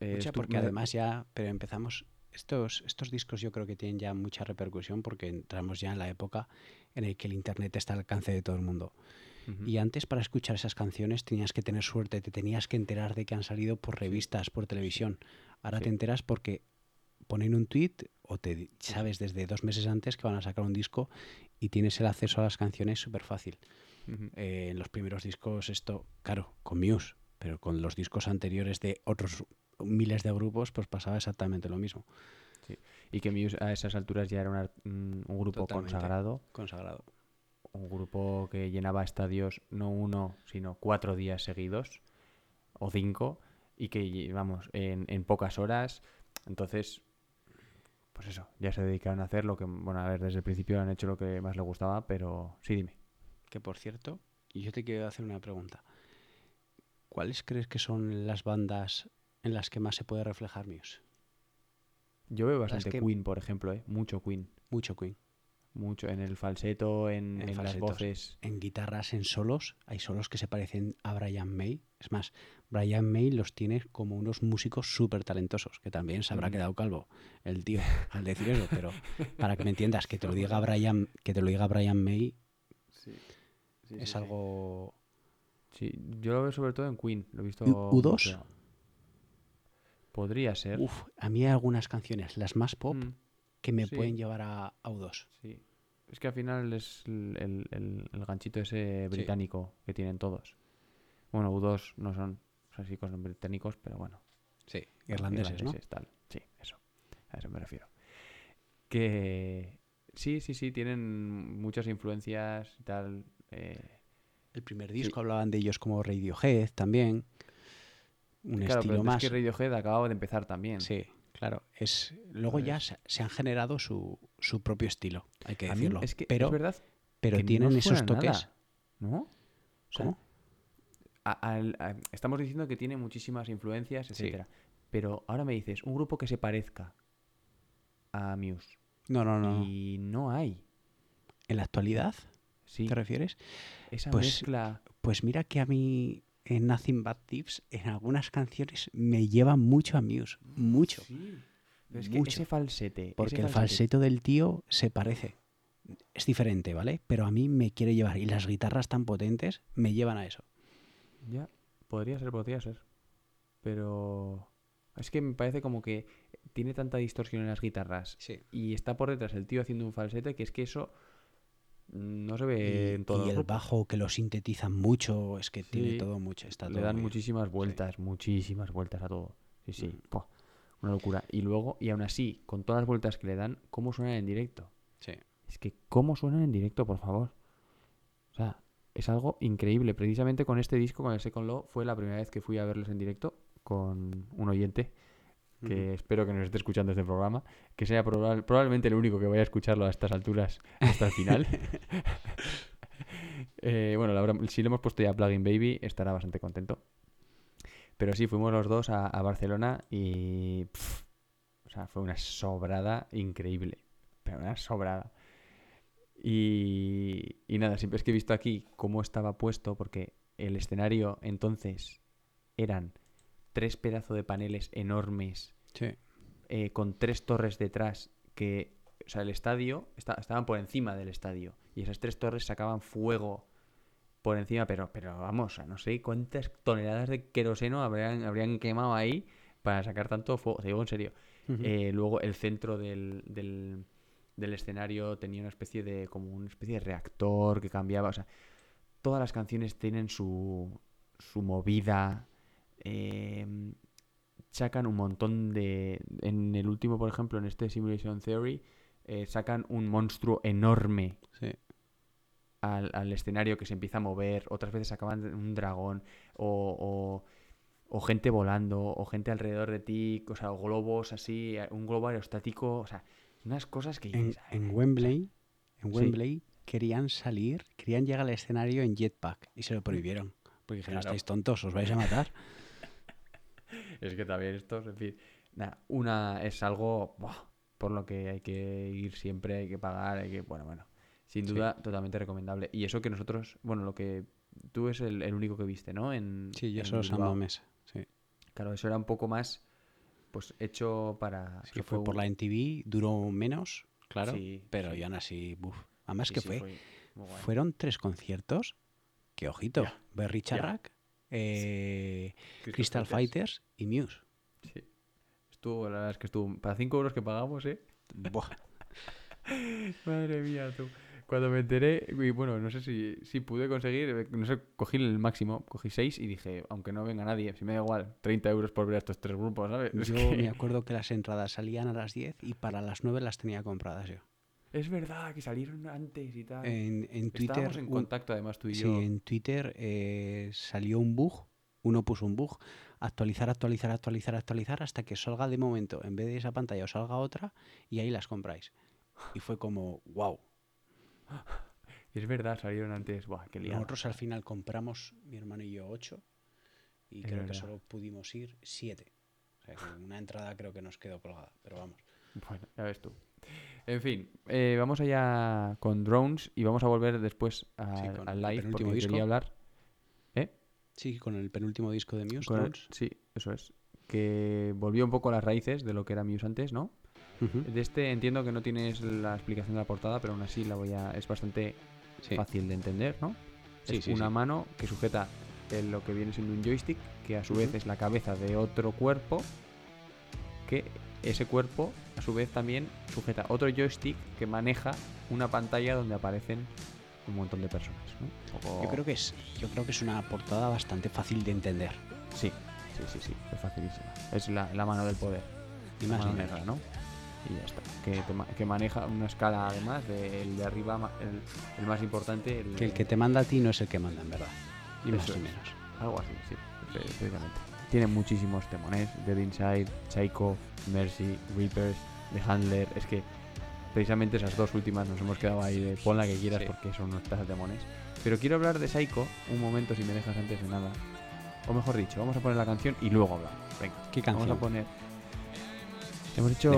[SPEAKER 4] Eh,
[SPEAKER 3] Mucha porque además ya, pero empezamos, estos, estos discos yo creo que tienen ya mucha repercusión porque entramos ya en la época en la que el Internet está al alcance de todo el mundo. Y antes para escuchar esas canciones tenías que tener suerte, te tenías que enterar de que han salido por revistas, por televisión. Ahora
[SPEAKER 4] Sí.
[SPEAKER 3] te enteras porque ponen un tweet o te sabes desde dos meses antes que van a sacar un disco y tienes el acceso a las canciones súper fácil. Eh, en los primeros discos esto, claro, con Muse, pero con los discos anteriores de otros miles de grupos, pues pasaba exactamente lo mismo.
[SPEAKER 4] Y que Muse a esas alturas ya era una- un, un grupo
[SPEAKER 3] Totalmente.
[SPEAKER 4] consagrado.
[SPEAKER 3] Consagrado.
[SPEAKER 4] Un grupo que llenaba estadios no uno, sino cuatro días seguidos. O cinco. Y que, vamos, en, en pocas horas. Entonces, pues eso, ya se dedicaron a hacer lo que, bueno, a ver, desde el principio han hecho lo que más les gustaba, pero sí, dime.
[SPEAKER 3] Que por cierto, y yo te quiero hacer una pregunta. ¿Cuáles crees que son las bandas en las que más se puede reflejar Muse?
[SPEAKER 4] Yo veo bastante
[SPEAKER 3] que-
[SPEAKER 4] Queen, por ejemplo, ¿eh? Mucho Queen.
[SPEAKER 3] Mucho Queen.
[SPEAKER 4] Mucho en el falseto, en,
[SPEAKER 3] En
[SPEAKER 4] en las voces.
[SPEAKER 3] En guitarras, en solos, hay solos que se parecen a Brian May. Es más, Brian May los tiene como unos músicos súper talentosos, que también se habrá
[SPEAKER 4] Ujú.
[SPEAKER 3] quedado calvo el tío al decir eso, pero para que me entiendas, que te lo diga Brian, que te lo diga Brian May es algo
[SPEAKER 4] Sí, yo lo veo sobre todo en Queen. Lo he visto.
[SPEAKER 3] U- U2?
[SPEAKER 4] Podría ser.
[SPEAKER 3] Uf, a mí hay algunas canciones, las más pop,
[SPEAKER 4] Mm,
[SPEAKER 3] que me
[SPEAKER 4] sí.
[SPEAKER 3] pueden llevar a, a U2.
[SPEAKER 4] sí. Es que al final es el, el- el- el ganchito ese británico que tienen todos. Bueno, U2 no son, sí que son británicos, pero bueno.
[SPEAKER 3] Sí, irlandeses, ¿no?
[SPEAKER 4] tal. Sí, eso. A eso me refiero. Que sí, sí, sí, tienen muchas influencias y tal. eh,
[SPEAKER 3] El primer disco hablaban de ellos como Radiohead también. Un
[SPEAKER 4] Claro,
[SPEAKER 3] estilo
[SPEAKER 4] pero
[SPEAKER 3] más.
[SPEAKER 4] es que Radiohead acababa de empezar también.
[SPEAKER 3] Sí, claro. Es, luego ya se, se han generado su, su propio estilo, hay que decirlo.
[SPEAKER 4] es que
[SPEAKER 3] pero
[SPEAKER 4] es verdad
[SPEAKER 3] pero
[SPEAKER 4] que no
[SPEAKER 3] tienen esos toques.
[SPEAKER 4] nada, ¿no?
[SPEAKER 3] ¿Cómo?
[SPEAKER 4] a- al- a- estamos diciendo que tiene muchísimas influencias, etcétera. Pero ahora me dices, un grupo que se parezca a Muse.
[SPEAKER 3] No, no, no. no.
[SPEAKER 4] Y no hay.
[SPEAKER 3] En la actualidad,
[SPEAKER 4] Sí,
[SPEAKER 3] ¿te refieres?
[SPEAKER 4] esa
[SPEAKER 3] pues-
[SPEAKER 4] mezcla.
[SPEAKER 3] Pues mira que a mí en Nothing But Thieves, en algunas canciones, me lleva mucho a Muse. Mucho.
[SPEAKER 4] Sí. Pero es que
[SPEAKER 3] mucho.
[SPEAKER 4] ese falsete.
[SPEAKER 3] Porque
[SPEAKER 4] ese
[SPEAKER 3] el falseto del tío se parece. Es diferente, ¿vale? Pero a mí me quiere llevar. Y las guitarras tan potentes me llevan a eso.
[SPEAKER 4] Ya, podría ser, podría ser. Pero es que me parece como que tiene tanta distorsión en las guitarras
[SPEAKER 3] Sí.
[SPEAKER 4] y está por detrás el tío haciendo un falsete que es que eso no se ve
[SPEAKER 3] Y,
[SPEAKER 4] en todos
[SPEAKER 3] y el bajo que lo sintetizan mucho, es que tiene todo mucho. Está
[SPEAKER 4] Le
[SPEAKER 3] todo
[SPEAKER 4] dan muchísimas vueltas, muchísimas vueltas a todo. Sí, sí,
[SPEAKER 3] Mm.
[SPEAKER 4] Una locura. Y luego, y aún así, con todas las vueltas que le dan, ¿cómo suenan en directo?
[SPEAKER 3] Sí.
[SPEAKER 4] Es que, ¿cómo suenan en directo, por favor? O sea, es algo increíble. Precisamente con este disco, con el Second Law, fue la primera vez que fui a verles en directo con un oyente que espero que nos esté escuchando este programa, que sea probable- probablemente el único que vaya a escucharlo a estas alturas hasta el final. Eh, bueno, la verdad, si le hemos puesto ya Plugin Baby, estará bastante contento. Pero sí, fuimos los dos a, a Barcelona y... o sea, fue una sobrada increíble. Pero una sobrada. Y, y nada, siempre es que he visto aquí cómo estaba puesto, porque el escenario entonces eran tres pedazos de paneles enormes
[SPEAKER 3] Sí.
[SPEAKER 4] eh, con tres torres detrás que, o sea, el estadio, esta- estaban por encima del estadio y esas tres torres sacaban fuego por encima, pero, pero vamos, no sé cuántas toneladas de queroseno habrían, habrían quemado ahí para sacar tanto fuego, te digo en serio. Eh, luego el centro del, del, del escenario tenía una especie de, como una especie de reactor que cambiaba, o sea, todas las canciones tienen su, su movida, eh, sacan un montón de... En el último, por ejemplo, en este Simulation Theory, eh, sacan un monstruo enorme
[SPEAKER 3] Sí.
[SPEAKER 4] al, al escenario que se empieza a mover, otras veces sacaban un dragón o, o- o gente volando o gente alrededor de ti, o sea, o globos así, un globo aerostático, o sea, unas cosas que...
[SPEAKER 3] En,
[SPEAKER 4] dices, "Ay,
[SPEAKER 3] en Wembley, en
[SPEAKER 4] Sí.
[SPEAKER 3] Wembley querían salir, querían llegar al escenario en jetpack y se lo prohibieron. Porque dijeron,
[SPEAKER 4] Claro.
[SPEAKER 3] estáis tontos, os vais a matar.
[SPEAKER 4] Es que también esto, en fin, nada, una es algo buah, por lo que hay que ir siempre, hay que pagar, hay que, bueno, bueno, sin
[SPEAKER 3] Sí.
[SPEAKER 4] duda totalmente recomendable. Y eso que nosotros, bueno, lo que tú es el, el único que viste, ¿no? En,
[SPEAKER 3] Sí, yo
[SPEAKER 4] en
[SPEAKER 3] solo San. Mamés. Sí.
[SPEAKER 4] Claro, eso era un poco más, pues, hecho para...
[SPEAKER 3] Sí,
[SPEAKER 4] eso
[SPEAKER 3] fue por
[SPEAKER 4] un-
[SPEAKER 3] la NTV, duró menos, claro,
[SPEAKER 4] Sí,
[SPEAKER 3] pero
[SPEAKER 4] sí.
[SPEAKER 3] y aún así, buf. Además que fue, fueron tres conciertos, que ojito, Berry Charrac, eh, Crystal
[SPEAKER 4] Fighters.
[SPEAKER 3] Fighters y Muse.
[SPEAKER 4] Sí. Estuvo, la verdad es que estuvo, para 5 euros que pagamos, ¿eh?
[SPEAKER 3] Buah,
[SPEAKER 4] Madre mía, tú. Cuando me enteré, y bueno, no sé si, si pude conseguir, eh, no sé, cogí el máximo, cogí 6 y dije, aunque no venga nadie, si me da igual, 30 euros por ver a estos tres grupos, ¿sabes? Es,
[SPEAKER 3] yo
[SPEAKER 4] que-
[SPEAKER 3] me acuerdo que las entradas salían a las 10 y para las 9 las tenía compradas yo.
[SPEAKER 4] Es verdad que salieron antes y tal.
[SPEAKER 3] En, en Twitter,
[SPEAKER 4] Estábamos en
[SPEAKER 3] un-
[SPEAKER 4] contacto además tú y
[SPEAKER 3] sí,
[SPEAKER 4] yo.
[SPEAKER 3] en Twitter eh, salió un bug, uno puso un bug, actualizar, actualizar, actualizar, actualizar, hasta que salga de momento, en vez de esa pantalla, os salga otra y ahí las compráis. Y fue como, wow.
[SPEAKER 4] Es verdad, salieron antes. Buah, qué.
[SPEAKER 3] Nosotros al final compramos, mi hermano y yo, 8 y
[SPEAKER 4] Es
[SPEAKER 3] creo
[SPEAKER 4] verdad.
[SPEAKER 3] que solo pudimos ir 7. O sea, que una entrada creo que nos quedó colgada, pero vamos.
[SPEAKER 4] Bueno, ya ves tú. En fin, eh, vamos allá con drones y vamos a volver después a-
[SPEAKER 3] Sí, con
[SPEAKER 4] al
[SPEAKER 3] el
[SPEAKER 4] live porque
[SPEAKER 3] disco.
[SPEAKER 4] quería hablar. ¿Eh?
[SPEAKER 3] Sí, con el penúltimo disco de Muse,
[SPEAKER 4] el- sí, eso es. Que volvió un poco a las raíces de lo que era Muse antes, ¿no? De este entiendo que no tienes la explicación de la portada, pero aún así la voy a. es bastante
[SPEAKER 3] Sí.
[SPEAKER 4] fácil de entender, ¿no?
[SPEAKER 3] Sí,
[SPEAKER 4] es una mano que sujeta en lo que viene siendo un joystick, que a su vez es la cabeza de otro cuerpo, que ese cuerpo a su vez también sujeta otro joystick que maneja una pantalla donde aparecen un montón de personas. ¿no? Poco-
[SPEAKER 3] Yo creo que es, yo creo que es una portada bastante fácil de entender.
[SPEAKER 4] Sí, sí, sí, sí, es facilísima. Es la, la mano del poder. La
[SPEAKER 3] más
[SPEAKER 4] negra, ¿no? Y ya está. Que, te que maneja una escala además del de arriba, el, el más importante. El,
[SPEAKER 3] Que el que te manda a ti no es el que manda, en verdad. Ni más
[SPEAKER 4] es.
[SPEAKER 3] menos.
[SPEAKER 4] Algo así, sí, pre- precisamente. Tiene muchísimos temones. Dead Inside, Psycho, Mercy, Reapers, The Handler. Es que precisamente esas dos últimas nos hemos quedado ahí de pon la que quieras
[SPEAKER 3] Sí.
[SPEAKER 4] porque son nuestras demones. Pero quiero hablar de Psycho un momento si me dejas antes de nada. O mejor dicho, vamos a poner la canción y luego hablamos. Venga,
[SPEAKER 3] ¿Qué
[SPEAKER 4] vamos
[SPEAKER 3] canción?
[SPEAKER 4] a poner. Hemos dicho.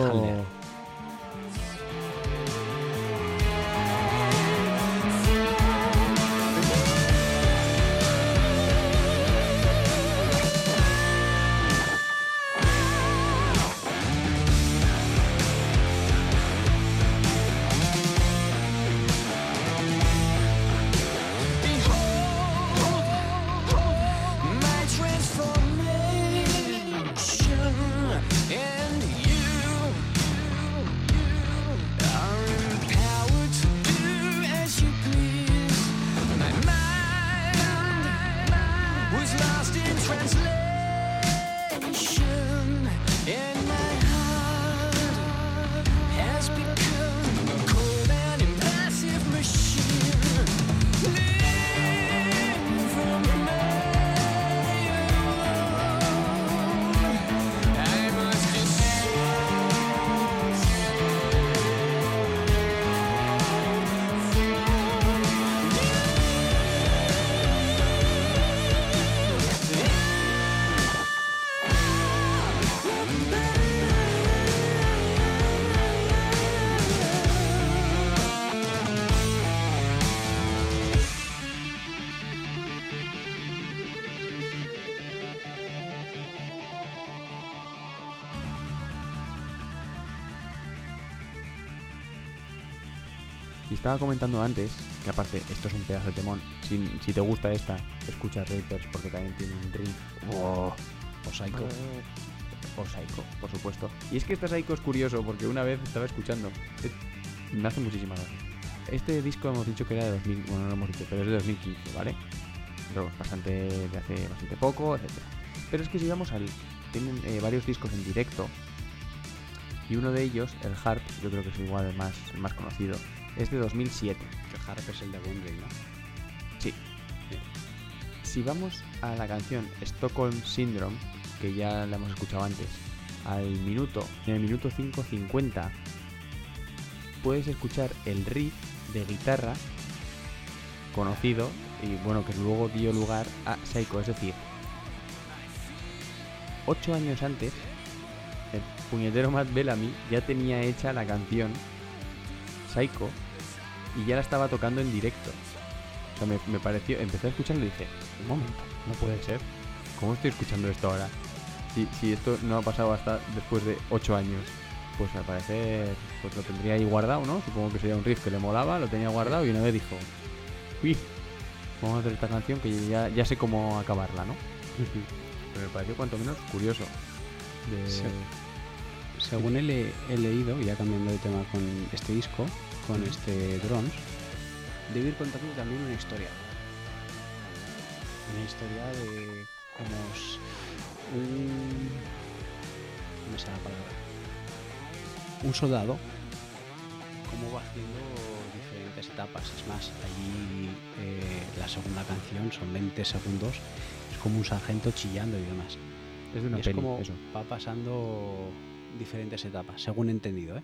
[SPEAKER 4] Estaba comentando antes, que aparte, esto es un pedazo de temón. Si, si te gusta esta, escucha Reapers porque también tiene un riff.
[SPEAKER 3] O Psycho.
[SPEAKER 4] O Psycho, por supuesto. Y es que este Psycho es curioso porque una vez estaba escuchando. eh, Me hace muchísima gracia. Este disco hemos dicho que era de 2000, bueno, no lo hemos dicho, pero es de 2015, ¿vale? Pero bastante, de hace bastante poco, etc. Pero es que si vamos al. Tienen eh, varios discos en directo. Y uno de ellos, el Harp, yo creo que es igual el más, el más conocido, es de 2007.
[SPEAKER 3] Que Harp es el de Wondering, ¿no?
[SPEAKER 4] Sí. Si vamos a la canción Stockholm Syndrome, que ya la hemos escuchado antes, al minuto, en el minuto 5.50, puedes escuchar el riff de guitarra conocido y bueno, que luego dio lugar a Psycho, es decir, ocho años antes, el puñetero Matt Bellamy ya tenía hecha la canción Psycho y ya la estaba tocando en directo. O sea, me, me pareció, empecé a escucharlo y dije, un momento, no puede ser. ¿Cómo estoy escuchando esto ahora? Si, si esto no ha pasado hasta después de 8 años, pues al parecer pues lo tendría ahí guardado, ¿no? Supongo que sería un riff que le molaba, lo tenía guardado y una vez dijo, uy, vamos a hacer esta canción que ya, ya sé cómo acabarla, ¿no? Pero me pareció cuanto menos curioso. De...
[SPEAKER 3] Según he, le- he leído, ya cambiando de tema con este disco, con este Drones, debe ir contando también una historia. Una historia de cómo es un... ¿Cómo me la palabra? Un soldado, cómo va haciendo diferentes etapas. Es más, allí eh, la segunda canción son 20 segundos, es como un sargento chillando y demás.
[SPEAKER 4] Es de una
[SPEAKER 3] Y es
[SPEAKER 4] peli,
[SPEAKER 3] como
[SPEAKER 4] eso.
[SPEAKER 3] va pasando diferentes etapas, según he entendido, ¿eh?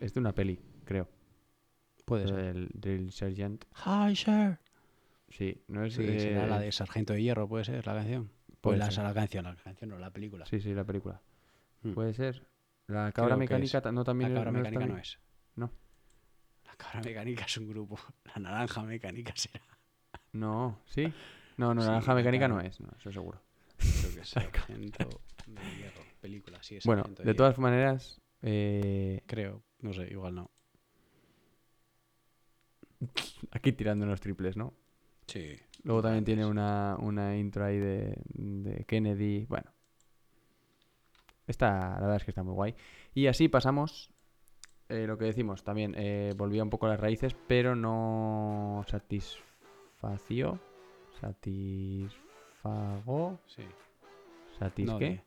[SPEAKER 4] Es de una peli, creo.
[SPEAKER 3] Puede ser.
[SPEAKER 4] Drill Sergeant.
[SPEAKER 3] Hi, sir.
[SPEAKER 4] Sí, no es...
[SPEAKER 3] Sí,
[SPEAKER 4] eh,
[SPEAKER 3] será la de Sargento de Hierro, puede ser la canción.
[SPEAKER 4] Puede
[SPEAKER 3] Pues la,
[SPEAKER 4] ser.
[SPEAKER 3] la canción, la canción no, la película.
[SPEAKER 4] Sí, sí, la película.
[SPEAKER 3] Mm.
[SPEAKER 4] Puede ser. La cabra
[SPEAKER 3] Creo
[SPEAKER 4] mecánica no también
[SPEAKER 3] la cabra
[SPEAKER 4] no
[SPEAKER 3] mecánica no
[SPEAKER 4] también?
[SPEAKER 3] es.
[SPEAKER 4] No.
[SPEAKER 3] La cabra mecánica es un grupo. La naranja mecánica será.
[SPEAKER 4] No, ¿sí? No, no,
[SPEAKER 3] Sí,
[SPEAKER 4] la naranja
[SPEAKER 3] la
[SPEAKER 4] mecánica no es, no, eso seguro.
[SPEAKER 3] Creo que es Sargento de Hierro. Película, sí, es
[SPEAKER 4] Bueno, de
[SPEAKER 3] Hierro.
[SPEAKER 4] todas maneras, eh,
[SPEAKER 3] Creo, no sé, igual no.
[SPEAKER 4] Aquí tirando los triples, ¿no?
[SPEAKER 3] Sí.
[SPEAKER 4] Luego también tiene una, una intro ahí de, de Kennedy. Bueno. Esta, la verdad es que está muy guay. Y así pasamos. eh, lo que decimos también, eh, volvía un poco a las raíces, pero no satisfació. Satisfagó.
[SPEAKER 3] Sí.
[SPEAKER 4] ¿Satis
[SPEAKER 3] No,
[SPEAKER 4] qué?
[SPEAKER 3] de-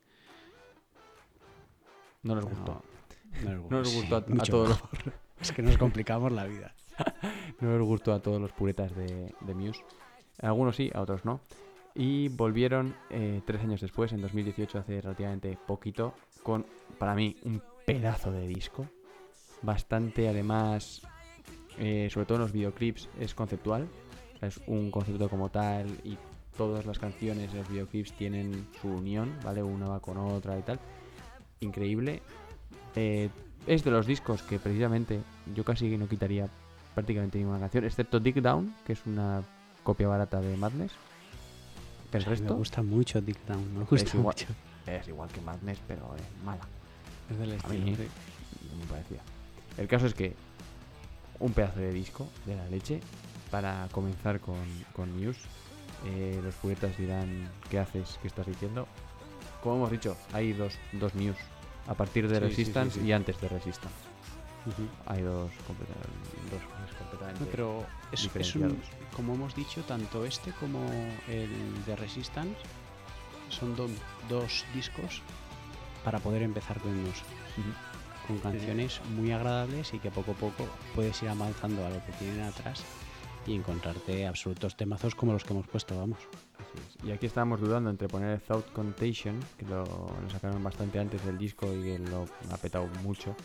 [SPEAKER 4] No les gustó.
[SPEAKER 3] No, no les
[SPEAKER 4] No les
[SPEAKER 3] sí,
[SPEAKER 4] gustó a, todos los.
[SPEAKER 3] Es que nos complicamos la vida.
[SPEAKER 4] no les gustó a todos los puretas de, Muse. Algunos sí, a otros no. Y volvieron eh, tres años después, en 2018, hace relativamente poquito, con, para mí, un pedazo de disco. Bastante, además, eh, sobre todo en los videoclips, es conceptual. Es un concepto como tal y todas las canciones de los videoclips tienen su unión, ¿vale? Una va con otra y tal. Increíble. Eh, es de los discos que precisamente yo casi no quitaría prácticamente ninguna canción, excepto Dig Down, que es una copia barata de Madness. El
[SPEAKER 3] Me
[SPEAKER 4] resto
[SPEAKER 3] gusta mucho Dick Down, me gusta
[SPEAKER 4] igual.
[SPEAKER 3] mucho.
[SPEAKER 4] es igual que Madness, pero es mala.
[SPEAKER 3] Es del estilo,
[SPEAKER 4] mí
[SPEAKER 3] sí.
[SPEAKER 4] me parecía. El caso es que un pedazo de disco de la leche para comenzar con, con Muse. Eh, los juguetas dirán, ¿qué haces? ¿Qué estás diciendo? Como hemos dicho, hay dos, dos Muse. A partir de
[SPEAKER 3] Sí, sí, sí,
[SPEAKER 4] Resistance
[SPEAKER 3] sí.
[SPEAKER 4] y antes de Resistance. Hay dos,
[SPEAKER 3] No, pero es, es un, como hemos dicho, tanto este como el de Resistance son do- dos discos para poder empezar con unos
[SPEAKER 4] Ujú.
[SPEAKER 3] con canciones muy agradables y que poco a poco puedes ir avanzando a lo que tienen atrás y encontrarte absolutos temazos como los que hemos puesto, vamos.
[SPEAKER 4] Y aquí estábamos dudando entre poner Thought Contagion, que lo, lo sacaron bastante antes del disco y que lo ha petado mucho,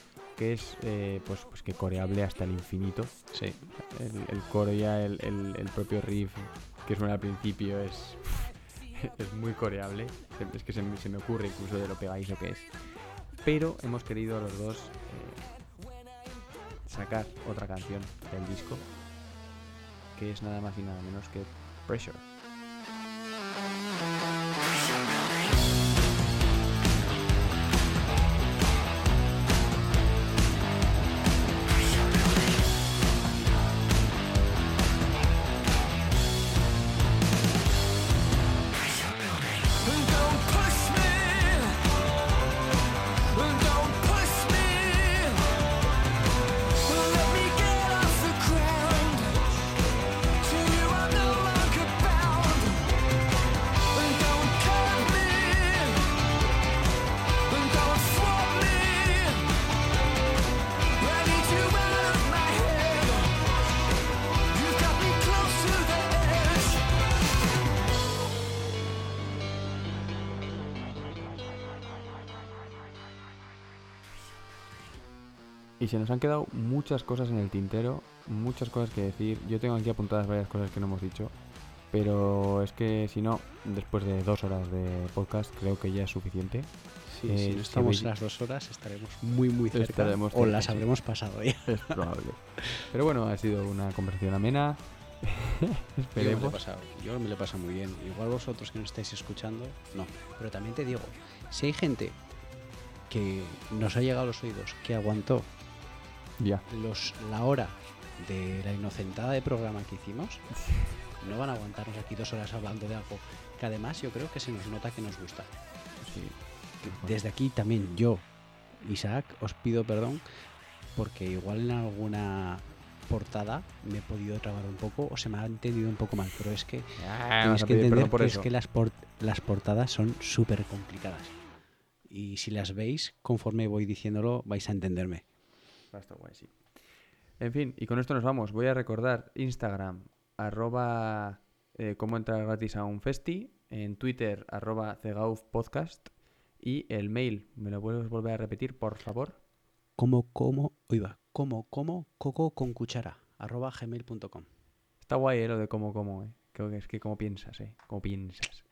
[SPEAKER 4] que es eh, pues, pues que coreable hasta el infinito.
[SPEAKER 3] Sí.
[SPEAKER 4] El, el coro ya, el, el- el propio riff que suena al principio es, es muy coreable. Es que se, me- se me ocurre incluso de lo pegadizo que es. Pero hemos querido los dos eh, sacar otra canción del disco, que es nada más y nada menos que Pressure. Y se nos han quedado muchas cosas en el tintero, muchas cosas que decir. Yo tengo aquí apuntadas varias cosas que no hemos dicho, pero es que si no, después de dos horas de podcast, creo que ya es suficiente.
[SPEAKER 3] Sí,
[SPEAKER 4] Eh,
[SPEAKER 3] si no estamos en las dos horas estaremos muy muy cerca
[SPEAKER 4] Estaremos
[SPEAKER 3] o las habremos pasado ya.
[SPEAKER 4] Es probable. Pero bueno, ha sido una conversación amena.
[SPEAKER 3] Yo me, lo he
[SPEAKER 4] Esperemos.
[SPEAKER 3] pasado, yo me lo he pasado muy bien. Igual vosotros que nos estáis escuchando, no. Pero también te digo, si hay gente que nos ha llegado a los oídos, que aguantó
[SPEAKER 4] Ya.
[SPEAKER 3] los, la hora de la inocentada de programa que hicimos, no van a aguantarnos aquí dos horas hablando de algo que además yo creo que se nos nota que nos gusta.
[SPEAKER 4] Sí.
[SPEAKER 3] Desde aquí también yo, Isaac, os pido perdón porque igual en alguna portada me he podido trabar un poco o se me ha entendido un poco mal, pero es que
[SPEAKER 4] Ah,
[SPEAKER 3] que entender
[SPEAKER 4] por
[SPEAKER 3] que
[SPEAKER 4] eso.
[SPEAKER 3] es que las, por- las portadas son súper complicadas. Y si las veis, conforme voy diciéndolo, vais a entenderme.
[SPEAKER 4] Va a estar guay, sí. En fin, y con esto nos vamos. Voy a recordar Instagram, arroba eh, cómo entrar gratis a un festi, en Twitter, arroba cegaufpodcast, y el mail, ¿me lo puedes volver a repetir, por favor?
[SPEAKER 3] Como, como, oiga, como, como, coco con cuchara, arroba gmail.com.
[SPEAKER 4] Está guay eh, lo de cómo, cómo, eh. Creo que es que cómo piensas, eh. Cómo piensas.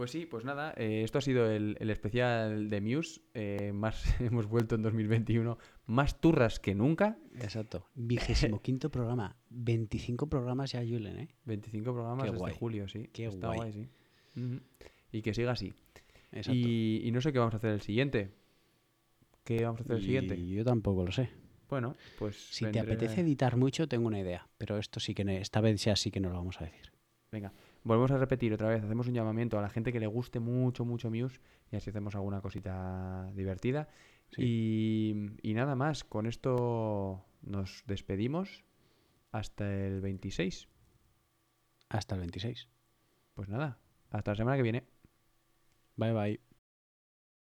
[SPEAKER 4] Pues sí, pues nada, eh, esto ha sido el, el especial de Muse. eh, más hemos vuelto en 2021, más turras que nunca.
[SPEAKER 3] Exacto. Vigésimo quinto programa. 25 programas ya, Julen, ¿eh?
[SPEAKER 4] 25 programas
[SPEAKER 3] Qué
[SPEAKER 4] desde
[SPEAKER 3] guay.
[SPEAKER 4] julio, sí.
[SPEAKER 3] Qué
[SPEAKER 4] Está
[SPEAKER 3] guay.
[SPEAKER 4] guay, sí. Y que siga así.
[SPEAKER 3] Exacto.
[SPEAKER 4] Y, y no sé qué vamos a hacer el siguiente. ¿Qué vamos a hacer el siguiente?
[SPEAKER 3] Yo tampoco lo sé.
[SPEAKER 4] Bueno, pues.
[SPEAKER 3] Si te apetece editar mucho, tengo una idea. Pero esto sí que esta vez ya sí que no lo vamos a decir.
[SPEAKER 4] Venga, volvemos a repetir otra vez. Hacemos un llamamiento a la gente que le guste mucho, mucho Muse. Y así hacemos alguna cosita divertida. Y, y nada más. Con esto nos despedimos. Hasta el 26.
[SPEAKER 3] Hasta el 26.
[SPEAKER 4] Pues nada. Hasta la semana que viene.
[SPEAKER 3] Bye bye.